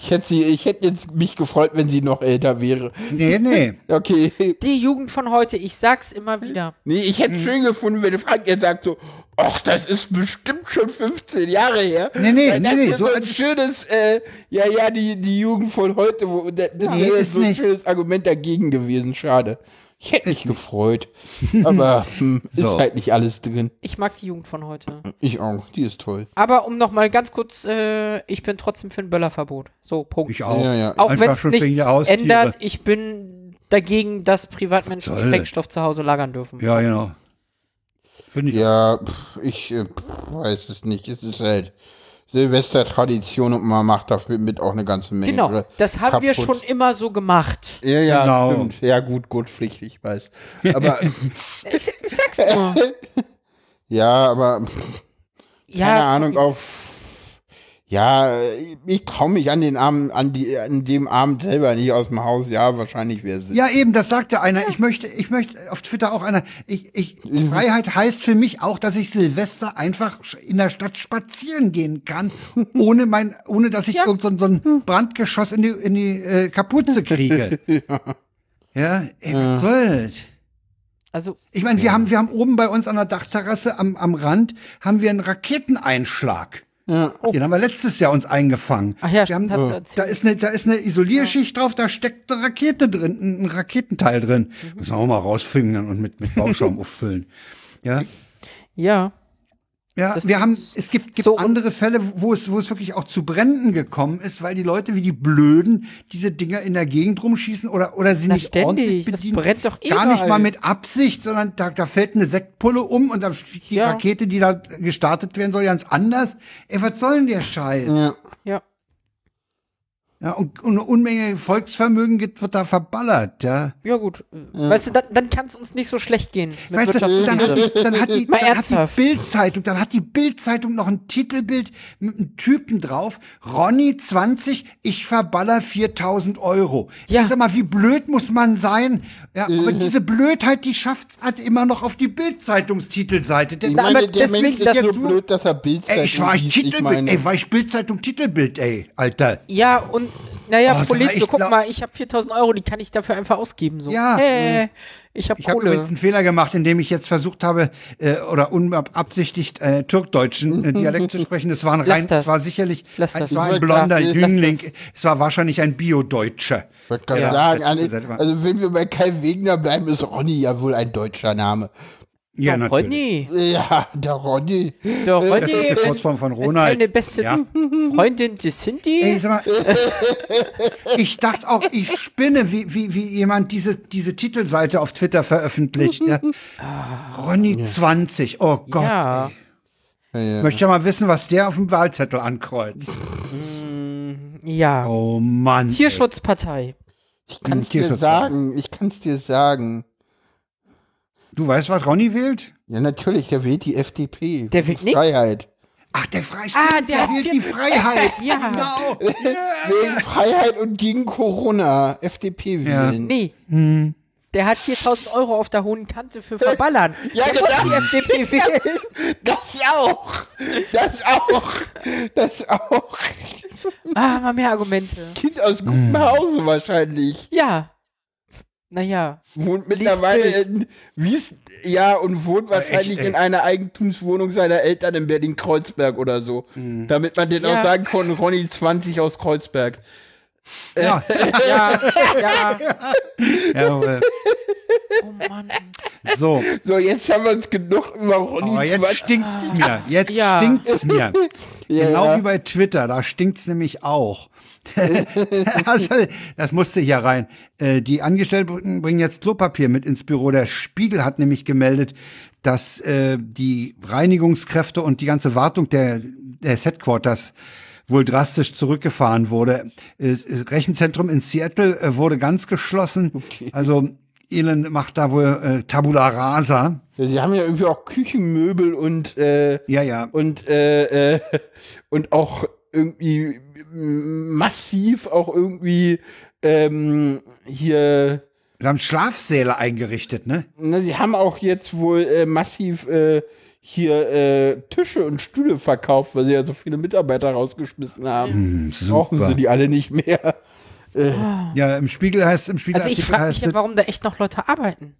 S2: Ich hätte, sie, ich hätte jetzt mich gefreut, wenn sie noch älter wäre.
S1: Nee, nee.
S2: Okay.
S3: Die Jugend von heute, ich sag's immer wieder.
S2: Nee, ich
S1: Mhm.
S2: hätte schön gefunden, wenn Frank jetzt sagt so, ach, das ist bestimmt schon 15 Jahre her.
S1: Nee, nee,
S2: Weil
S1: nee,
S2: das
S1: nee,
S2: ist
S1: so
S2: so ein
S1: ein-
S2: schönes, äh, ja, ja, die, die Jugend von heute, wo, das das
S1: Nee,
S2: wäre
S1: ist
S2: so ein
S1: nicht.
S2: schönes Argument dagegen gewesen, schade. Ich hätte mich gefreut, aber ist
S1: So.
S2: halt nicht alles drin.
S3: Ich mag die Jugend von heute.
S2: Ich auch, die ist toll.
S3: Aber um noch mal ganz kurz, äh, ich bin trotzdem für ein Böllerverbot. So, Punkt.
S1: Ich auch.
S2: Ja, ja.
S3: Auch wenn es nichts ändert, ich bin dagegen, dass Privatmenschen
S1: Soll.
S3: Sprengstoff zu Hause lagern dürfen.
S1: Ja, genau. Finde ich.
S2: Ja, pff, ich äh, pff, weiß es nicht. Es ist halt Silvestertradition und man macht dafür mit auch eine ganze Menge.
S3: Genau, das haben wir
S2: kaputt.
S3: schon immer so gemacht.
S2: Ja, ja,
S1: Genau.
S2: stimmt. Ja, gut, Gurtpflicht, ich weiß. Aber,
S3: Ich, sag's nur.
S2: ja, aber
S3: ja,
S2: keine
S3: sorry.
S2: Ahnung, auf. Ja, ich traue mich an den Abend, an, die, an dem Abend selber nicht aus dem Haus. Ja, wahrscheinlich wäre es.
S1: Ja, eben, das sagte einer. Ich möchte, ich möchte auf Twitter auch einer. Ich, ich, Freiheit heißt für mich auch, dass ich Silvester einfach in der Stadt spazieren gehen kann, ohne mein, ohne dass ich
S3: Ja.
S1: irgend so, ein- so ein Brandgeschoss in die, in die äh, Kapuze kriege. ja, ey, was soll das?
S3: Also,
S1: Ich meine, wir haben, wir haben oben bei uns an der Dachterrasse am, am Rand haben wir einen Raketeneinschlag.
S2: Ja.
S1: Den haben wir letztes Jahr uns eingefangen.
S3: ach ja,
S1: haben,
S3: hat's
S1: da ist eine, da ist eine Isolierschicht drauf, da steckt eine Rakete drin, ein Raketenteil drin. Müssen wir auch mal rausfingen und mit, mit Bauschaum auffüllen. Ja,
S3: Ja,
S1: ja,
S3: Das
S1: wir haben, es gibt, gibt
S3: so-
S1: andere Fälle, wo es, wo es wirklich auch zu Bränden gekommen ist, weil die Leute wie die Blöden diese Dinger in der Gegend rumschießen oder, oder sie
S3: Na,
S1: nicht
S3: ständig.
S1: ordentlich bedienen.
S3: brennt doch
S1: Gar nicht mal mit Absicht, sondern da, da fällt eine Sektpulle um und dann fliegt die
S3: Ja.
S1: Rakete, die da gestartet werden soll, ganz anders. Ey, was soll denn der Scheiß?
S2: Ja.
S3: ja.
S1: Ja, und, und eine Unmenge Volksvermögen gibt, wird da verballert, ja.
S3: Ja, gut. Weißt du, dann, dann kann es uns nicht so schlecht gehen. Mit
S1: Weißt du, dann hat die, dann hat die,
S3: Mal
S1: dann hat die. Bildzeitung, dann hat die Bildzeitung noch ein Titelbild mit einem Typen drauf. Ronny 20, ich verballer 4000 Euro.
S3: Ja.
S1: Ich sag mal, wie blöd muss man sein? Ja, aber diese Blödheit, die schafft hat immer noch auf die Bildzeitungstitelseite. Der,
S2: Ich meine,
S3: aber
S2: der
S3: deswegen,
S2: Mensch ist
S3: das
S2: so blöd, dass er Bildzeitung
S1: ey, ich war ich Titelbild, ey, war ich Bildzeitung Titelbild, ey, Alter.
S3: Ja, und naja,
S1: Oh,
S3: so, guck
S1: glaub-
S3: mal, ich habe 4000 Euro, die kann ich dafür einfach ausgeben. So.
S1: Ja.
S3: Hey, ich habe
S1: Ich habe übrigens einen Fehler gemacht, indem ich jetzt versucht habe, äh, oder unbeabsichtigt äh, türkdeutschen äh, Dialekt zu sprechen. Es war ein rein,
S3: das.
S1: es war sicherlich,
S3: Lass
S1: es
S3: das.
S1: war ein blonder
S3: lass
S1: Jüngling.
S3: das.
S1: Es war wahrscheinlich ein Bio-Deutscher.
S2: Ich gerade
S3: Ja.
S2: sagen, also, also wenn wir bei Kai Wegner bleiben, ist Ronny ja wohl ein deutscher Name.
S1: Ja,
S3: Doch,
S1: natürlich.
S3: Ronny.
S2: Ja, der Ronny.
S3: Doch, Ronny.
S1: Das ist die Kurzform von Ronald.
S3: Meine beste
S1: Ja.
S3: Freundin, die Cindy.
S1: Ey, sag mal, ich dachte auch, ich spinne, wie, wie, wie jemand diese, diese Titelseite auf Twitter veröffentlicht. Ja. Ronny 20, oh Gott.
S3: ja.
S2: Ja, ja.
S1: Möchte ja mal wissen, was der auf dem Wahlzettel ankreuzt.
S3: Ja.
S1: Oh Mann.
S3: Tierschutzpartei.
S2: Ich kann es dir
S1: Tierschutz-
S2: sagen, ich kann es dir sagen.
S1: Du weißt, was Ronny wählt?
S2: Ja, natürlich, der wählt die FDP.
S3: Der wählt nix?
S2: Freiheit.
S1: Ach, der Freiheit.
S3: Ah, der hat
S1: wählt die Freiheit.
S3: Ja.
S1: Genau.
S2: Wegen Freiheit und gegen Corona. FDP
S1: Ja.
S2: wählen.
S3: Nee.
S1: Hm.
S3: Der hat 4000 Euro auf der hohen Kante für Verballern.
S2: Ja,
S3: der muss
S2: genau.
S3: die FDP wählen.
S2: Das auch. Das auch. Das auch.
S3: Ah, mal mehr Argumente.
S2: Kind aus gutem
S1: Hm.
S2: Hause wahrscheinlich.
S3: Ja. Naja.
S2: Wohnt mittlerweile in Wies ja und wohnt wahrscheinlich
S1: ey.
S2: in einer Eigentumswohnung seiner Eltern in Berlin-Kreuzberg oder so.
S1: Hm.
S2: Damit man den
S3: Ja.
S2: auch sagen kann, Ronny 20 aus Kreuzberg.
S1: Ja,
S3: Ja, ja.
S1: jawohl.
S3: Oh Mann.
S1: So,
S2: So, jetzt haben wir uns genug über Ronny
S1: aber jetzt
S2: 20.
S1: stinkt's mir. Jetzt
S3: Ja.
S1: stinkt's mir.
S2: Ja,
S1: genau
S2: ja.
S1: wie bei Twitter, da stinkt's nämlich auch. also, das musste hier rein. Äh, Die Angestellten bringen jetzt Klopapier mit ins Büro. Der Spiegel hat nämlich gemeldet, dass äh, die Reinigungskräfte und die ganze Wartung der, des Headquarters wohl drastisch zurückgefahren wurde. Äh, Das Rechenzentrum in Seattle wurde ganz geschlossen. Also Elon macht da wohl äh, Tabula Rasa.
S2: Ja, Sie haben ja irgendwie auch Küchenmöbel und äh,
S1: Ja, ja.
S2: und äh, äh, und auch irgendwie massiv auch irgendwie ähm, hier
S1: Wir haben Schlafsäle eingerichtet, ne?
S2: Ne, sie haben auch jetzt wohl äh, massiv äh, hier äh, Tische und Stühle verkauft, weil sie ja so viele Mitarbeiter rausgeschmissen haben. Brauchen sie die alle nicht mehr.
S1: Ja, im Spiegel heißt, im Spiegel
S3: Also ich frage mich ja,
S1: es,
S3: warum da echt noch Leute arbeiten.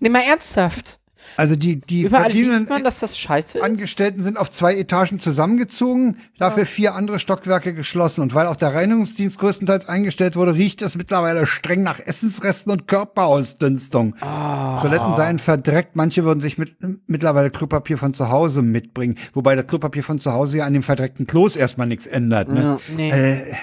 S3: Nimm mal ernsthaft.
S1: Also die, die
S3: Überall liest man, dass das scheiße ist.
S1: Angestellten sind auf zwei Etagen zusammengezogen, dafür vier andere Stockwerke geschlossen. Und weil auch der Reinigungsdienst größtenteils eingestellt wurde, riecht es mittlerweile streng nach Essensresten und Körperausdünstung.
S3: Ah.
S1: Toiletten seien verdreckt, manche würden sich mit, mittlerweile Klopapier von zu Hause mitbringen. Wobei das Klopapier von zu Hause ja an dem verdreckten Klos erstmal nichts ändert. Ne?
S3: Nee.
S1: Äh,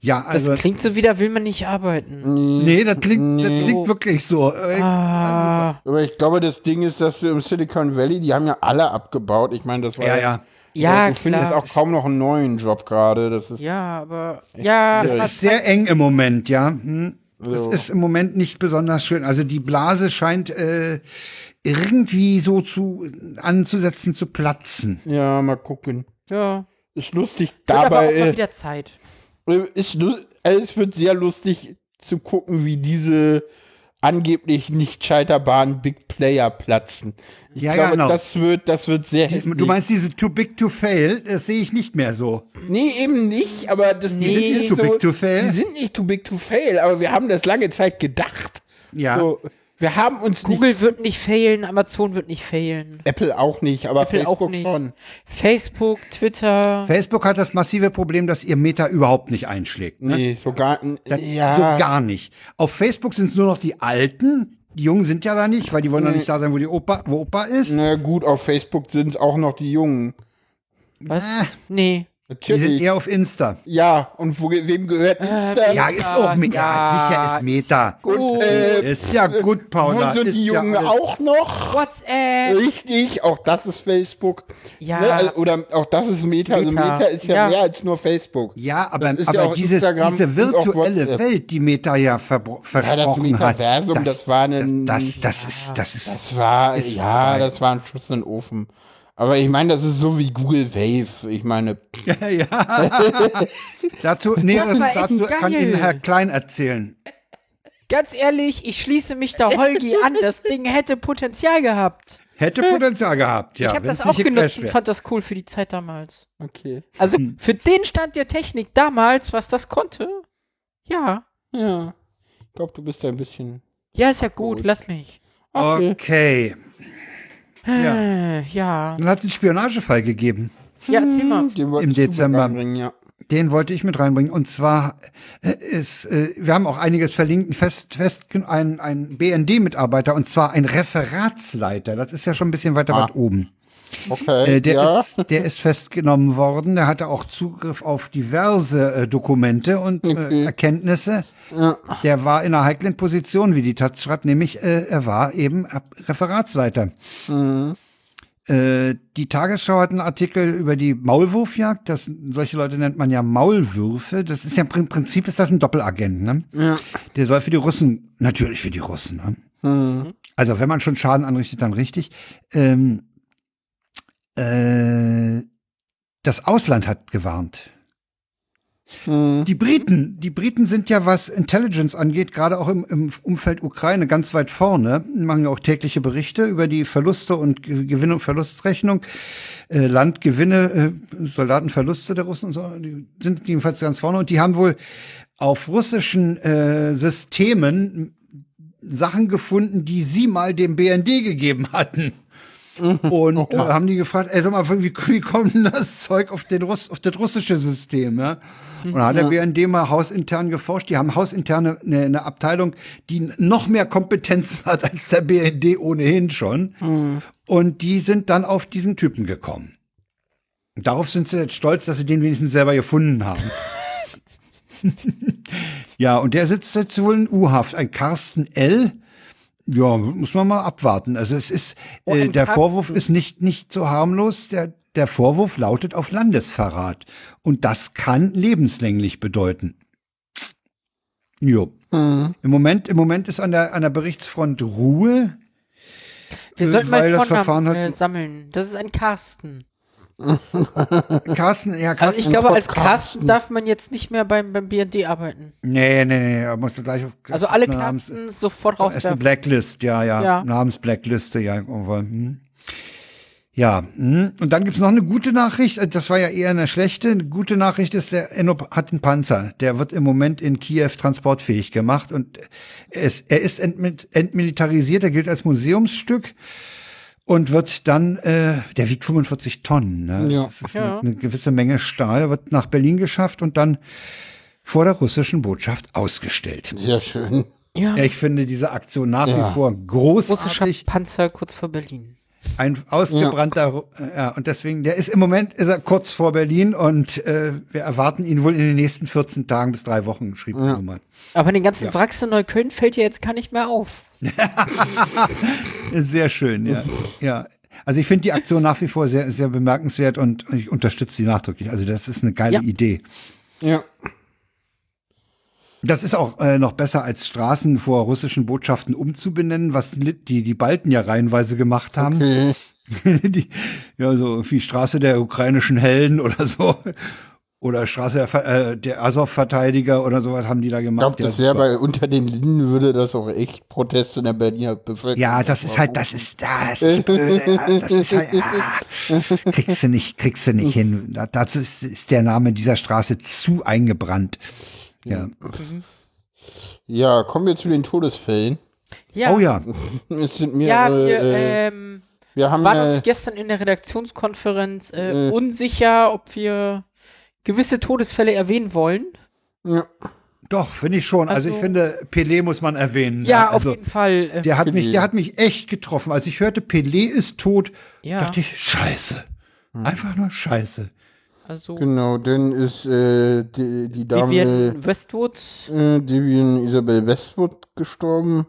S1: ja,
S3: das
S1: also.
S3: klingt so wie, da will man nicht arbeiten.
S1: Nee, das klingt, das
S2: Nee.
S1: klingt wirklich so. Äh,
S3: Ah,
S2: Aber ich glaube, das Ding ist, dass du im Silicon Valley, die haben ja alle abgebaut. Ich meine, das war
S1: Ja, ja.
S3: ja,
S2: du findest auch kaum noch einen neuen Job gerade. Das ist
S3: Ja, aber ja,
S1: Das ist sehr eng im Moment, ja. Hm. Das
S2: So.
S1: ist im Moment nicht besonders schön. Also die Blase scheint äh, irgendwie so zu anzusetzen zu platzen.
S2: ja mal gucken.
S3: ja.
S2: Ist lustig.
S3: Wird aber auch
S2: Dabei
S3: mal
S2: äh,
S3: wieder Zeit.
S2: Lu- also es wird sehr lustig zu gucken, wie diese angeblich nicht scheiterbaren Big Player platzen. Ich
S1: Ja,
S2: glaube,
S1: genau.
S2: das wird, das wird sehr hässlich.
S1: Du meinst diese too big to fail? Das sehe ich nicht mehr so.
S2: Nee, eben nicht, aber das, die
S3: Nee.
S2: sind nicht
S1: Too
S2: so,
S1: big to fail?
S2: Die sind nicht too big to fail, aber wir haben das lange Zeit gedacht.
S1: Ja.
S2: So, wir haben uns
S3: Google
S2: nicht,
S3: wird nicht failen, Amazon wird nicht failen.
S2: Apple auch nicht, aber
S3: Apple auch
S2: Facebook
S3: nicht.
S2: schon.
S3: Facebook, Twitter.
S1: Facebook hat das massive Problem, dass ihr Meta überhaupt nicht einschlägt. Ne?
S2: Nee, sogar,
S1: Das,
S2: ja.
S1: So gar nicht. Auf Facebook sind es nur noch die Alten. Die Jungen sind ja da nicht, weil die wollen doch nicht da sein, wo die Opa, wo Opa ist.
S2: Na gut, auf Facebook sind es auch noch die Jungen.
S3: Was? Nee.
S1: Die sind
S2: Natürlich.
S1: eher auf Insta.
S2: Ja, und wo, wem gehört Insta?
S1: Ja, ist auch Meta.
S3: ja.
S1: Sicher ist Meta.
S3: Oh,
S2: äh,
S1: Ist ja gut, Paula.
S2: Wo sind
S1: ist
S2: die
S1: ja
S2: Jungen
S1: alles-
S2: auch noch?
S3: WhatsApp.
S2: Richtig, auch das ist Facebook.
S3: Ja.
S2: Ne, also, oder auch das ist Meta. Also
S3: Meta.
S2: Meta ist ja,
S3: Ja.
S2: mehr als nur Facebook.
S1: Ja, aber,
S2: Das ist ja
S1: aber
S2: auch
S1: dieses, diese virtuelle. Welt, die Meta ja versprochen hat.
S2: Metaversum, das war ein-
S1: Das, das, ist, das ist,
S2: Das war,
S1: Ist
S2: ja, das war ein Schuss in den Ofen. Aber ich meine, das ist so wie Google Wave. Ich meine,
S1: ja, ja. dazu, Näheres dazu kann. Ihnen Herr Klein erzählen.
S3: Ganz ehrlich, ich schließe mich da Holgi an. Das Ding hätte Potenzial gehabt.
S1: Hätte Potenzial gehabt, ja.
S3: ich habe das auch genutzt und fand das cool für die Zeit damals.
S2: okay.
S3: Also
S1: Hm.
S3: für den Stand der Technik damals, was das konnte, ja.
S2: Ja. Ich glaube, du bist ein bisschen.
S3: Ja, ist ja gut, lass mich.
S2: Okay.
S1: Okay. Ja.
S3: Ja.
S1: Dann hat es einen Spionagefall gegeben.
S3: Ja, erzähl mal.
S2: Den wolltest
S1: Im Dezember.
S2: reinbringen, ja.
S1: Den wollte ich mit reinbringen. Und zwar äh, ist, äh, wir haben auch einiges verlinkt, ein fest, fest, ein, ein BND-Mitarbeiter, und zwar ein Referatsleiter. Das ist ja schon ein bisschen weiter
S2: Ah.
S1: weit oben.
S2: Okay.
S1: Äh, der,
S2: ja.
S1: ist, der ist festgenommen worden. Der hatte auch Zugriff auf diverse äh, Dokumente und äh,
S2: Okay.
S1: Erkenntnisse. Der war in einer heiklen Position, wie die Taz schreibt, nämlich äh, er war eben Referatsleiter. Äh, die Tagesschau hat einen Artikel über die Maulwurfjagd. Das, solche Leute nennt man ja Maulwürfe. Das ist ja im Prinzip ist das ein Doppelagent. Ne? Der soll für die Russen, natürlich für die Russen, ne? Also wenn man schon Schaden anrichtet, dann richtig. Ähm, äh, das Ausland hat gewarnt. Die Briten, die Briten sind ja, was Intelligence angeht, gerade auch im, im Umfeld Ukraine ganz weit vorne, machen ja auch tägliche Berichte über die Verluste und Ge- Gewinn- und Verlustrechnung, äh, Landgewinne, äh, Soldatenverluste der Russen und so, die sind jedenfalls ganz vorne und die haben wohl auf russischen äh, Systemen Sachen gefunden, die sie mal dem BND gegeben hatten. Und äh, haben die gefragt, ey, sag mal, wie, wie kommt denn das Zeug auf, den Russ, auf das russische System? Ja? Und da hat der BND mal hausintern geforscht. Die haben hausinterne eine, eine Abteilung, die noch mehr Kompetenzen hat als der BND ohnehin schon. Und die sind dann auf diesen Typen gekommen. Darauf sind sie jetzt stolz, dass sie den wenigstens selber gefunden haben. ja, und der sitzt jetzt wohl in U-Haft. Ein Carsten L. Ja, muss man mal abwarten. Also es ist,
S3: Oh,
S1: äh, der. Vorwurf ist nicht, nicht so harmlos. Der, der Vorwurf lautet auf Landesverrat. Und das kann lebenslänglich bedeuten. Jo. Im Moment, im Moment ist an der, an der Berichtsfront Ruhe.
S3: Wir sollten mal
S1: das Verfahren hat-
S3: äh, sammeln. Das ist ein Carsten.
S1: Carsten, ja,
S3: Also
S1: Carsten.
S3: ich glaube, als
S2: Carsten.
S3: Carsten darf man jetzt nicht mehr beim, beim BND arbeiten.
S1: nee, nee, nee, er muss gleich auf.
S3: Also alle
S1: Namens-
S3: Carstens sofort
S1: Erst eine
S3: rauswerfen.
S1: Blacklist, ja, ja.
S3: Ja.
S1: Namensblackliste, ja. irgendwo, hm. Ja, hm. und dann gibt's noch eine gute Nachricht. Äh, Das war ja eher eine schlechte. Eine gute Nachricht ist, der Enno hat einen Panzer. Der wird im Moment in Kiew transportfähig gemacht und er ist, er ist entmi- entmilitarisiert. Er gilt als Museumsstück und wird dann, äh, der wiegt 45 Tonnen. Ne?
S2: Ja.
S1: Das ist
S3: Ja.
S1: eine, eine gewisse Menge Stahl. Wird nach Berlin geschafft und dann vor der russischen Botschaft ausgestellt.
S2: Sehr schön.
S3: Ja,
S1: ich finde diese Aktion nach
S2: Ja.
S1: wie vor
S3: russischer
S1: großartig.
S3: Panzer kurz vor Berlin.
S1: Ein ausgebrannter, Ru- ja, und deswegen, der ist im Moment ist er kurz vor Berlin und äh, wir erwarten ihn wohl in den nächsten 14 Tagen bis drei Wochen, schrieb ja. Nummer.
S3: Aber den ganzen Wracks in Neukölln fällt ja jetzt gar nicht mehr auf.
S1: Sehr schön, ja. ja. Also ich finde die Aktion nach wie vor sehr, sehr bemerkenswert und ich unterstütze sie nachdrücklich. Also das ist eine geile
S3: Ja.
S1: Idee.
S2: Ja.
S1: Das ist auch äh, noch besser als Straßen vor russischen Botschaften umzubenennen, was die, die Balten ja reihenweise gemacht haben.
S2: Okay.
S1: die, ja, so wie Straße der ukrainischen Helden oder so. Oder Straße der, äh, der Azov-Verteidiger oder sowas haben die da
S2: Ich
S1: gemacht.
S2: glaube, das wäre bei unter den Linden würde das auch echt Proteste in der Berliner Bevölkerung.
S1: ja, das ist halt, das ist, das ist blöde. Das ist halt, ah, kriegst du nicht, kriegst du nicht hin. Da- Dazu ist, ist der Name dieser Straße zu eingebrannt. Ja.
S2: Ja, kommen wir zu den Todesfällen.
S3: Ja,
S1: Oh ja.
S2: Es sind
S3: ja
S2: mehrere.
S3: wir
S2: äh,
S3: ähm,
S2: wir haben
S3: waren uns
S2: äh,
S3: gestern in der Redaktionskonferenz äh,
S2: Äh.
S3: unsicher, ob wir gewisse Todesfälle erwähnen wollen.
S2: ja,
S1: Doch, finde ich schon. Also,
S3: Also-
S1: ich finde, Pelé muss man erwähnen.
S3: Ja,
S1: ne?
S3: auf
S1: also,
S3: jeden Fall. Äh,
S1: Der hat mich, der hat mich echt getroffen. Als ich hörte, Pelé ist tot,
S3: Ja.
S1: dachte ich, scheiße. Einfach nur scheiße.
S3: Also
S2: genau, dann ist äh, die, die Dame
S3: Vivian Westwood.
S2: äh, Vivian Isabel Westwood gestorben.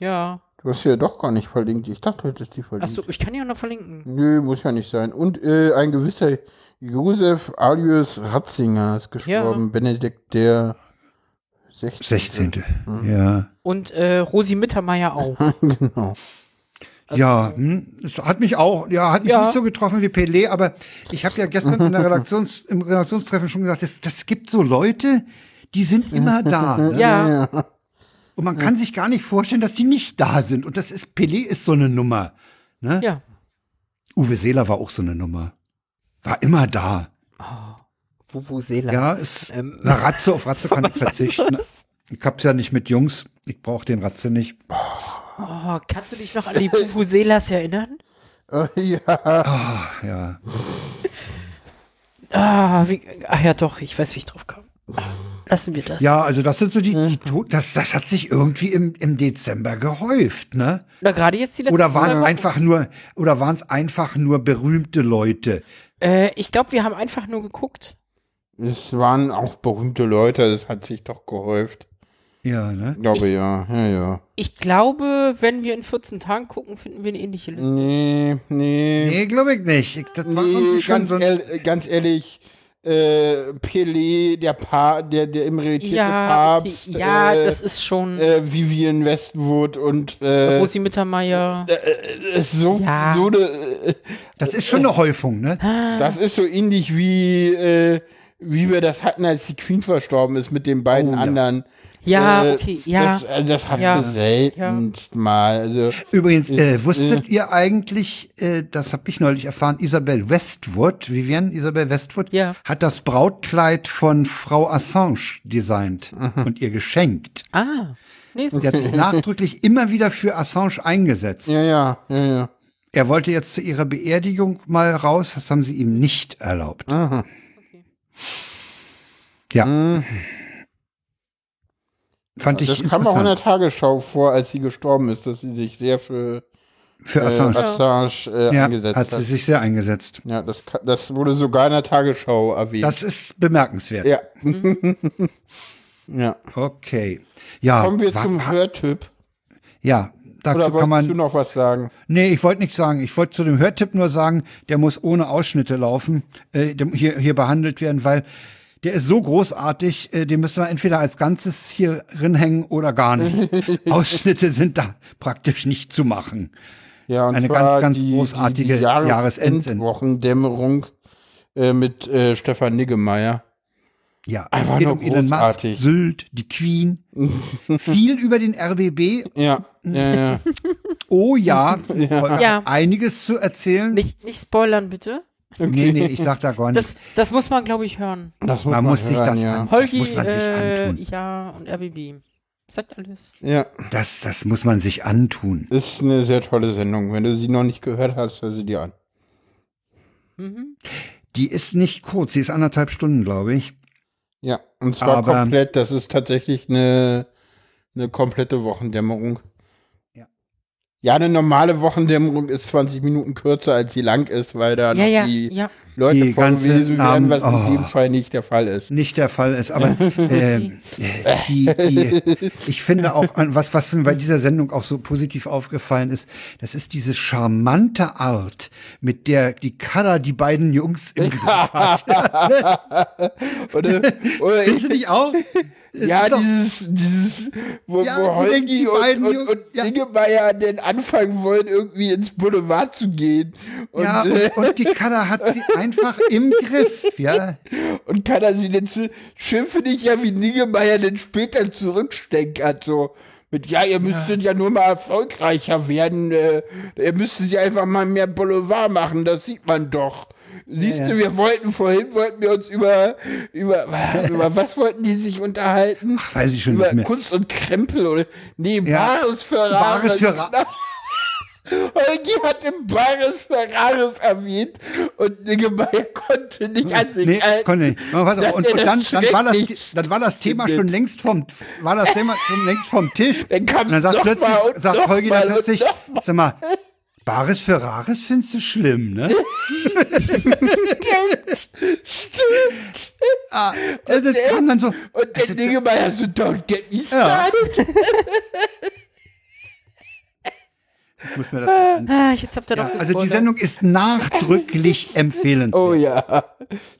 S3: Ja.
S2: Du hast sie ja doch gar nicht verlinkt. Ich dachte, du hättest die verlinkt.
S3: Achso, ich kann ja noch verlinken.
S2: Nö, muss ja nicht sein. Und äh, ein gewisser Josef Alius Ratzinger ist gestorben. Benedikt der 16.
S1: 16.
S2: Mhm.
S1: Ja.
S3: Und äh, Rosi Mittermeier auch.
S2: genau.
S1: Ja, hm, es hat mich auch, ja, hat mich
S3: Ja.
S1: nicht so getroffen wie Pelé, aber ich habe ja gestern in der Redaktions, im Redaktionstreffen schon gesagt, das, das gibt so Leute, die sind immer da. Ne?
S3: Ja.
S1: Und man kann sich gar nicht vorstellen, dass die nicht da sind. Und das ist, Pelé ist so eine Nummer. Ne?
S3: Ja.
S1: Uwe Seeler war auch so eine Nummer. War immer da.
S3: Vuvuzela.
S1: Ja, ist
S3: Ähm,
S1: eine Ratze, auf Ratze kann ich verzichten.
S3: anderes?
S1: Ich hab's ja nicht mit Jungs. Ich brauche den Ratze nicht.
S3: Oh, kannst du dich noch an die Vuvuzelas erinnern?
S2: Äh, ja.
S1: Ah, ja.
S3: Ah, wie, ach ja, doch, ich weiß, wie ich drauf komme. Lassen wir das.
S1: Ja, also das sind so die,
S3: Mhm.
S1: die Tod- das, das hat sich irgendwie im, im Dezember gehäuft, ne?
S3: Oder gerade jetzt die letzten
S1: Oder waren es einfach nur, oder waren es einfach nur berühmte Leute?
S3: Äh, ich glaube, wir haben einfach nur geguckt.
S2: Es waren auch berühmte Leute, das hat sich doch gehäuft.
S1: Ja, ne?
S2: Ich glaube ja, ja, ja.
S3: Ich glaube, wenn wir in 14 Tagen gucken, finden wir eine ähnliche Liste.
S2: Nee, nee.
S1: Nee, glaube ich nicht. Ich, das war
S2: Nee,
S1: schon
S2: ganz,
S1: so
S2: ehrlich, ganz ehrlich, äh, Pelé, der Pa, der, der emeritierte
S3: Ja, okay,
S2: Papst,
S3: ja,
S2: äh,
S3: das ist schon.
S2: äh, Vivian Westwood und äh,
S3: Rosi Mittermeier.
S2: äh, ist so,
S3: Ja.
S2: so eine, äh,
S1: Das ist schon eine Häufung, ne?
S2: das ist so ähnlich wie, äh, wie wir das hatten, als die Queen verstorben ist mit den beiden
S1: Oh,
S2: anderen.
S3: Ja,
S2: Äh,
S3: okay, ja.
S2: Das, äh, das hatten
S3: Ja.
S2: wir seltenst mal. Also,
S1: Übrigens, äh, wusstet ihr eigentlich, äh, das habe ich neulich erfahren, Isabel Westwood, Vivienne Isabel Westwood,
S3: Ja.
S1: hat das Brautkleid von Frau Assange designt und ihr geschenkt.
S3: Ah. Nee, so.
S1: Sie hat sich nachdrücklich immer wieder für Assange eingesetzt.
S2: ja, ja, ja, ja.
S1: Er wollte jetzt zu ihrer Beerdigung mal raus, das haben sie ihm nicht erlaubt.
S2: Aha.
S1: Ja.
S2: Mhm.
S1: Fand ich
S2: Das kam auch in der. Tagesschau vor, als sie gestorben ist, dass sie sich sehr für
S1: Für
S2: äh,
S1: Assange.
S2: Assange äh,
S1: ja,
S2: eingesetzt
S1: hat
S2: hat.
S1: sie sich sehr eingesetzt.
S2: Ja, das, das wurde sogar in der Tagesschau erwähnt.
S1: Das ist bemerkenswert.
S2: ja. ja.
S1: Okay. Ja,
S2: Kommen wir zum Hörtipp.
S1: Ja, dazu
S2: Oder
S1: kann man.
S2: du noch was sagen?
S1: Nee, ich wollte nichts sagen. Ich wollte zu dem Hörtipp nur sagen, der muss ohne Ausschnitte laufen, äh, der- hier, hier behandelt werden, weil der ist so großartig, äh, den müssen wir entweder als Ganzes hier hängen oder gar nicht. Ausschnitte sind da praktisch nicht zu machen.
S2: Ja, und
S1: Eine
S2: zwar
S1: ganz, ganz
S2: die,
S1: großartige
S2: die, die äh, mit äh, Stefan Niggemeier.
S1: Ja,
S2: Einfach
S1: es geht
S2: nur
S1: um Elon Musk,
S2: großartig.
S1: Sylt, die Queen. Viel über den RBB.
S2: Ja, ja, ja.
S1: Oh ja, ja.
S3: Ja.
S1: einiges zu erzählen.
S3: Nicht, nicht spoilern, bitte.
S1: Nee, nee, ich sag da gar nicht.
S3: Das, das muss man, glaube ich, hören.
S2: Das muss
S1: man,
S2: man,
S1: muss sich
S2: hören,
S1: das,
S2: ja.
S1: an, das
S3: Holgi,
S1: muss man sich
S3: äh,
S1: antun.
S3: ja, und RBB. Sagt alles.
S2: Ja,
S1: Das, das muss man sich antun.
S2: ist eine sehr tolle Sendung. Wenn du sie noch nicht gehört hast, hör sie dir an.
S3: Mhm.
S1: Die ist nicht kurz, die ist anderthalb Stunden, glaube ich.
S2: Ja, und zwar
S1: Aber-
S2: komplett, das ist tatsächlich eine, eine komplette Wochendämmerung.
S1: Ja.
S2: Eine normale Wochendämmerung ist 20 Minuten kürzer, als sie lang ist, weil da
S3: Ja,
S2: noch
S3: ja,
S2: die
S3: ja.
S2: Leute
S1: Die ganze
S2: vorgelesen werden, was
S1: oh.
S2: in dem Fall nicht der Fall ist.
S1: Nicht der Fall ist, aber äh, die, die, ich finde auch, was, was mir bei dieser Sendung auch so positiv aufgefallen ist, das ist diese charmante Art, mit der die Kada die beiden Jungs im Griff hat.
S2: Oder, oder
S1: du nicht auch? Es
S2: ja, dieses, dieses, wo,
S1: Ja,
S2: wo Holgi und, und, und
S1: ja.
S2: Dingemeier denn anfangen wollen, irgendwie ins Boulevard zu gehen. Und,
S1: ja,
S2: äh,
S1: und, und die Kada hat sie einfach im Griff, ja.
S2: Und kann er sie denn finde ich ja, wie Niggemeier dann später zurücksteckert, so. Mit, ja, ihr müsstet ja. nur mal erfolgreicher werden, äh, ihr müsstet ja einfach mal mehr Boulevard machen, das sieht man doch. Siehst
S1: Ja,
S2: du,
S1: ja.
S2: wir wollten vorhin, wollten wir uns über, über, über was wollten die sich unterhalten?
S1: Ach, weiß ich schon
S2: über
S1: nicht mehr.
S2: Kunst und Krempel oder, nee,
S1: Ja,
S2: Bares Ferraris.
S1: Bares Ferra-
S2: Holgi hatte Bares Ferraris erwähnt und Niggemeier konnte nicht an sich
S1: Nee,
S2: halten.
S1: konnte nicht. Aber pass auf,
S2: dass
S1: Und, und dann, dann, war das, dann war das Thema schon längst vom, war das Thema schon längst vom Tisch.
S2: Dann
S1: und dann sagt plötzlich,
S2: und
S1: sagt Holgi dann
S2: und
S1: plötzlich, sag mal, Bares Ferraris findest du schlimm, ne? ah, das,
S2: der-
S1: kam dann so,
S2: Und der Niggemeier so, don't get me
S1: Ja.
S2: started.
S1: ich muss mir das
S3: Ah, jetzt habt ihr
S1: ja,
S3: doch
S1: Also die. Sendung ist nachdrücklich empfehlenswert.
S2: Oh ja.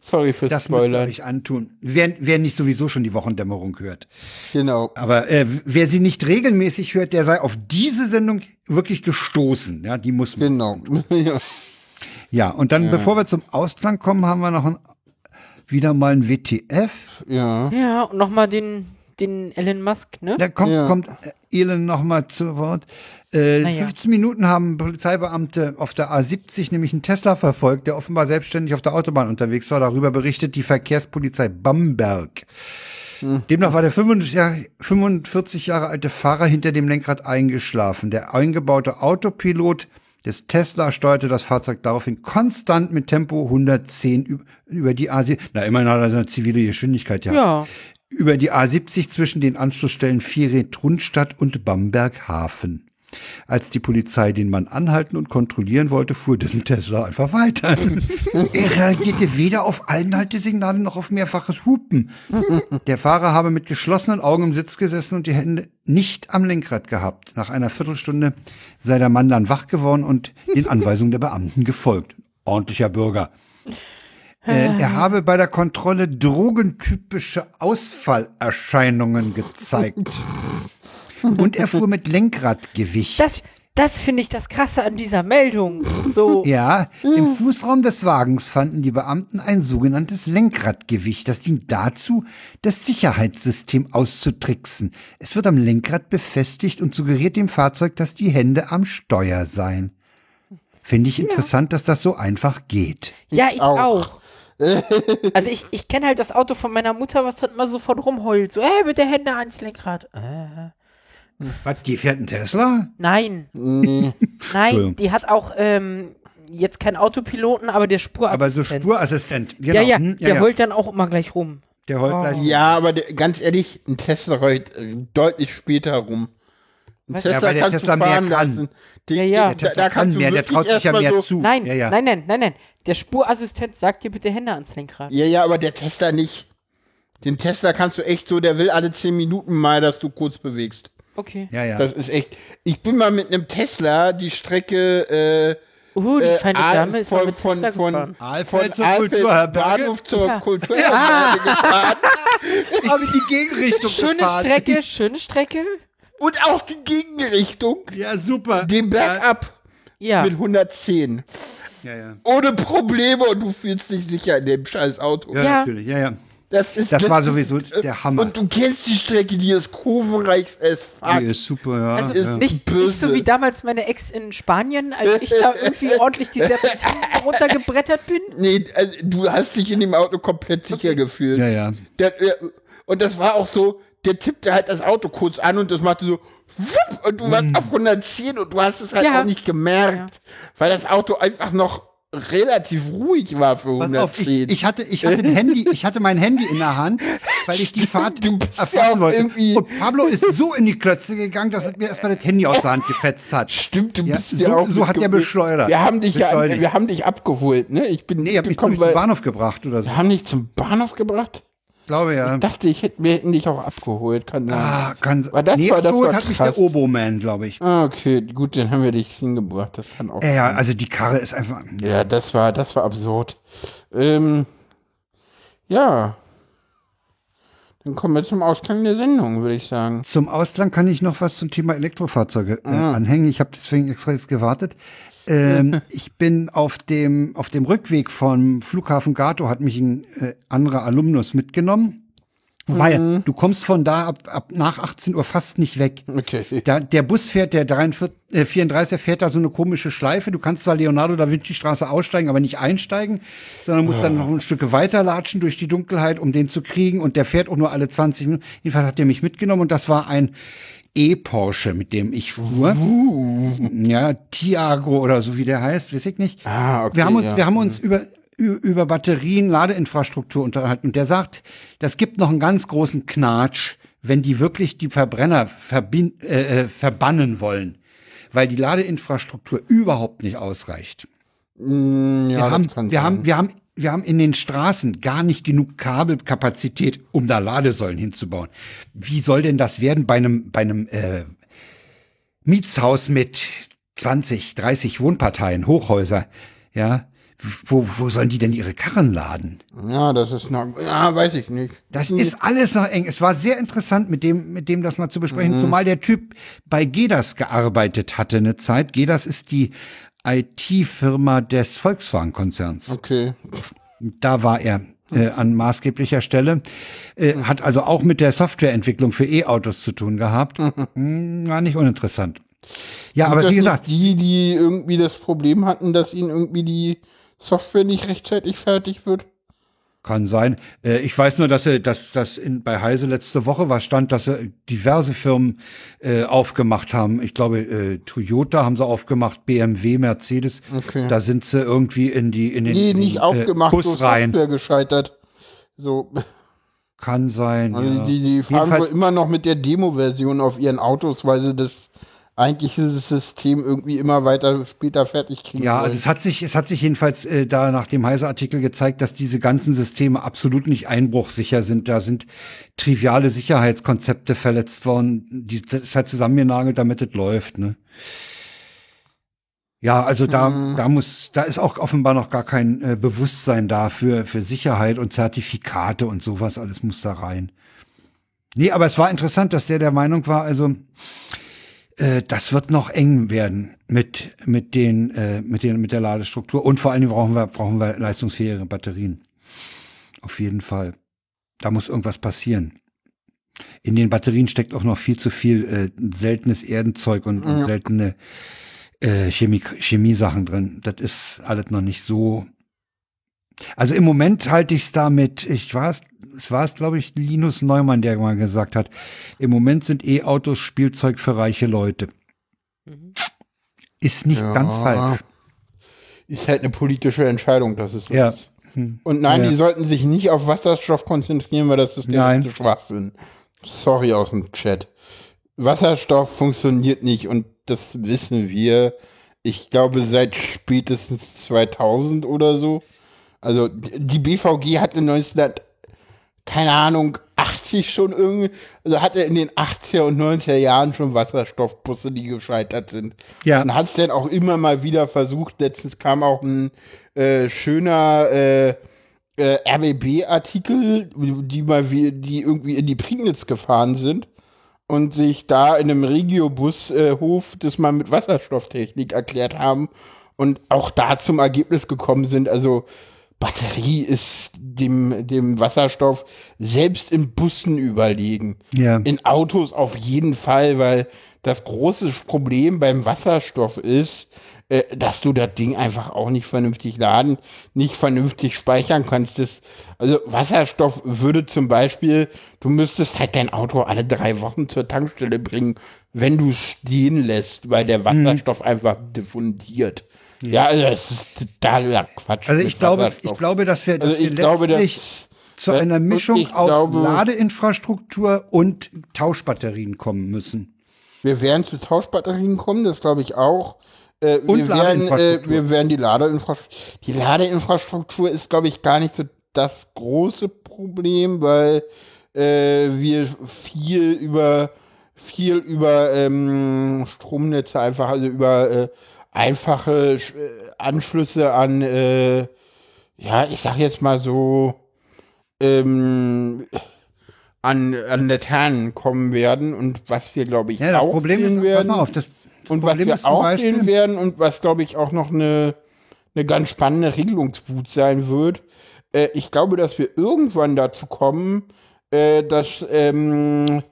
S2: Sorry fürs
S1: Das müsst ihr
S2: Spoilern.
S1: euch antun. Wer, wer nicht sowieso schon die Wochendämmerung hört.
S2: Genau.
S1: Aber äh, wer sie nicht regelmäßig hört, der sei auf diese Sendung wirklich gestoßen. Ja, die muss man.
S2: Genau. ja.
S1: Ja, und dann, bevor wir zum Ausklang kommen, haben wir noch ein, wieder mal ein WTF.
S2: ja.
S3: Ja, und nochmal den, den Elon Musk, ne?
S1: Da kommt,
S2: Ja.
S1: kommt äh, Elon noch mal zu Wort. Äh,
S3: ja.
S1: 15 Minuten haben Polizeibeamte auf der A70 nämlich einen Tesla verfolgt, der offenbar selbstständig auf der Autobahn unterwegs war. Darüber berichtet die Verkehrspolizei Bamberg. Demnach war der 45 Jahre, 45 Jahre alte Fahrer hinter dem Lenkrad eingeschlafen. Der eingebaute Autopilot des Tesla steuerte das Fahrzeug daraufhin konstant mit Tempo 110 üb- über die A7. Na, immerhin hat er seine zivile Geschwindigkeit, ja.
S3: Ja.
S1: Über die A70 zwischen den Anschlussstellen Vieret-Rundstadt und Bamberg-Hafen. Als die Polizei den Mann anhalten und kontrollieren wollte, fuhr dessen Tesla einfach weiter. er reagierte weder auf Einhaltesignale noch auf mehrfaches Hupen. Der Fahrer habe mit geschlossenen Augen im Sitz gesessen und die Hände nicht am Lenkrad gehabt. Nach einer Viertelstunde sei der Mann dann wach geworden und den Anweisungen der Beamten gefolgt. Ordentlicher Bürger. Äh, er habe bei der Kontrolle drogentypische Ausfallerscheinungen gezeigt. Und er fuhr mit Lenkradgewicht.
S3: Das, das finde ich das Krasse an dieser Meldung. So,
S1: Ja, im Fußraum des Wagens fanden die Beamten ein sogenanntes Lenkradgewicht. Das dient dazu, das Sicherheitssystem auszutricksen. Es wird am Lenkrad befestigt und suggeriert dem Fahrzeug, dass die Hände am Steuer seien. Finde ich interessant, dass das so einfach geht.
S3: ja, ich
S2: auch.
S3: auch. Also ich, ich kenne halt das Auto von meiner Mutter, was dann immer sofort rumheult. So, hey, bitte Hände ans Lenkrad. Äh,
S1: Was, die fährt ein Tesla?
S3: nein, nein,
S1: Entschuldigung.
S3: die hat auch ähm, jetzt keinen Autopiloten, aber der Spurassistent.
S1: Aber so Spurassistent. Genau.
S3: Ja, ja,
S1: hm,
S3: der heult dann auch immer gleich rum.
S1: Der heult gleich.
S2: Ja, aber der, ganz ehrlich, ein Tesla rollt äh, deutlich später rum. Ein
S3: Was?
S1: Ja, weil der Tesla mehr kann.
S2: lassen. Den-
S3: Ja, ja.
S1: Der Tesla
S2: da
S1: kann
S2: kannst du
S1: mehr, der traut sich ja mehr
S2: so,
S1: zu.
S3: Nein,
S1: ja, ja.
S3: nein, nein, nein, nein. Der Spurassistent sagt dir bitte Hände ans Lenkrad.
S2: Ja, ja, aber der Tesla nicht. Den Tesla kannst du echt so, der will alle 10 Minuten mal, dass du kurz bewegst.
S3: Okay.
S1: Ja, ja.
S2: Das ist echt. Ich bin mal mit einem Tesla die Strecke äh,
S3: Uh, die
S2: äh,
S3: feine
S2: Aal-
S3: Dame ist
S2: von,
S3: mit
S2: von,
S3: Tesla
S2: von,
S3: gefahren.
S1: Aalfeld zur Kulturherberge.
S2: Bahnhof zur
S3: Ja.
S2: Kulturherberge gefahren
S1: Ich bin in die Gegenrichtung
S3: Schöne
S1: gefahren.
S3: Strecke, schöne Strecke.
S2: und auch die Gegenrichtung,
S1: Ja, super.
S2: den Berg ab
S3: Ja.
S2: mit 110.
S1: Ja, ja.
S2: Ohne Probleme und du fühlst dich sicher in dem scheiß Auto.
S1: Ja,
S3: Ja.
S1: natürlich. Ja, ja.
S2: Das, ist,
S1: Das war
S2: ist-
S1: sowieso
S2: äh,
S1: der Hammer.
S2: Und du kennst die Strecke, die ist kurvenreich as fuck.
S1: Die ist super, ja.
S3: Also
S1: ja.
S3: nicht,
S2: Böse.
S3: nicht so wie damals meine Ex in Spanien, als ich da irgendwie ordentlich die Serpentinen runtergebrettert bin.
S2: Nee, also, du hast dich in dem Auto komplett sicher gefühlt.
S1: ja, ja.
S2: Der, der, und das war auch so, der tippte halt das Auto kurz an und das machte so wupp, und du warst auf 110 und du hast es halt
S3: Ja.
S2: auch nicht gemerkt, weil das Auto einfach noch relativ ruhig war für
S1: Pass auf,
S2: 110.
S1: ich, ich hatte, ich hatte ein Handy, ich hatte mein Handy in der Hand, weil ich die Fahrt
S2: auch
S1: wollte.
S2: irgendwie-
S1: Und Pablo ist so in die Klötze gegangen, dass er mir erstmal das Handy aus der Hand gefetzt hat.
S2: Stimmt, du
S1: Ja,
S2: bist
S1: so-
S2: ja auch
S1: so hat er beschleudert.
S2: Wir haben dich ja, wir haben dich abgeholt, ne? Ich bin
S1: Nee, ich hab mich zum Bahnhof gebracht oder so.
S2: wir haben dich zum Bahnhof gebracht.
S1: Glaube ja.
S2: Ich dachte, ich hätte, wir hätten dich auch abgeholt, kann.
S1: Ah, kann,
S2: Aber das
S1: nee,
S2: war- das
S1: abgeholt
S2: war
S1: hat mich der Oboman, glaube ich.
S2: Ah, okay, gut, dann haben wir dich hingebracht. Das kann auch.
S1: Ja, ja, also die Karre ist einfach.
S2: Ja, das war, das war absurd. Ähm, ja. Dann kommen wir zum Ausklang der Sendung, würde ich sagen.
S1: Zum Ausland kann ich noch was zum Thema Elektrofahrzeuge äh,
S2: Ah.
S1: anhängen. Ich habe deswegen extra jetzt gewartet. Ähm, ich bin auf dem, auf dem Rückweg vom Flughafen Gato, hat mich ein äh, anderer Alumnus mitgenommen. Weil
S2: Mhm.
S1: du kommst von da ab, ab nach 18 Uhr fast nicht weg.
S2: Okay.
S1: Da, der Bus fährt, der 43, äh, 34 fährt da so eine komische Schleife. Du kannst zwar Leonardo da Vinci Straße aussteigen, aber nicht einsteigen, sondern musst dann noch ein Stück weiterlatschen durch die Dunkelheit, um den zu kriegen. Und der fährt auch nur alle 20 Minuten. Jedenfalls hat der mich mitgenommen und das war ein E-Porsche, mit dem ich fuhr. Ja, Tiago oder so wie der heißt, weiß ich nicht.
S2: Ah, okay,
S1: wir haben uns,
S2: ja.
S1: wir haben uns über ü- über Batterien, Ladeinfrastruktur unterhalten. Und der sagt, das gibt noch einen ganz großen Knatsch, wenn die wirklich die Verbrenner äh, äh, verbannen wollen, weil die Ladeinfrastruktur überhaupt nicht ausreicht.
S2: Mm, ja,
S1: wir, haben, wir,
S2: sein.
S1: haben, wir, haben, wir haben in den Straßen gar nicht genug Kabelkapazität, um da Ladesäulen hinzubauen. Wie soll denn das werden bei einem, bei einem äh, Mietshaus mit 20, 30 Wohnparteien, Hochhäuser? Ja, wo, wo sollen die denn ihre Karren laden?
S2: Ja, das ist noch. Ja, weiß ich nicht.
S1: Das ist alles noch eng. Es war sehr interessant, mit dem, mit dem das mal zu besprechen, zumal der Typ bei GEDAS gearbeitet hatte eine Zeit. GEDAS ist die IT-Firma des Volkswagen-Konzerns.
S2: Okay.
S1: Da war er äh, an maßgeblicher Stelle. Äh, hat also auch mit der Softwareentwicklung für E-Autos zu tun gehabt. Hm, war nicht uninteressant. Ja, aber
S2: das
S1: wie gesagt,
S2: die, die irgendwie das Problem hatten, dass ihnen irgendwie die Software nicht rechtzeitig fertig wird.
S1: Kann sein. Äh, ich weiß nur, dass sie, dass das in, bei Heise letzte Woche was stand, dass sie diverse Firmen äh, aufgemacht haben. Ich glaube, äh, Toyota haben sie aufgemacht, BMW, Mercedes.
S2: Okay.
S1: Da sind sie irgendwie in die in den,
S2: Nee,
S1: in
S2: nicht aufgemacht,
S1: äh,
S2: so
S1: Bus rein.
S2: Gescheitert. So,
S1: Kann sein.
S2: also
S1: ja.
S2: die, die fahren wohl immer noch mit der Demo-Version auf ihren Autos, weil sie das eigentliche System irgendwie immer weiter später fertig kriegen
S1: ja,
S2: wollen.
S1: also es hat sich, es hat sich jedenfalls äh, da nach dem Heise-Artikel gezeigt, dass diese ganzen Systeme absolut nicht einbruchsicher sind. Da sind triviale Sicherheitskonzepte verletzt worden. Die, das ist halt zusammengenagelt, damit es läuft. Ne? Ja, also da,
S2: Mhm.
S1: da muss, da ist auch offenbar noch gar kein äh, Bewusstsein da für, für Sicherheit und Zertifikate und sowas, alles muss da rein. Nee, aber es war interessant, dass der der Meinung war, also äh, das wird noch eng werden mit, mit den, äh, mit den, mit der Ladestruktur. Und vor allen Dingen brauchen wir, brauchen wir leistungsfähigere Batterien. Auf jeden Fall. Da muss irgendwas passieren. In den Batterien steckt auch noch viel zu viel äh, seltenes Erdenzeug und, und
S2: Ja.
S1: seltene äh, Chemie, Chemiesachen drin. Das ist alles noch nicht so. Also im Moment halte ich es damit, ich war es, es war es, glaube ich, Linus Neumann, der mal gesagt hat, im Moment sind E-Autos Spielzeug für reiche Leute. Ist nicht
S2: Ja.
S1: ganz falsch.
S2: Ist halt eine politische Entscheidung, dass es so
S1: Ja.
S2: ist. Und nein,
S1: Ja.
S2: die sollten sich nicht auf Wasserstoff konzentrieren, weil das ist der letzte Schwachsinn. Sorry aus dem Chat. Wasserstoff funktioniert nicht und das wissen wir. Ich glaube seit spätestens 2000 oder so. Also die BVG hatte 19, keine Ahnung, 80 schon irgendwie, also hatte in den 80er und 90er Jahren schon Wasserstoffbusse, die gescheitert sind.
S1: Ja.
S2: Und hat es dann auch immer mal wieder versucht. Letztens kam auch ein äh, schöner äh, äh, RBB-Artikel, die mal wie, die irgendwie in die Prignitz gefahren sind und sich da in einem Regiobus-Hof das mal mit Wasserstofftechnik erklärt haben und auch da zum Ergebnis gekommen sind. Also Batterie ist dem, dem Wasserstoff selbst in Bussen überlegen.
S1: Ja.
S2: In Autos auf jeden Fall, weil das große Problem beim Wasserstoff ist, äh, dass du das Ding einfach auch nicht vernünftig laden, nicht vernünftig speichern kannst. Das, also Wasserstoff würde zum Beispiel, du müsstest halt dein Auto alle drei Wochen zur Tankstelle bringen, wenn du stehen lässt, weil der Wasserstoff einfach diffundiert. Ja, also das ist totaler Quatsch.
S1: Also ich glaube, ich glaube, dass wir, dass
S2: Also
S1: wir
S2: glaube,
S1: letztlich
S2: dass-
S1: zu einer Mischung aus
S2: glaube-
S1: Ladeinfrastruktur und Tauschbatterien kommen müssen.
S2: Wir werden zu Tauschbatterien kommen, das glaube ich auch. Äh,
S1: Und
S2: wir, werden, äh, wir werden die Ladeinfrastruktur. Die Ladeinfrastruktur ist, glaube ich, gar nicht so das große Problem, weil äh, wir viel über viel über ähm, Stromnetze einfach, also über äh, einfache Sch- äh, Anschlüsse an, äh, ja, ich sag jetzt mal so, ähm, an, an Laternen kommen werden und was wir, glaube ich,
S1: Ja, das
S2: auch
S1: Problem ist,
S2: sehen
S1: pass
S2: werden.
S1: mal auf, das
S2: und was
S1: Problem
S2: wir
S1: ist zum
S2: auch
S1: Beispiel-
S2: sehen werden und was, glaube ich, auch noch eine, eine ganz spannende Regelungswut sein wird. Äh, ich glaube, dass wir irgendwann dazu kommen, äh, dass ähm,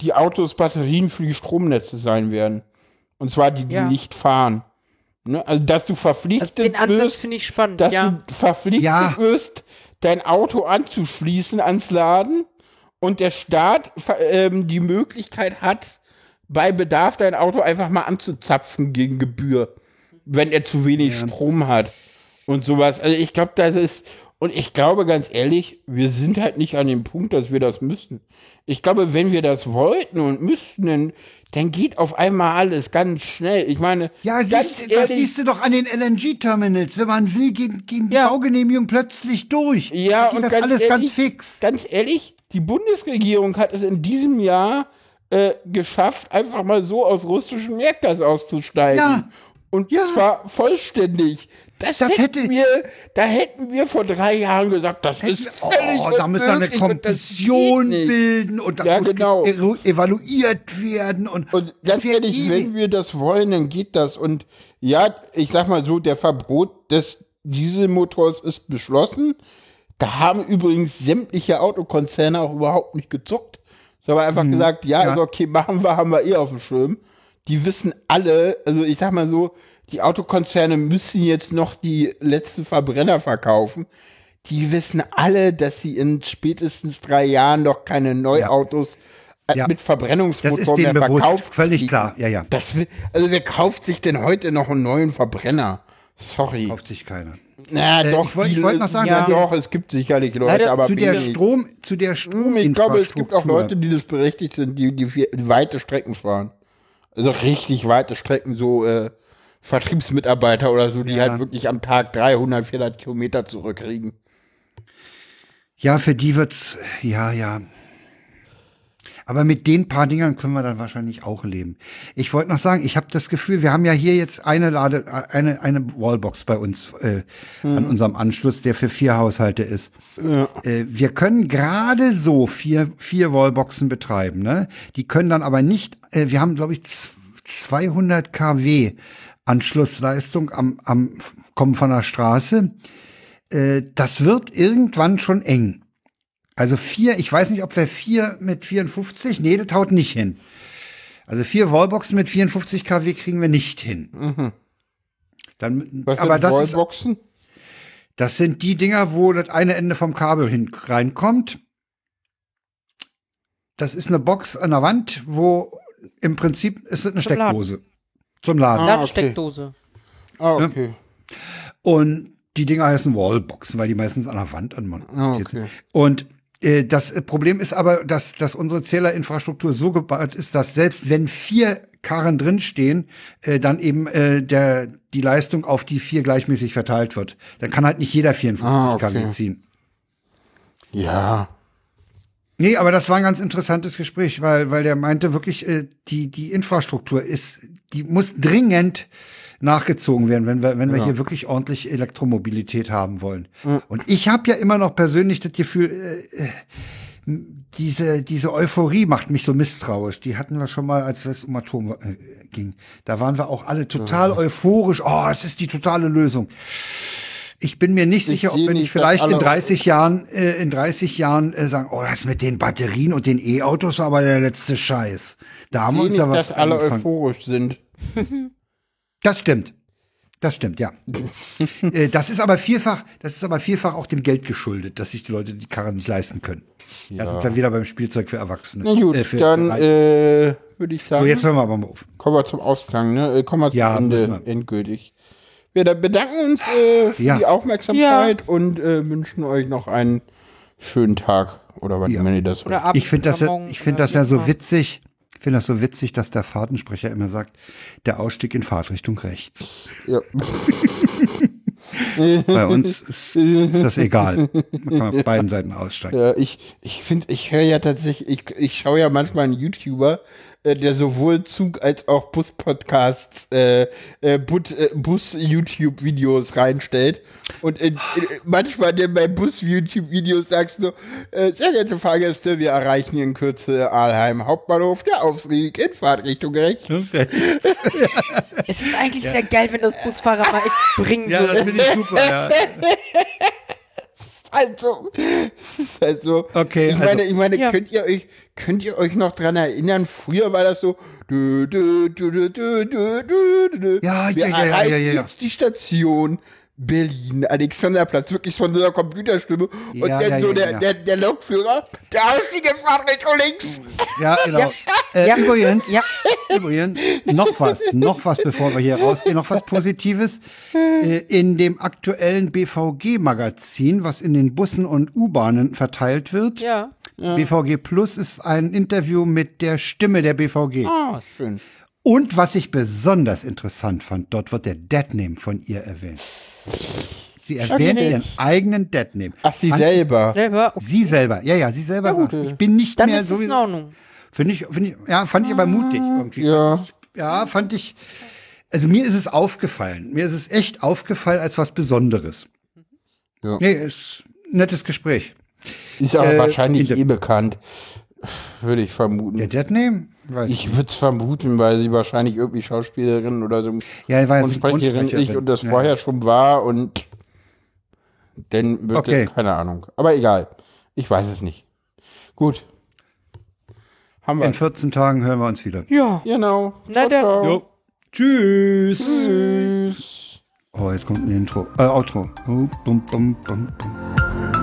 S2: die Autos Batterien für die Stromnetze sein werden. Und zwar die, die
S3: Ja.
S2: nicht fahren. Ne? Also, dass du
S3: Also
S2: verpflichtet
S3: den Ansatz
S2: wirst,
S3: finde ich spannend,
S2: dass
S3: ja.
S2: du verpflichtet
S1: Ja.
S2: wirst, dein Auto anzuschließen ans Laden und der Staat ähm, die Möglichkeit hat, bei Bedarf dein Auto einfach mal anzuzapfen gegen Gebühr, wenn er zu wenig Strom hat und sowas. Also ich glaube, das ist, und ich glaube ganz ehrlich, wir sind halt nicht an dem Punkt, dass wir das müssen. Ich glaube, wenn wir das wollten und müssten, dann, dann geht auf einmal alles ganz schnell. Ich meine,
S1: Ja, siehst, du- das
S2: ehrlich-
S1: siehst du doch an den LNG-Terminals. Wenn man will, gehen, gehen die
S3: Ja.
S1: Baugenehmigungen plötzlich durch.
S2: Ja, und
S1: das
S2: ganz
S1: alles
S2: ehrlich,
S1: ganz fix.
S2: Ganz ehrlich, die Bundesregierung hat es in diesem Jahr äh, geschafft, einfach mal so aus russischem Erdgas auszusteigen.
S1: Ja.
S2: Und
S1: Ja.
S2: zwar vollständig. Das,
S1: Das
S2: hätten
S1: hätte-
S2: wir, da hätten wir vor drei Jahren gesagt, das ist völlig
S1: Oh, da müssen wir eine Kommission bilden und das
S2: Ja,
S1: muss
S2: genau.
S1: evaluiert werden. Und,
S2: Und ganz ehrlich, wenn wir das wollen, dann geht das. Und ja, ich sag mal so, der Verbot des Dieselmotors ist beschlossen. Da haben übrigens sämtliche Autokonzerne auch überhaupt nicht gezuckt. Sie haben einfach gesagt, ja,
S1: ja.
S2: ist okay, machen wir, haben wir eh auf dem Schirm. Die wissen alle, also ich sag mal so, die Autokonzerne müssen jetzt noch die letzten Verbrenner verkaufen. Die wissen alle, dass sie in spätestens drei Jahren doch keine Neuautos äh,
S1: Ja.
S2: mit
S1: das
S2: Verbrennungsmotor mehr
S1: bewusst,
S2: verkauft.
S1: völlig
S2: kriegen.
S1: klar. Ja, ja.
S2: Das also wer kauft sich denn heute noch einen neuen Verbrenner? Sorry.
S1: Kauft sich keiner.
S2: Na
S1: Äh,
S2: doch,
S1: ich wollt- ich
S2: viele-
S1: wollt noch sagen,
S2: ja, doch, es gibt sicherlich Leute,
S3: Leider
S2: aber
S1: Zu der
S2: wenig.
S1: Strom, zu der
S2: Hm, Ich glaube, es gibt auch. Leute, die das berechtigt sind, die, die weite Strecken fahren. Also richtig weite Strecken, so äh, Vertriebsmitarbeiter oder so, die
S1: Ja.
S2: halt wirklich am Tag 300, 400 Kilometer zurückkriegen.
S1: Ja, für die wird's, ja, ja. Aber mit den paar Dingern können wir dann wahrscheinlich auch leben. Ich wollte noch sagen, ich habe das Gefühl, wir haben ja hier jetzt eine Lade, eine, eine Wallbox bei uns äh, an unserem Anschluss, der für vier Haushalte ist. Äh, wir können gerade so vier, vier Wallboxen betreiben. Ne? Die können dann aber nicht, äh, wir haben, glaube ich, z- 200 kW Anschlussleistung am, am kommen von der Straße. Äh, das wird irgendwann schon eng. Also vier, ich weiß nicht, ob wir vier mit 54, nee, das haut nicht hin. Also vier Wallboxen mit 54 kW kriegen wir nicht hin. Dann,
S2: Was
S1: aber
S2: sind
S1: das, ist,
S2: Wallboxen?
S1: das sind die Dinger, wo das eine Ende vom Kabel hin reinkommt. Das ist eine Box an der Wand, wo im Prinzip ist es eine
S3: Zum Laden.
S1: Steckdose zum Laden.
S2: Ah,
S3: Ladesteckdose.
S2: Ah, okay.
S1: Und die Dinger heißen Wallboxen, weil die meistens an der Wand anmontiert
S2: Ah,
S1: sind.
S2: okay.
S1: Und äh, das äh, Problem ist aber, dass, dass unsere Zählerinfrastruktur so gebaut ist, dass selbst wenn vier Karren drinstehen, äh, dann eben äh, der, die Leistung auf die vier gleichmäßig verteilt wird. Dann kann halt nicht jeder 54
S2: Ah, okay.
S1: kW ziehen.
S2: Ja.
S1: Nee, aber das war ein ganz interessantes Gespräch, weil, weil der meinte wirklich, äh, die, die Infrastruktur ist, die muss dringend nachgezogen werden, wenn wir, wenn wir hier wirklich ordentlich Elektromobilität haben wollen. Und ich habe ja immer noch persönlich das Gefühl, äh, äh, diese, diese Euphorie macht mich so misstrauisch. Die hatten wir schon mal, als es um Atom äh, ging. Da waren wir auch alle total euphorisch. Oh, es ist die totale Lösung. Ich bin mir nicht
S2: Ich
S1: sicher, ob wir nicht vielleicht in
S2: alle-
S1: 30 Jahren, äh, in 30 Jahren äh, sagen, oh, das mit den Batterien und den E-Autos war aber der letzte Scheiß. Da haben wir uns ja was
S2: dass alle euphorisch sind.
S1: Das stimmt. Das stimmt, ja. Äh, das ist aber vielfach, das ist aber vielfach auch dem Geld geschuldet, dass sich die Leute die Karren nicht leisten können. Da sind wir wieder beim Spielzeug für Erwachsene.
S2: Na gut,
S1: Äh, für-
S2: dann äh, würde ich sagen,
S1: so, jetzt hören wir aber mal auf.
S2: kommen wir zum Ausklang, ne? Äh, Kommen wir zum
S1: Ja,
S2: Ende endgültig. Wir da bedanken uns äh, für
S1: Ja.
S2: die Aufmerksamkeit und äh, wünschen euch noch einen schönen Tag oder wann
S1: Ja.
S2: immer ihr das
S3: Oder
S1: Ich finde das, ja, ich finde
S3: oder
S1: das ja so witzig. Ich finde das so witzig, dass der Fahrtensprecher immer sagt, der Ausstieg in Fahrtrichtung rechts.
S2: Ja.
S1: Bei uns ist, ist das egal. Man kann auf beiden Seiten aussteigen.
S2: Ja, ich ich finde, ich höre ja tatsächlich, ich, ich schaue ja manchmal einen YouTuber, äh, der sowohl Zug als auch Bus-Podcasts, äh, äh, äh, Bus-YouTube-Videos reinstellt. Und in, in, manchmal der bei Bus-YouTube-Videos sagst du, äh, sehr geehrte Fahrgäste, wir erreichen hier in Kürze Aalheim Hauptbahnhof, der Aufstieg in Fahrtrichtung rechts.
S3: Es ist eigentlich sehr geil, wenn das Busfahrer mal echt bringen
S1: Ja, das
S3: würde.
S1: finde ich super. Ja.
S2: Also, ist halt so.
S1: Okay,
S2: Ich meine,
S1: also-
S2: ich meine,
S3: Ja.
S2: könnt ihr euch, könnt ihr euch noch dran erinnern? Früher war das so. Dü, dü, dü, dü, dü, dü, dü, dü.
S1: Ja,
S2: Wir
S1: ja, ja, ja,
S2: erreichen
S1: ja, ja.
S2: jetzt die Station. Berlin, Alexanderplatz, wirklich von so einer Computerstimme. Und
S1: Ja,
S2: dann
S1: ja,
S2: so
S1: ja,
S2: der,
S1: ja.
S2: Der, der Lokführer, der Ausstieg in Fahrtrichtung links.
S1: Ja, genau. Äh,
S3: Ja.
S1: Übrigens,
S3: Ja.
S1: übrigens, noch was, noch was, bevor wir hier rausgehen, noch was Positives. Äh, in dem aktuellen BVG-Magazin, was in den Bussen und U-Bahnen verteilt wird,
S3: Ja.
S1: BVG Plus ist ein Interview mit der Stimme der BVG.
S2: Ah, schön.
S1: Und was ich besonders interessant fand, dort wird der Deadname von ihr erwähnt. Sie erwähnt ihren eigenen Deadname.
S2: Ach, sie
S1: Fand-
S2: selber.
S3: Selber. Okay.
S1: Sie selber, ja, ja, sie selber. sagt, ich bin nicht
S3: Dann
S1: mehr
S3: ist
S1: so
S3: in Ordnung.
S1: Finde ich, finde ich, ja, fand ich aber mutig irgendwie.
S2: Ja.
S1: Ja, fand ich. Also mir ist es aufgefallen. Mir ist es echt aufgefallen als was Besonderes.
S2: Ja.
S1: Nee, ist ein nettes Gespräch.
S2: Ist aber
S1: Äh,
S2: wahrscheinlich eh bekannt. Würde ich vermuten.
S1: Der Deadname? Weiß ich.
S2: Würde es vermuten, weil sie wahrscheinlich irgendwie Schauspielerin oder so
S1: Ja, war
S2: und Sprecherin ich und das
S1: Ja.
S2: vorher schon war und dann wirklich,
S1: Okay.
S2: keine Ahnung. Aber egal. Ich weiß es nicht. Gut. Haben wir.
S1: In 14 Tagen hören wir uns wieder.
S3: Ja.
S2: genau.
S3: Na dann.
S2: ciao.
S1: Tschüss.
S2: Tschüss.
S1: Oh, jetzt kommt ein Intro. Äh, Outro. Oh, bum, bum, bum, bum.